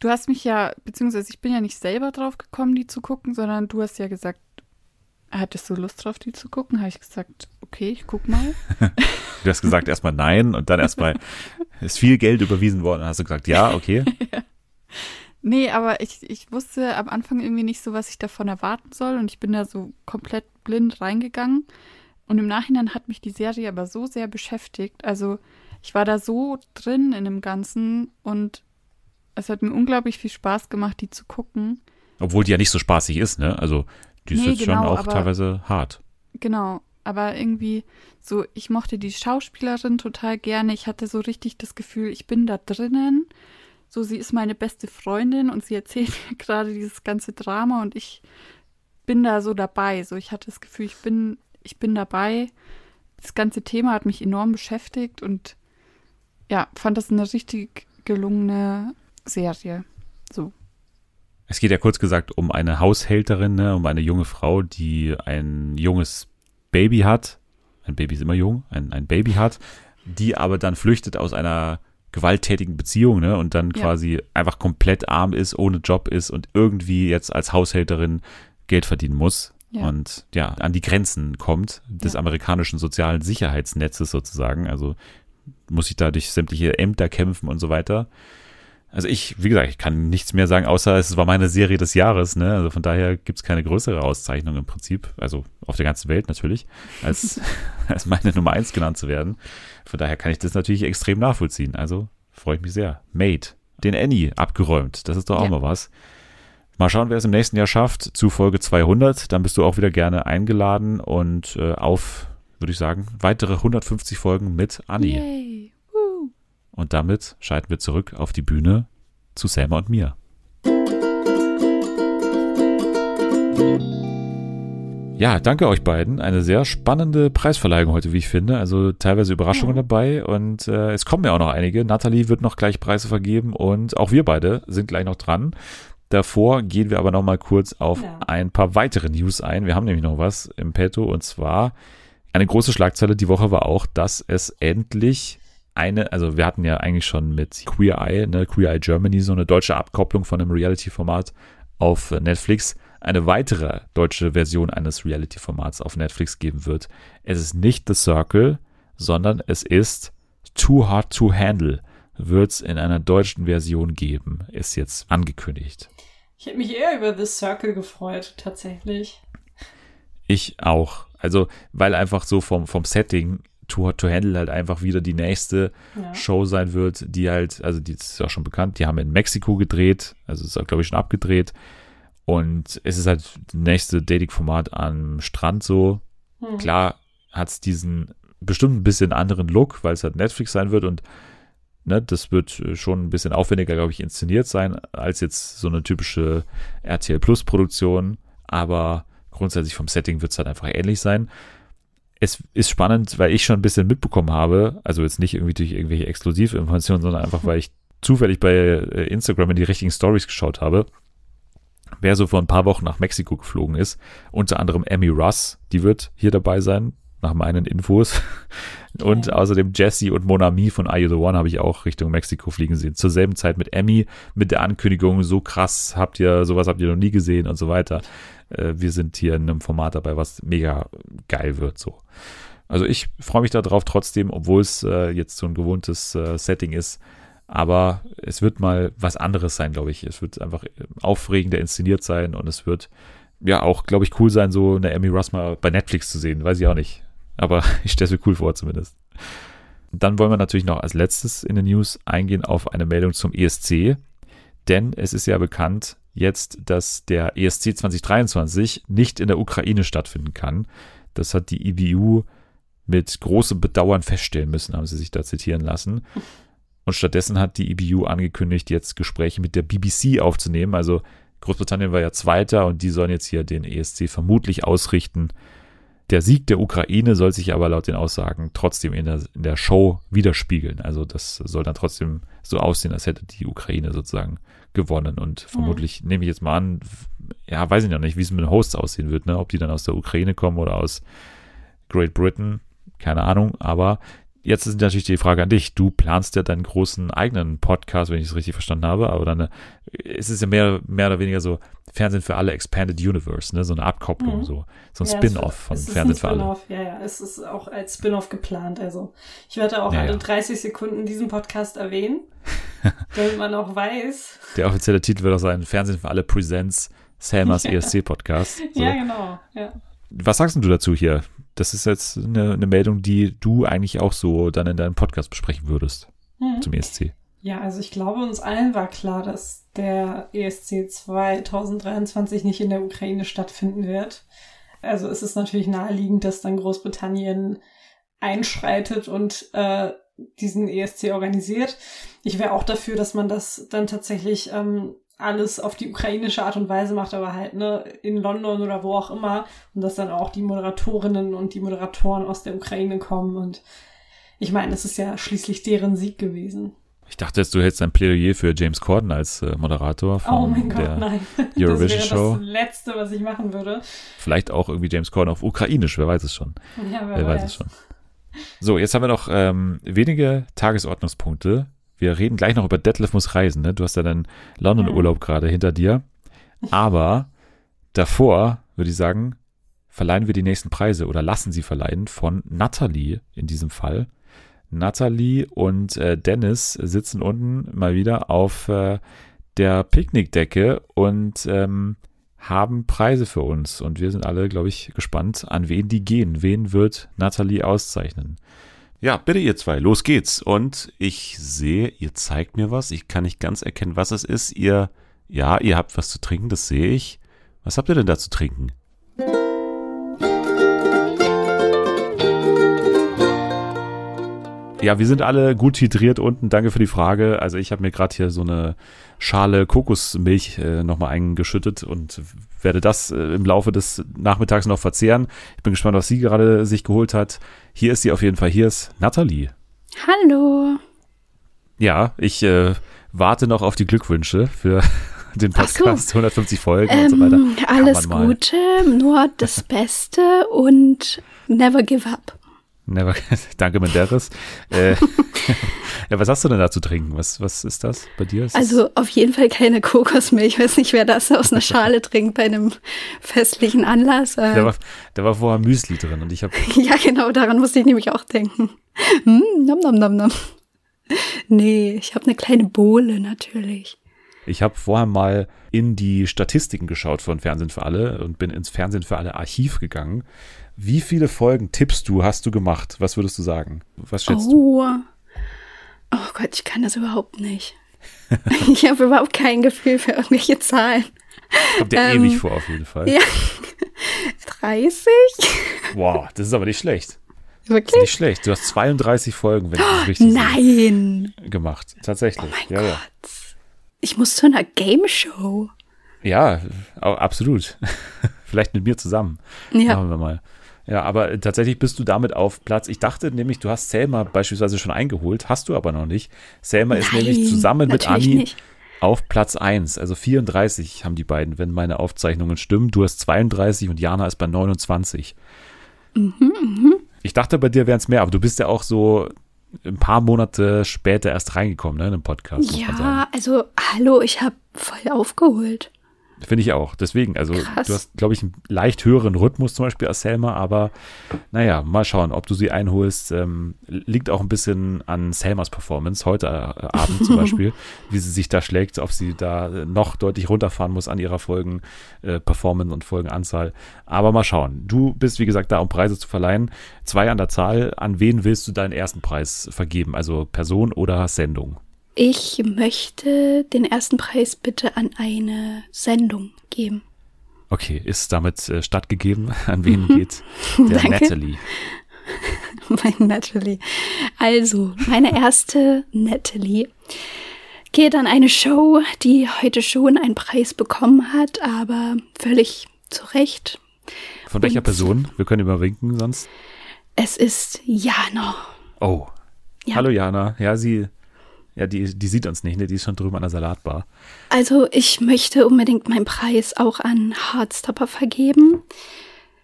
du hast mich ja, beziehungsweise ich bin ja nicht selber drauf gekommen, die zu gucken, sondern du hast ja gesagt, hattest du Lust drauf, die zu gucken? Habe ich gesagt, okay, ich guck mal. Du hast gesagt erstmal nein und dann erstmal ist viel Geld überwiesen worden. Dann hast du gesagt, ja, okay. Nee, aber ich, ich wusste am Anfang irgendwie nicht so, was ich davon erwarten soll und ich bin da so komplett blind reingegangen. Und im Nachhinein hat mich die Serie aber so sehr beschäftigt. Also ich war da so drin in dem Ganzen und es hat mir unglaublich viel Spaß gemacht, die zu gucken, Obwohl die ja nicht so spaßig ist, ne? Also die ist Nee, jetzt schon genau, auch aber- teilweise hart. Genau, aber irgendwie so, ich mochte die Schauspielerin total gerne. Ich hatte so richtig das Gefühl, ich bin da drinnen. So, sie ist meine beste Freundin und sie erzählt mir gerade dieses ganze Drama und ich bin da so dabei. So, ich hatte das Gefühl, ich bin, ich bin dabei. Das ganze Thema hat mich enorm beschäftigt und ja, fand das eine richtig gelungene Serie. So. Es geht ja kurz gesagt um eine Haushälterin, ne, um eine junge Frau, die ein junges Baby hat. Ein Baby ist immer jung, ein, ein Baby hat, die aber dann flüchtet aus einer gewalttätigen Beziehung, ne, und dann Ja. quasi einfach komplett arm ist, ohne Job ist und irgendwie jetzt als Haushälterin Geld verdienen muss. Ja. Und ja, an die Grenzen kommt des Ja. amerikanischen sozialen Sicherheitsnetzes sozusagen. Also muss sich da durch sämtliche Ämter kämpfen und so weiter. Also ich, wie gesagt, ich kann nichts mehr sagen, außer es war meine Serie des Jahres, ne? Also von daher gibt's keine größere Auszeichnung im Prinzip, also auf der ganzen Welt natürlich, als, als meine Nummer eins genannt zu werden. Von daher kann ich das natürlich extrem nachvollziehen. Also freue ich mich sehr. Made, den Annie abgeräumt, das ist doch auch Ja. mal was. Mal schauen, wer es im nächsten Jahr schafft, zu Folge 200. Dann bist du auch wieder gerne eingeladen und äh, auf, würde ich sagen, weitere 150 Folgen mit Annie. Yay. Und damit schalten wir zurück auf die Bühne zu Selma und mir. Ja, danke euch beiden. Eine sehr spannende Preisverleihung heute, wie ich finde. Also teilweise Überraschungen dabei und äh, es kommen ja auch noch einige. Natalie wird noch gleich Preise vergeben und auch wir beide sind gleich noch dran. Davor gehen wir aber noch mal kurz auf Ja. ein paar weitere News ein. Wir haben nämlich noch was im Petto und zwar eine große Schlagzeile die Woche war auch, dass es endlich eine, also wir hatten ja eigentlich schon mit Queer Eye, ne, Queer Eye Germany, so eine deutsche Abkopplung von einem Reality-Format auf Netflix, eine weitere deutsche Version eines Reality-Formats auf Netflix geben wird. Es ist nicht The Circle, sondern es ist Too Hard to Handle. Wird es in einer deutschen Version geben, ist jetzt angekündigt. Ich hätte mich eher über The Circle gefreut, tatsächlich. Ich auch. Also, weil einfach so vom, vom Setting Too Hot to Handle halt einfach wieder die nächste Ja. Show sein wird, die halt, also die ist ja schon bekannt, die haben in Mexiko gedreht, also ist auch, glaube ich, schon abgedreht. Und es ist halt das nächste Dating-Format am Strand so. Hm. Klar hat es diesen bestimmt ein bisschen anderen Look, weil es halt Netflix sein wird und ne, das wird äh, schon ein bisschen aufwendiger, glaube ich, inszeniert sein, als jetzt so eine typische RTL Plus Produktion. Aber grundsätzlich vom Setting wird es halt einfach ähnlich sein. Es ist spannend, weil ich schon ein bisschen mitbekommen habe, also jetzt nicht irgendwie durch irgendwelche Exklusivinformationen, sondern einfach, weil ich zufällig bei äh, Instagram in die richtigen Stories geschaut habe, wer so vor ein paar Wochen nach Mexiko geflogen ist. Unter anderem Emmy Russ, die wird hier dabei sein, nach meinen Infos. Und außerdem Jesse und Monami von Are You the One habe ich auch Richtung Mexiko fliegen sehen. Zur selben Zeit mit Emmy, mit der Ankündigung, so krass habt ihr, sowas habt ihr noch nie gesehen und so weiter. Äh, wir sind hier in einem Format dabei, was mega geil wird, so. Also ich freue mich darauf trotzdem, obwohl es äh, jetzt so ein gewohntes äh, Setting ist. Aber es wird mal was anderes sein, glaube ich. Es wird einfach aufregender inszeniert sein und es wird ja auch, glaube ich, cool sein, so eine Emmy Russ mal bei Netflix zu sehen. Weiß ich auch nicht. Aber ich stelle es mir cool vor zumindest. Dann wollen wir natürlich noch als letztes in den News eingehen auf eine Meldung zum ESC. Denn es ist ja bekannt jetzt, dass der ESC 2023 nicht in der Ukraine stattfinden kann. Das hat die IBU mit großem Bedauern feststellen müssen, haben sie sich da zitieren lassen. Und stattdessen hat die IBU angekündigt, jetzt Gespräche mit der BBC aufzunehmen. Also Großbritannien war ja Zweiter und die sollen jetzt hier den ESC vermutlich ausrichten. Der Sieg der Ukraine soll sich aber laut den Aussagen trotzdem in der, in der Show widerspiegeln. Also das soll dann trotzdem so aussehen, als hätte die Ukraine sozusagen gewonnen. Und vermutlich nehme ich jetzt mal an, ja, weiß ich noch nicht, wie es mit den Hosts aussehen wird, ne? ob die dann aus der Ukraine kommen oder aus Great Britain, keine Ahnung. Aber jetzt ist natürlich die Frage an dich. Du planst ja deinen großen eigenen Podcast, wenn ich es richtig verstanden habe, aber dann äh, ist es ja mehr, mehr oder weniger so Fernsehen für alle Expanded Universe, ne? so eine Abkopplung, Mhm. so, so ein Ja, Spin-off von Fernsehen für alle. Ja, ja, es ist auch als Spin-off geplant. Also ich werde auch Ja, alle ja. 30 Sekunden diesen Podcast erwähnen, damit man auch weiß. Der offizielle Titel wird auch sein Fernsehen für alle Presents Selmas ESC Podcast. So. Ja, genau. Was sagst du dazu hier? Das ist jetzt eine, eine Meldung, die du eigentlich auch so dann in deinem Podcast besprechen würdest Mhm. zum ESC. Ja, also ich glaube, uns allen war klar, dass der ESC 2023 nicht in der Ukraine stattfinden wird. Also es ist natürlich naheliegend, dass dann Großbritannien einschreitet und äh, diesen ESC organisiert. Ich wäre auch dafür, dass man das dann tatsächlich ähm, alles auf die ukrainische Art und Weise macht, aber halt ne, in London oder wo auch immer und dass dann auch die Moderatorinnen und die Moderatoren aus der Ukraine kommen und ich meine, es ist ja schließlich deren Sieg gewesen. Ich dachte jetzt, du hältst ein Plädoyer für James Corden als äh, Moderator von Oh mein der Gott, nein. Eurovision das Show. wäre das Letzte, was ich machen würde. Vielleicht auch irgendwie James Corden auf Ukrainisch, wer weiß es schon. Ja, wer, Wer weiß es schon. So, jetzt haben wir noch ähm, wenige Tagesordnungspunkte. Wir reden gleich noch über Detlef muss reisen. Ne? Du hast ja deinen London-Urlaub gerade hinter dir. Aber davor würde ich sagen, verleihen wir die nächsten Preise oder lassen sie verleihen von Natalie in diesem Fall. Natalie und äh, Dennis sitzen unten mal wieder auf äh, der Picknickdecke und ähm, haben Preise für uns. Und wir sind alle, glaube ich, gespannt, an wen die gehen. Wen wird Natalie auszeichnen? Ja, bitte ihr zwei, los geht's. Und ich sehe, ihr zeigt mir was. Ich kann nicht ganz erkennen, was es ist. Ihr, ja, ihr habt was zu trinken, das sehe ich. Was habt ihr denn da zu trinken? Ja, wir sind alle gut hydriert unten. Danke für die Frage. Also ich habe mir gerade hier so eine Schale Kokosmilch äh, nochmal eingeschüttet und werde das äh, im Laufe des Nachmittags noch verzehren. Ich bin gespannt, was sie gerade sich geholt hat. Hier ist sie auf jeden Fall. Hier ist Nathalie. Hallo. Ja, ich äh, warte noch auf die Glückwünsche für den Ach so. Podcast, 150 Folgen und so weiter. Ähm, Kann alles. Gute, nur das Beste und never give up. Never, danke, Menderes. Äh, ja, was hast du denn da zu trinken? Was, was ist das bei dir? Ist Also auf jeden Fall keine Kokosmilch. Ich weiß nicht, wer das aus einer Schale trinkt bei einem festlichen Anlass. da, Äh, war, da war vorher Müsli drin und ich habe ja, genau, daran musste ich nämlich auch denken. Hm, nom, nom, nom, nom. Nee, ich habe eine kleine Bohle natürlich. Ich habe vorher mal in die Statistiken geschaut von Fernsehen für alle und bin ins Fernsehen für alle Archiv gegangen. Wie viele Folgen tippst du, hast du gemacht? Was würdest du sagen? Was schätzt du? Oh. oh Gott, ich kann das überhaupt nicht. ich habe überhaupt kein Gefühl für irgendwelche Zahlen. Kommt dir ähm, ewig vor, auf jeden Fall. Ja. 30? Wow, das ist aber nicht schlecht. Das ist Wirklich? nicht schlecht. Du hast 32 Folgen, wenn ich das richtig Nein. sehe, gemacht. Tatsächlich. Oh mein ja, ja. Gott. Ich muss zu einer Game Show. Ja, absolut. Vielleicht mit mir zusammen. Ja. Machen wir mal. Ja, aber tatsächlich bist du damit auf Platz. Ich dachte nämlich, du hast Selma beispielsweise schon eingeholt, hast du aber noch nicht. Selma ist Nein, nämlich zusammen mit Anni nicht. auf Platz 1. Also 34 haben die beiden, wenn meine Aufzeichnungen stimmen. Du hast 32 und Jana ist bei 29. Mhm, Ich dachte, bei dir wären es mehr, aber du bist ja auch so ein paar Monate später erst reingekommen, ne, in den Podcast. Ja, also hallo, ich habe voll aufgeholt. Finde ich auch. Deswegen, also Krass. du hast, glaube ich, einen leicht höheren Rhythmus zum Beispiel als Selma, aber naja, mal schauen, ob du sie einholst. Ähm, liegt auch ein bisschen an Selmas Performance heute äh, Abend zum Beispiel, wie sie sich da schlägt, ob sie da noch deutlich runterfahren muss an ihrer Folgen äh, Performance und Folgenanzahl. Aber mal schauen. Du bist, wie gesagt, da, um Preise zu verleihen. Zwei an der Zahl. An wen willst du deinen ersten Preis vergeben? Also Person oder Sendung? Ich möchte den ersten Preis bitte an eine Sendung geben. Okay, ist damit äh, stattgegeben. An wen geht der Danke. Natalie? Mein Natalie. Also, meine erste Natalie geht an eine Show, die heute schon einen Preis bekommen hat, aber völlig zu Recht. Von welcher Und- Person? Wir können überwinken sonst. Es ist Jana. Oh. Ja. Hallo Jana. Ja, sie, ja, die, die sieht uns nicht, ne? Die ist schon drüben an der Salatbar. Also ich möchte unbedingt meinen Preis auch an Hardstopper vergeben,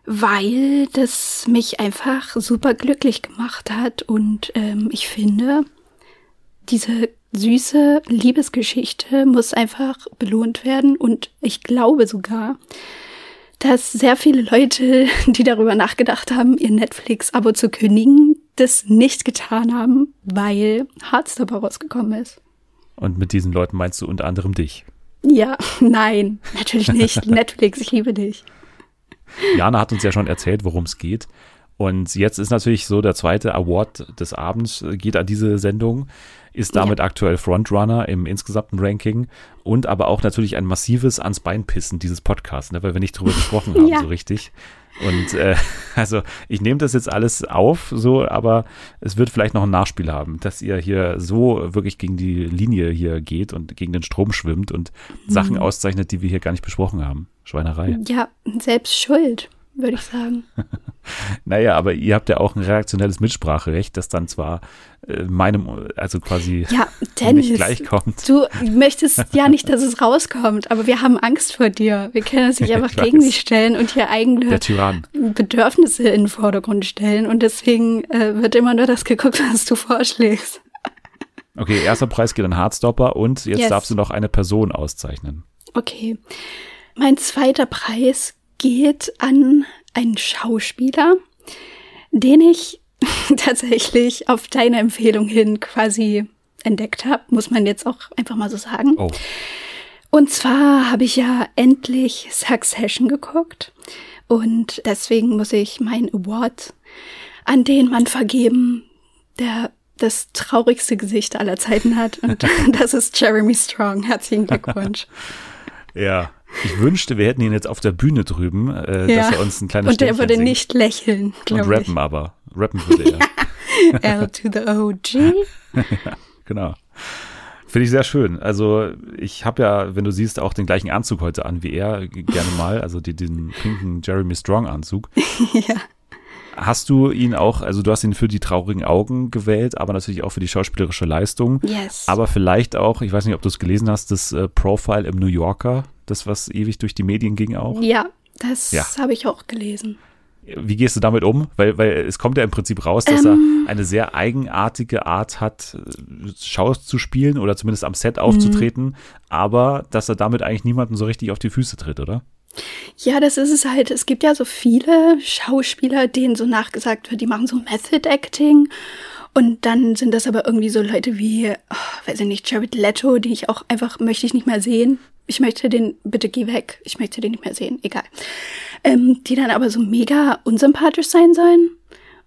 weil das mich einfach super glücklich gemacht hat und ähm, ich finde, diese süße Liebesgeschichte muss einfach belohnt werden und ich glaube sogar, dass sehr viele Leute, die darüber nachgedacht haben, ihr Netflix-Abo zu kündigen, das nicht getan haben, weil Hardstopper rausgekommen ist. Und mit diesen Leuten meinst du unter anderem dich. Ja, nein, natürlich nicht. Netflix, ich liebe dich. Jana hat uns ja schon erzählt, worum es geht. Und jetzt ist natürlich so, der zweite Award des Abends äh, geht an diese Sendung, ist damit aktuell Frontrunner im insgesamten Ranking und aber auch natürlich ein massives ans Bein pissen dieses Podcast, ne, weil wir nicht drüber gesprochen haben Ja. so richtig. Und äh, also ich nehme das jetzt alles auf, so, aber es wird vielleicht noch ein Nachspiel haben, dass ihr hier so wirklich gegen die Linie hier geht und gegen den Strom schwimmt und Sachen auszeichnet, die wir hier gar nicht besprochen haben. Schweinerei. Ja, selbst schuld, würde ich sagen. Naja, aber ihr habt ja auch ein redaktionelles Mitspracherecht, das dann zwar äh, meinem, also quasi Ja, nicht Dennis, gleichkommt. du möchtest ja nicht, dass es rauskommt, aber wir haben Angst vor dir. Wir können uns nicht einfach gegen dich stellen und hier eigene. Bedürfnisse in den Vordergrund stellen. Und deswegen äh, wird immer nur das geguckt, was du vorschlägst. Okay, erster Preis geht an Hardstopper und jetzt Yes. darfst du noch eine Person auszeichnen. Okay. Mein zweiter Preis geht an einen Schauspieler, den ich tatsächlich auf deine Empfehlung hin quasi entdeckt habe, muss man jetzt auch einfach mal so sagen. Oh, Und zwar habe ich ja endlich Succession geguckt und deswegen muss ich meinen Award an den Mann vergeben, der das traurigste Gesicht aller Zeiten hat und das ist Jeremy Strong. Herzlichen Glückwunsch. ja. Ich wünschte, wir hätten ihn jetzt auf der Bühne drüben, äh, Ja. dass er uns ein kleines Und der Ständchen würde singt. nicht lächeln, Und glaube ich. rappen aber. Rappen würde er. L to the OG. genau. Finde ich sehr schön. Also ich habe ja, wenn du siehst, auch den gleichen Anzug heute an wie er, gerne mal. Also die, den pinken Jeremy Strong Anzug. ja. Hast du ihn auch, also du hast ihn für die traurigen Augen gewählt, aber natürlich auch für die schauspielerische Leistung. Yes. Aber vielleicht auch, ich weiß nicht, ob du es gelesen hast, das äh, Profile im New Yorker, das was ewig durch die Medien ging auch. ja, das Ja. habe ich auch gelesen. Wie gehst du damit um? Weil, weil es kommt ja im Prinzip raus, dass Ähm. er eine sehr eigenartige Art hat, Schaus zu spielen oder zumindest am Set aufzutreten, aber dass er damit eigentlich niemanden so richtig auf die Füße tritt, oder? Ja, das ist es halt. Es gibt ja so viele Schauspieler, denen so nachgesagt wird, die machen so Method Acting. Und dann sind das aber irgendwie so Leute wie, oh, weiß ich nicht, Jared Leto, die ich auch einfach möchte ich nicht mehr sehen. Ich möchte den, bitte geh weg. Ich möchte den nicht mehr sehen. Egal. Ähm, die dann aber so mega unsympathisch sein sollen.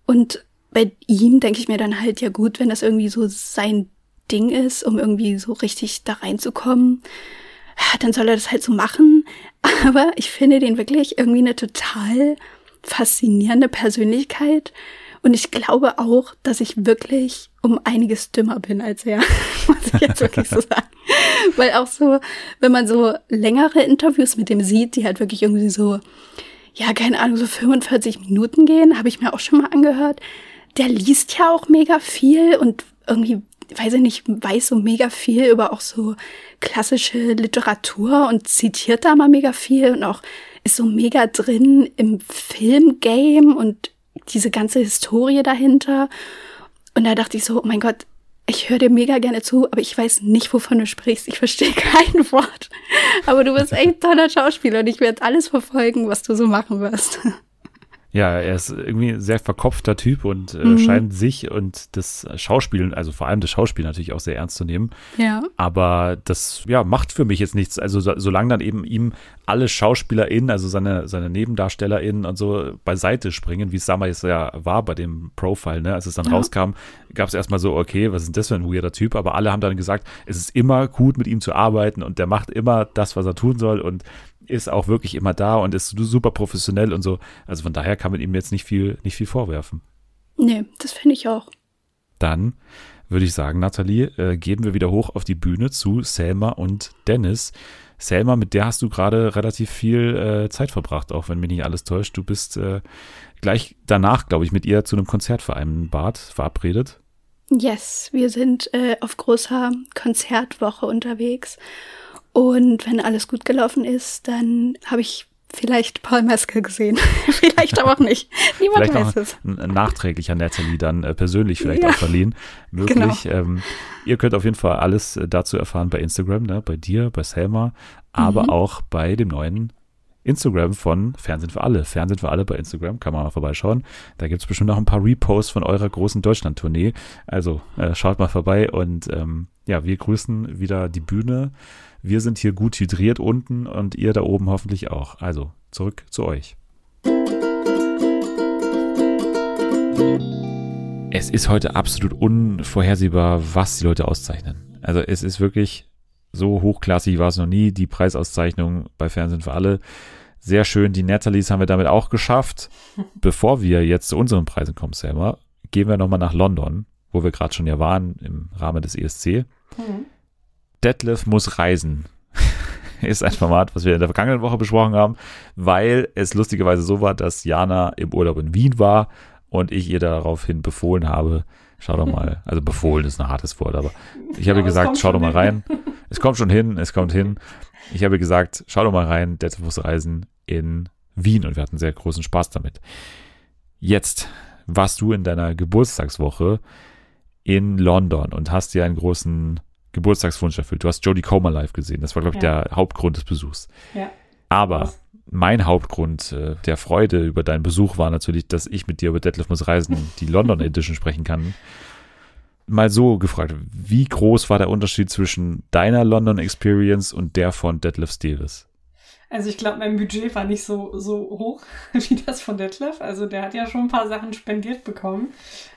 Und bei ihm denke ich mir dann halt, ja gut, wenn das irgendwie so sein Ding ist, um irgendwie so richtig da reinzukommen, dann soll er das halt so machen. Aber ich finde den wirklich irgendwie eine total faszinierende Persönlichkeit. Und ich glaube auch, dass ich wirklich um einiges dümmer bin als er, muss ich jetzt wirklich so sagen. Weil auch so, wenn man so längere Interviews mit dem sieht, die halt wirklich irgendwie so, ja, keine Ahnung, so 45 Minuten gehen, habe ich mir auch schon mal angehört. Der liest ja auch mega viel und irgendwie, weiß ich nicht, weiß so mega viel über auch so klassische Literatur und zitiert da mal mega viel und auch ist so mega drin im Filmgame und diese ganze Historie dahinter. Und da dachte ich so, oh mein Gott, ich höre dir mega gerne zu, aber ich weiß nicht, wovon du sprichst. Ich verstehe kein Wort. Aber du bist echt toller Schauspieler und ich werde alles verfolgen, was du so machen wirst. Ja, er ist irgendwie ein sehr verkopfter Typ und äh, Mhm. scheint sich und das Schauspielen, also vor allem das Schauspiel natürlich auch sehr ernst zu nehmen. Ja. Aber das ja, macht für mich jetzt nichts. Also so, solange dann eben ihm alle SchauspielerInnen, also seine, seine NebendarstellerInnen und so beiseite springen, wie es damals ja war bei dem Profile, ne? Als es dann Ja. rauskam, gab es erstmal so, okay, was ist denn das für ein weirder Typ? Aber alle haben dann gesagt, es ist immer gut, mit ihm zu arbeiten und der macht immer das, was er tun soll und ist auch wirklich immer da und ist super professionell und so. Also von daher kann man ihm jetzt nicht viel, nicht viel vorwerfen. Nee, das finde ich auch. Dann würde ich sagen, Nathalie, äh, geben wir wieder hoch auf die Bühne zu Selma und Dennis. Selma, mit der hast du gerade relativ viel äh, Zeit verbracht, auch wenn mich nicht alles täuscht. Du bist äh, gleich danach, glaube ich, mit ihr zu einem Konzert vereinbart, verabredet. Yes, wir sind äh, auf großer Konzertwoche unterwegs. Und wenn alles gut gelaufen ist, dann habe ich vielleicht Paul Meske gesehen. vielleicht aber auch nicht. Niemand Vielleicht weiß es. nachträglich an Nathalie dann äh, persönlich vielleicht Ja. auch verliehen. Möglich. Genau. Ähm, ihr könnt auf jeden Fall alles äh, dazu erfahren bei Instagram, ne? bei dir, bei Selma, aber Mhm. auch bei dem neuen Instagram von Fernsehen für alle. Fernsehen für alle bei Instagram, kann man mal vorbeischauen. Da gibt's bestimmt noch ein paar Reposts von eurer großen Deutschland-Tournee. Also äh, schaut mal vorbei und ähm, ja, wir grüßen wieder die Bühne. Wir sind hier gut hydriert unten und ihr da oben hoffentlich auch. Also zurück zu euch. Es ist heute absolut unvorhersehbar, was die Leute auszeichnen. Also es ist wirklich so hochklassig war es noch nie. Die Preisauszeichnung bei Fernsehen für alle. Sehr schön. Die Natalie's haben wir damit auch geschafft. Bevor wir jetzt zu unseren Preisen kommen, Selma, gehen wir nochmal nach London, wo wir gerade schon ja waren im Rahmen des ESC. Mhm. Detlef muss reisen. ist ein Format, was wir in der vergangenen Woche besprochen haben, weil es lustigerweise so war, dass Jana im Urlaub in Wien war und ich ihr daraufhin befohlen habe, schau doch mal, also befohlen ist ein hartes Wort, aber ich habe es gesagt, schau doch mal hin. rein. Es kommt schon hin, es kommt hin. Ich habe gesagt, schau doch mal rein, Detlef muss reisen in Wien und wir hatten sehr großen Spaß damit. Jetzt warst du in deiner Geburtstagswoche in London und hast dir einen großen Geburtstagswunsch erfüllt. Du hast Jodie Comer live gesehen. Das war, glaube ich, Ja. der Hauptgrund des Besuchs. Ja. Aber mein Hauptgrund äh, der Freude über deinen Besuch war natürlich, dass ich mit dir über Detlef muss reisen, die London Edition sprechen kann. Mal so gefragt, wie groß war der Unterschied zwischen deiner London Experience und der von Detlef Davis? Also ich glaube, mein Budget war nicht so, so hoch wie das von Detlef. Also der hat ja schon ein paar Sachen spendiert bekommen.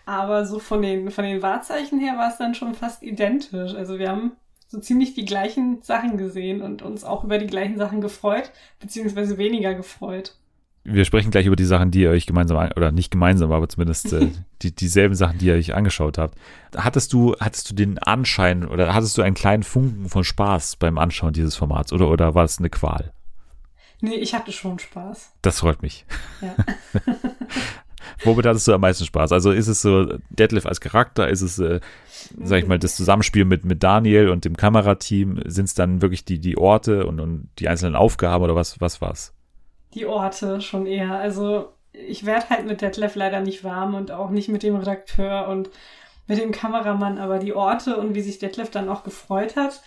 Aber so von den, von den Wahrzeichen her war es dann schon fast identisch. Also wir haben so ziemlich die gleichen Sachen gesehen und uns auch über die gleichen Sachen gefreut, beziehungsweise weniger gefreut. Wir sprechen gleich über die Sachen, die ihr euch gemeinsam, oder nicht gemeinsam, aber zumindest äh, die, dieselben Sachen, die ihr euch angeschaut habt. Hattest du, hattest du den Anschein oder hattest du einen kleinen Funken von Spaß beim Anschauen dieses Formats oder, oder war es eine Qual? Nee, ich hatte schon Spaß. Das freut mich. Ja. Womit hattest du am meisten Spaß? Also ist es so Detlef als Charakter, ist es, äh, sag ich mal, das Zusammenspiel mit, mit Daniel und dem Kamerateam? Sind es dann wirklich die, die Orte und, und die einzelnen Aufgaben oder was, was war's? Die Orte schon eher. Also ich werde halt mit Detlef leider nicht warm und auch nicht mit dem Redakteur und mit dem Kameramann, aber die Orte und wie sich Detlef dann auch gefreut hat,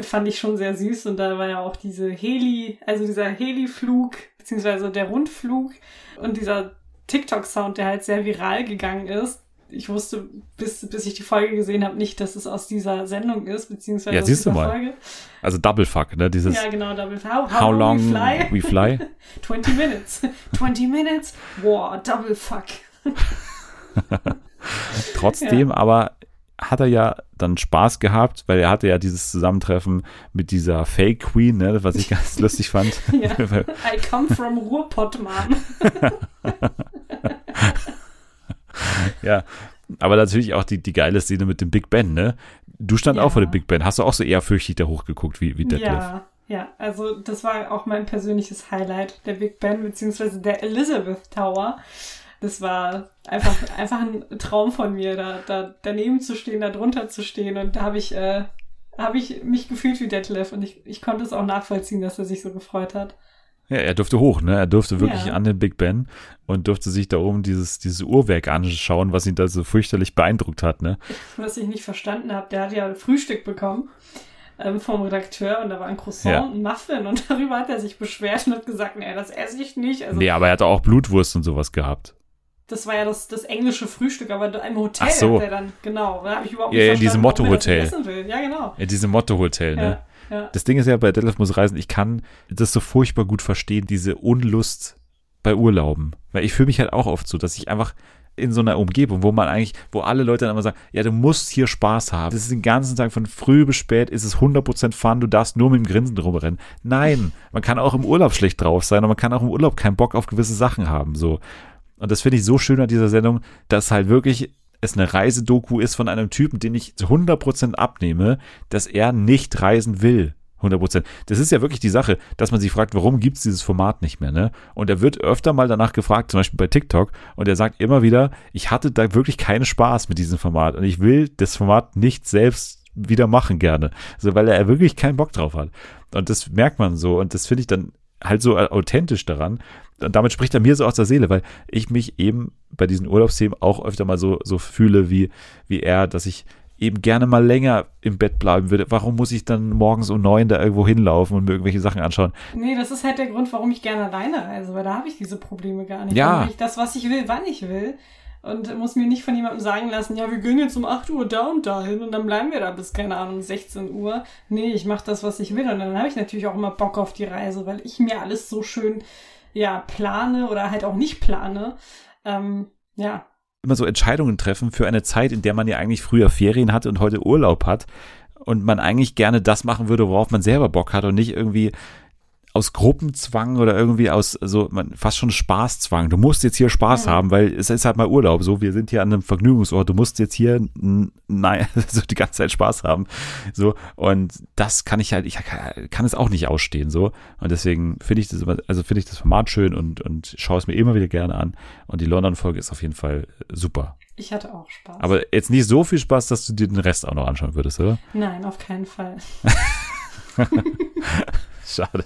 fand ich schon sehr süß und da war ja auch diese Heli, also dieser Heli-Flug, beziehungsweise der Rundflug und dieser TikTok-Sound, der halt sehr viral gegangen ist. Ich wusste, bis, bis ich die Folge gesehen habe, nicht, dass es aus dieser Sendung ist, beziehungsweise Ja, aus siehst du dieser mal. Folge. Also Double Fuck, ne? Dieses Ja, genau, Double How, how, How long we fly? we fly? 20 minutes. 20 minutes. Wow, double fuck. Trotzdem aber hat er ja dann Spaß gehabt, weil er hatte ja dieses Zusammentreffen mit dieser Fake Queen, ne, was ich ganz lustig fand. Ja. I come from Ruhrpott, Mann. ja, aber natürlich auch die, die geile Szene mit dem Big Ben, ne? Du stand Ja. auch vor dem Big Ben. Hast du auch so ehrfürchtig da hochgeguckt wie, wie Detlef? Ja, ja, also das war auch mein persönliches Highlight, der Big Ben, beziehungsweise der Elizabeth Tower. Das war einfach, einfach ein Traum von mir, da, da daneben zu stehen, da drunter zu stehen. Und da habe ich, äh, habe ich mich gefühlt wie Detlef und ich, ich konnte es auch nachvollziehen, dass er sich so gefreut hat. Ja, er durfte hoch, ne? Er durfte wirklich Ja. an den Big Ben und durfte sich da oben dieses, dieses Uhrwerk anschauen, was ihn da so fürchterlich beeindruckt hat, ne? was ich nicht verstanden habe, der hat ja Frühstück bekommen ähm, vom Redakteur und da war ein Croissant Ja. und ein Muffin und darüber hat er sich beschwert und hat gesagt, nee, das esse ich nicht. Also Nee, aber er hat auch Blutwurst und sowas gehabt. das war ja das, das englische Frühstück, aber im Hotel Ach so. hat er dann, genau, da habe ich überhaupt Ja, nicht in diesem verstanden, er das Motto-Hotel. nicht essen will. Ja, genau. In diesem Motto-Hotel, ne? Ja. Das Ding ist ja, bei Detlef muss reisen, ich kann das so furchtbar gut verstehen, diese Unlust bei Urlauben. Weil ich fühle mich halt auch oft so, dass ich einfach in so einer Umgebung, wo man eigentlich, wo alle Leute dann immer sagen, ja, du musst hier Spaß haben. Das ist den ganzen Tag von früh bis spät, ist es 100% Fun, du darfst nur mit dem Grinsen rumrennen. Nein, man kann auch im Urlaub schlecht drauf sein und man kann auch im Urlaub keinen Bock auf gewisse Sachen haben, so. Und das finde ich so schön an dieser Sendung, dass halt wirklich es eine Reisedoku ist von einem Typen, den ich zu 100% abnehme, dass er nicht reisen will. 100%. Das ist ja wirklich die Sache, dass man sich fragt, warum gibt es dieses Format nicht mehr, ne? Und er wird öfter mal danach gefragt, zum Beispiel bei TikTok, und er sagt immer wieder, ich hatte da wirklich keinen Spaß mit diesem Format und ich will das Format nicht selbst wieder machen gerne. Also, weil er wirklich keinen Bock drauf hat. Und das merkt man so und das finde ich dann halt so authentisch daran. Und damit spricht er mir so aus der Seele, weil ich mich eben bei diesen Urlaubsthemen auch öfter mal so, so fühle wie, wie er, dass ich eben gerne mal länger im Bett bleiben würde. Warum muss ich dann morgens um neun da irgendwo hinlaufen und mir irgendwelche Sachen anschauen? Nee, das ist halt der Grund, warum ich gerne alleine reise, weil da habe ich diese Probleme gar nicht. Ja. Da mache ich das, was ich will, wann ich will. Und muss mir nicht von jemandem sagen lassen, ja, wir gehen jetzt um 8 Uhr da und dahin und dann bleiben wir da bis, keine Ahnung, 16 Uhr. Nee, ich mache das, was ich will. Und dann habe ich natürlich auch immer Bock auf die Reise, weil ich mir alles so schön, ja, plane oder halt auch nicht plane. Ähm, ja, immer so Entscheidungen treffen für eine Zeit, in der man ja eigentlich früher Ferien hatte und heute Urlaub hat und man eigentlich gerne das machen würde, worauf man selber Bock hat und nicht irgendwie aus Gruppenzwang oder irgendwie aus so man, fast schon Spaßzwang. Du musst jetzt hier Spaß Ja. haben, weil es ist halt mal Urlaub. So, wir sind hier an einem Vergnügungsort. Du musst jetzt hier nein, so die ganze Zeit Spaß haben. So und das kann ich halt, ich kann, kann es auch nicht ausstehen. So und deswegen finde ich das also finde ich das Format schön und und schaue es mir immer wieder gerne an. Und die London-Folge ist auf jeden Fall super. Ich hatte auch Spaß. Aber jetzt nicht so viel Spaß, dass du dir den Rest auch noch anschauen würdest, oder? Nein, auf keinen Fall. Schade.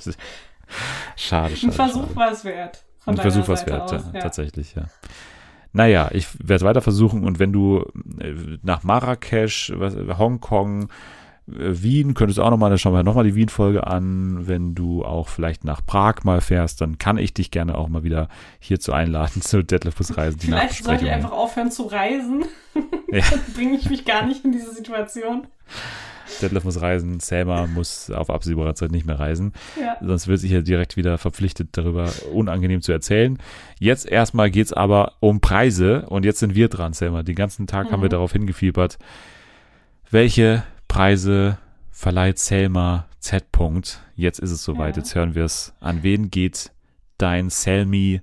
Schade, schade. Ein Versuch schade. war es wert. Ein Versuch was Seite wert, aus, ja, ja. tatsächlich, ja. Naja, ich werde weiter versuchen und wenn du äh, nach Marrakesch, was, Hongkong, äh, Wien, könntest du auch nochmal, dann schauen wir nochmal die Wien-Folge an. Wenn du auch vielleicht nach Prag mal fährst, dann kann ich dich gerne auch mal wieder hierzu einladen zu Deadlift Reisen, Vielleicht sollte ich einfach aufhören zu reisen. Ja. Dann bringe ich mich gar nicht in diese Situation. Detlef muss reisen, Selma muss auf absehbare Zeit nicht mehr reisen. Ja. Sonst wird sich ja direkt wieder verpflichtet, darüber unangenehm zu erzählen. Jetzt erstmal geht's aber um Preise und jetzt sind wir dran, Selma. Den ganzen Tag haben wir Mhm. darauf hingefiebert. Welche Preise verleiht Selma Z. -Punkt? Jetzt ist es soweit, Ja. jetzt hören wir es. An wen geht dein Selmi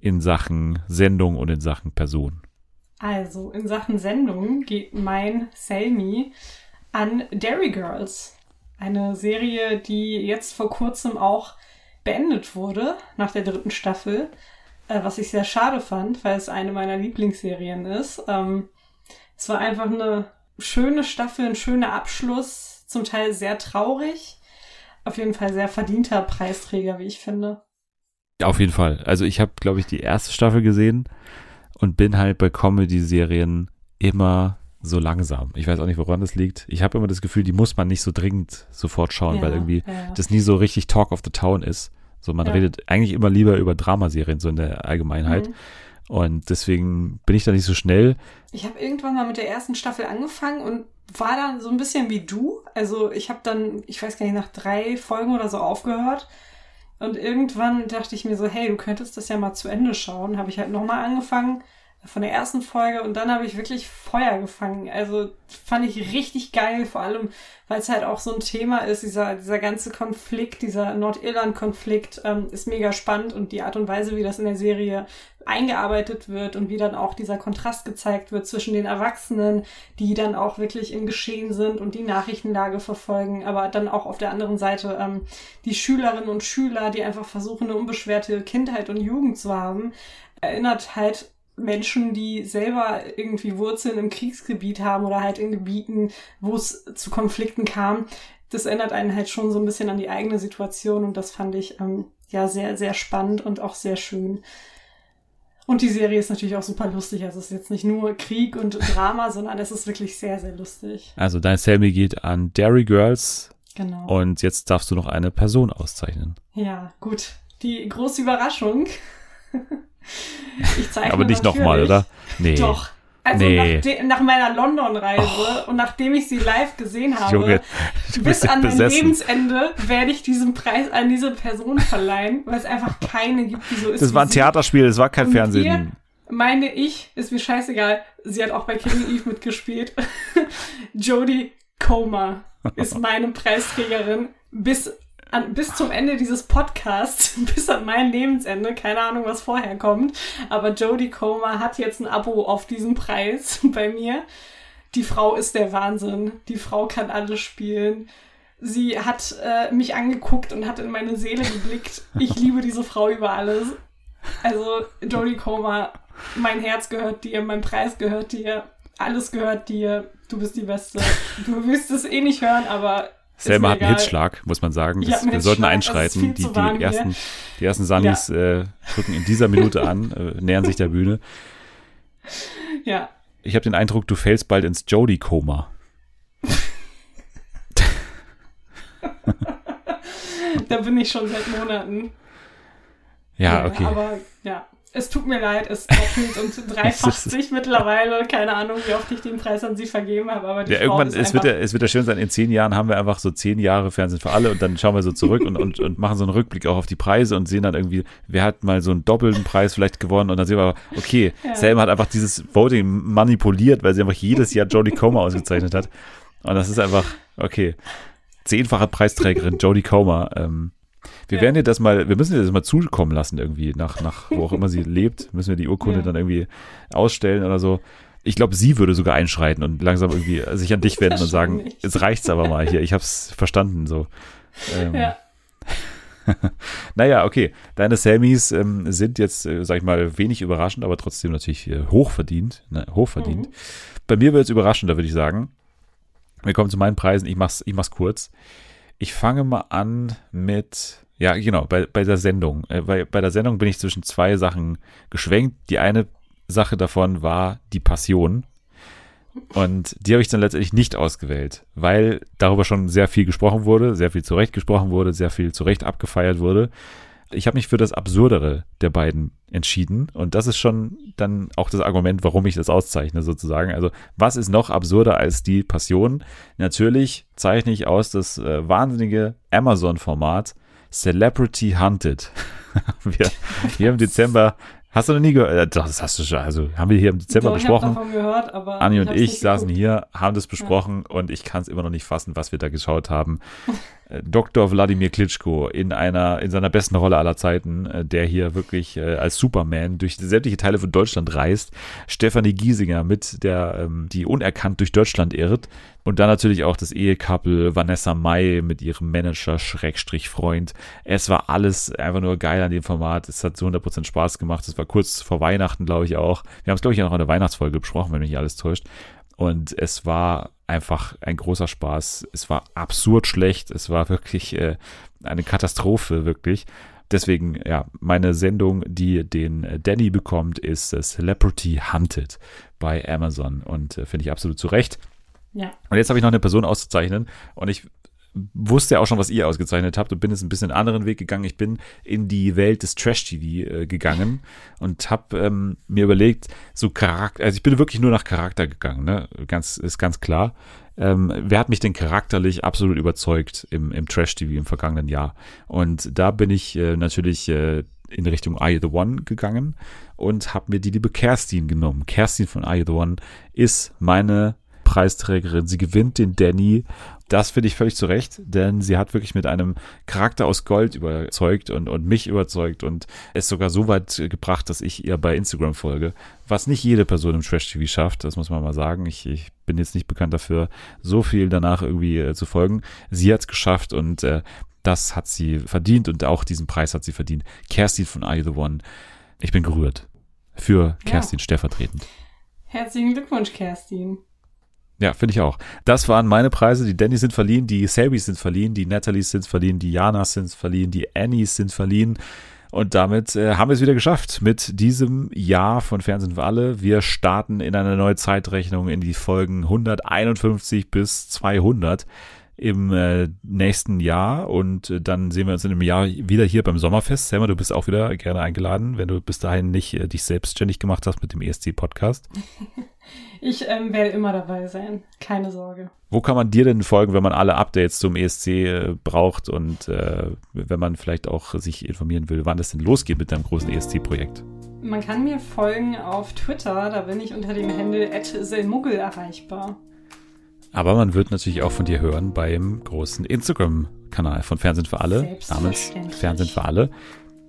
in Sachen Sendung und in Sachen Person? Also, in Sachen Sendung geht mein Selmi an Dairy Girls. Eine Serie, die jetzt vor kurzem auch beendet wurde, nach der dritten Staffel. Äh, was ich sehr schade fand, weil es eine meiner Lieblingsserien ist. Ähm, es war einfach eine schöne Staffel, ein schöner Abschluss, zum Teil sehr traurig. Auf jeden Fall sehr verdienter Preisträger, wie ich finde. Auf jeden Fall. Also ich habe, glaube ich, die erste Staffel gesehen und bin halt bei Comedy-Serien immer so langsam. Ich weiß auch nicht, woran das liegt. Ich habe immer das Gefühl, die muss man nicht so dringend sofort schauen, weil Ja, irgendwie ja. das nie so richtig Talk of the Town ist. So, man Ja. redet eigentlich immer lieber über Dramaserien, so in der Allgemeinheit. Mhm. Und deswegen bin ich da nicht so schnell. Ich habe irgendwann mal mit der ersten Staffel angefangen und war dann so ein bisschen wie du. Also ich habe dann, ich weiß gar nicht, nach drei Folgen oder so aufgehört. Und irgendwann dachte ich mir so, hey, du könntest das ja mal zu Ende schauen. Habe ich halt nochmal angefangen von der ersten Folge und dann habe ich wirklich Feuer gefangen. Also fand ich richtig geil, vor allem, weil es halt auch so ein Thema ist, dieser, dieser ganze Konflikt, dieser Nordirland-Konflikt ähm, ist mega spannend und die Art und Weise, wie das in der Serie eingearbeitet wird und wie dann auch dieser Kontrast gezeigt wird zwischen den Erwachsenen, die dann auch wirklich im Geschehen sind und die Nachrichtenlage verfolgen, aber dann auch auf der anderen Seite ähm, die Schülerinnen und Schüler, die einfach versuchen, eine unbeschwerte Kindheit und Jugend zu haben, erinnert halt Menschen, die selber irgendwie Wurzeln im Kriegsgebiet haben oder halt in Gebieten, wo es zu Konflikten kam. Das erinnert einen halt schon so ein bisschen an die eigene Situation und das fand ich ähm, ja sehr, sehr spannend und auch sehr schön. Und die Serie ist natürlich auch super lustig. Also es ist jetzt nicht nur Krieg und Drama, sondern es ist wirklich sehr, sehr lustig. Also dein Selmi geht an Dairy Girls Genau. und jetzt darfst du noch eine Person auszeichnen. Ja, gut. Die große Überraschung. ich zeige Aber nicht nochmal, oder? Nee. Doch. Also Nee. nach, nach meiner London-Reise und nachdem ich sie live gesehen habe, Junge, bis an mein. Lebensende werde ich diesen Preis an diese Person verleihen, weil es einfach keine gibt, die so ist. Das war ein sie. Theaterspiel, das war kein Und Fernsehen. meine ich, ist mir scheißegal, sie hat auch bei Killing Eve mitgespielt. Jodie Comer ist meine Preisträgerin bis, an, bis zum Ende dieses Podcasts, bis an mein Lebensende. Keine Ahnung, was vorher kommt. Aber Jodie Comer hat jetzt ein Abo auf diesen Preis bei mir. Die Frau ist der Wahnsinn. Die Frau kann alles spielen. Sie hat äh, mich angeguckt und hat in meine Seele geblickt. Ich liebe diese Frau über alles. Also, Jodie Comer, mein Herz gehört dir, mein Preis gehört dir, alles gehört dir. Du bist die Beste. Du willst es eh nicht hören, aber. Selma hat einen egal. Hitzschlag, muss man sagen. Das, wir sollten einschreiten. Die, warm die, ersten, die ersten Sandys äh, drücken in dieser Minute an, äh, nähern sich der Bühne. Ja. Ich habe den Eindruck, du fällst bald ins Jodie-Koma. Da bin ich schon seit Monaten. Ja, okay. Aber ja. Es tut mir leid, es doppelt und dreifacht sich mittlerweile. Keine Ahnung, wie oft ich den Preis an sie vergeben habe, aber Ja, Frau irgendwann, ist es wird, ja, es wird ja schön sein, in zehn Jahren haben wir einfach so zehn Jahre Fernsehen für alle und dann schauen wir so zurück und, und, und machen so einen Rückblick auch auf die Preise und sehen dann irgendwie, wer hat mal so einen doppelten Preis vielleicht gewonnen und dann sehen wir aber, okay, Ja. Selma hat einfach dieses Voting manipuliert, weil sie einfach jedes Jahr Jodie Comer ausgezeichnet hat. Und das ist einfach, okay, zehnfache Preisträgerin Jodie Comer. Ähm, wir Ja. werden ihr das mal, wir müssen ihr das mal zukommen lassen irgendwie, nach, nach wo auch immer sie lebt, müssen wir die Urkunde Ja. dann irgendwie ausstellen oder so. Ich glaube, sie würde sogar einschreiten und langsam irgendwie sich an dich wenden und sagen, Wahrscheinlich. jetzt reicht's aber mal hier, ich hab's verstanden so. Ähm, ja, Naja, okay. Deine Sammys ähm, sind jetzt, äh, sag ich mal, wenig überraschend, aber trotzdem natürlich äh, hochverdient. Ne, hochverdient. Mhm. Bei mir wird es überraschender, würde ich sagen. Wir kommen zu meinen Preisen. Ich mach's, ich mach's kurz. Ich fange mal an mit, ja, genau, bei, bei der Sendung. Äh, bei, bei der Sendung bin ich zwischen zwei Sachen geschwenkt. Die eine Sache davon war die Passion. Und die habe ich dann letztendlich nicht ausgewählt, weil darüber schon sehr viel gesprochen wurde, sehr viel zurecht gesprochen wurde, sehr viel zurecht abgefeiert wurde. Ich habe mich für das Absurdere der beiden entschieden und das ist schon dann auch das Argument, warum ich das auszeichne sozusagen. Also was ist noch absurder als die Passion? Natürlich zeichne ich aus das äh, wahnsinnige Amazon-Format Celebrity Hunted. wir hier im Dezember, hast du noch nie gehört? Äh, doch, das hast du schon, also haben wir hier im Dezember Doch, besprochen. Ich davon gehört, aber Anni und ich saßen hier, haben das besprochen und ich kann es immer noch nicht fassen, was wir da geschaut haben. Dr. Wladimir Klitschko in einer, in seiner besten Rolle aller Zeiten, äh, der hier wirklich äh, als Superman durch sämtliche Teile von Deutschland reist. Stefanie Giesinger mit der, ähm, die unerkannt durch Deutschland irrt. Und dann natürlich auch das Ehekappel Vanessa Mai mit ihrem Manager Schrägstrich Freund. Es war alles einfach nur geil an dem Format. Es hat zu 100% Spaß gemacht. Es war kurz vor Weihnachten, glaube ich auch. Wir haben es, glaube ich, auch noch in der Weihnachtsfolge besprochen, wenn mich nicht alles täuscht. Und es war einfach ein großer Spaß. Es war absurd schlecht. Es war wirklich äh, eine Katastrophe, wirklich. Deswegen, ja, meine Sendung, die den äh, Danny bekommt, ist Celebrity Hunted bei Amazon und äh, finde ich absolut zu Recht. Ja, Und jetzt habe ich noch eine Person auszuzeichnen und ich wusste ja auch schon, was ihr ausgezeichnet habt und bin jetzt ein bisschen einen anderen Weg gegangen. Ich bin in die Welt des Trash-TV äh, gegangen und habe ähm, mir überlegt, so Charakter, also ich bin wirklich nur nach Charakter gegangen, ne? Ganz, ist ganz klar. Ähm, wer hat mich denn charakterlich absolut überzeugt im, im Trash-TV im vergangenen Jahr? Und da bin ich äh, natürlich äh, in Richtung You the One gegangen und habe mir die liebe Kerstin genommen. Kerstin von You the One ist meine Preisträgerin. Sie gewinnt den Danny. Das finde ich völlig zu Recht, denn sie hat wirklich mit einem Charakter aus Gold überzeugt und, und mich überzeugt und es sogar so weit gebracht, dass ich ihr bei Instagram folge, was nicht jede Person im Trash-TV schafft, das muss man mal sagen. Ich, ich bin jetzt nicht bekannt dafür, so viel danach irgendwie äh, zu folgen. Sie hat es geschafft und äh, das hat sie verdient und auch diesen Preis hat sie verdient. Kerstin von Are You the One. Ich bin gerührt. Für Kerstin stellvertretend. herzlichen Glückwunsch, Kerstin. Ja, finde ich auch. Das waren meine Preise. Die Dannys sind verliehen, die Selbys sind verliehen, die Nathalies sind verliehen, die Janas sind verliehen, die Annies sind verliehen. Und damit äh, haben wir es wieder geschafft mit diesem Jahr von Fernsehen für alle. Wir starten in eine neue Zeitrechnung in die Folgen 151 bis 200 im äh, nächsten Jahr und äh, dann sehen wir uns in einem Jahr wieder hier beim Sommerfest. Selma, du bist auch wieder gerne eingeladen, wenn du bis dahin nicht äh, dich selbstständig gemacht hast mit dem ESC-Podcast. Ich ähm, werde immer dabei sein. Keine Sorge. Wo kann man dir denn folgen, wenn man alle Updates zum ESC äh, braucht und äh, wenn man vielleicht auch sich informieren will, wann es denn losgeht mit deinem großen ESC-Projekt? Man kann mir folgen auf Twitter, da bin ich unter dem Handle @selmuggel erreichbar. Aber man wird natürlich auch von dir hören beim großen Instagram-Kanal von Fernsehen für alle, namens. Fernsehen für alle.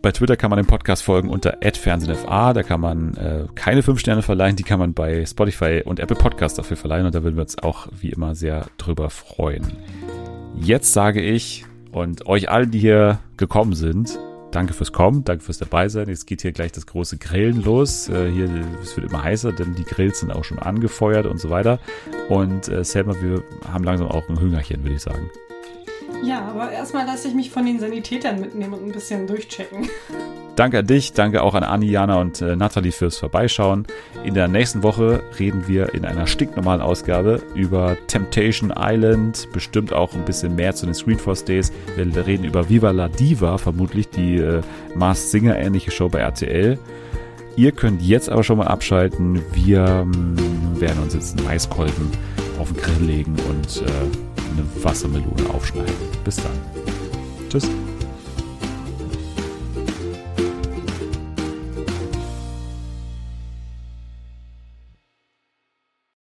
Bei Twitter kann man dem Podcast folgen unter @fernsehenfa. Da kann man äh, keine fünf Sterne verleihen, die kann man bei Spotify und Apple Podcasts dafür verleihen und da würden wir uns auch wie immer sehr drüber freuen. Jetzt sage ich und euch allen, die hier gekommen sind, danke fürs Kommen, danke fürs dabei sein. Jetzt geht hier gleich das große Grillen los. Äh, hier, es wird immer heißer, denn die Grills sind auch schon angefeuert und so weiter. Und äh, Selma, wir haben langsam auch ein Hüngerchen, würde ich sagen. Ja, aber erstmal lasse ich mich von den Sanitätern mitnehmen und ein bisschen durchchecken. Danke an dich, danke auch an Anni, Jana und äh, Nathalie fürs Vorbeischauen. In der nächsten Woche reden wir in einer stinknormalen Ausgabe über Temptation Island, bestimmt auch ein bisschen mehr zu den Screenforce Days. Wir reden über Viva la Diva, vermutlich die äh, Mars Singer ähnliche Show bei RTL. Ihr könnt jetzt aber schon mal abschalten. Wir ähm, werden uns jetzt einen Maiskolben auf den Grill legen und äh, eine Wassermelone aufschneiden. Bis dann. Tschüss.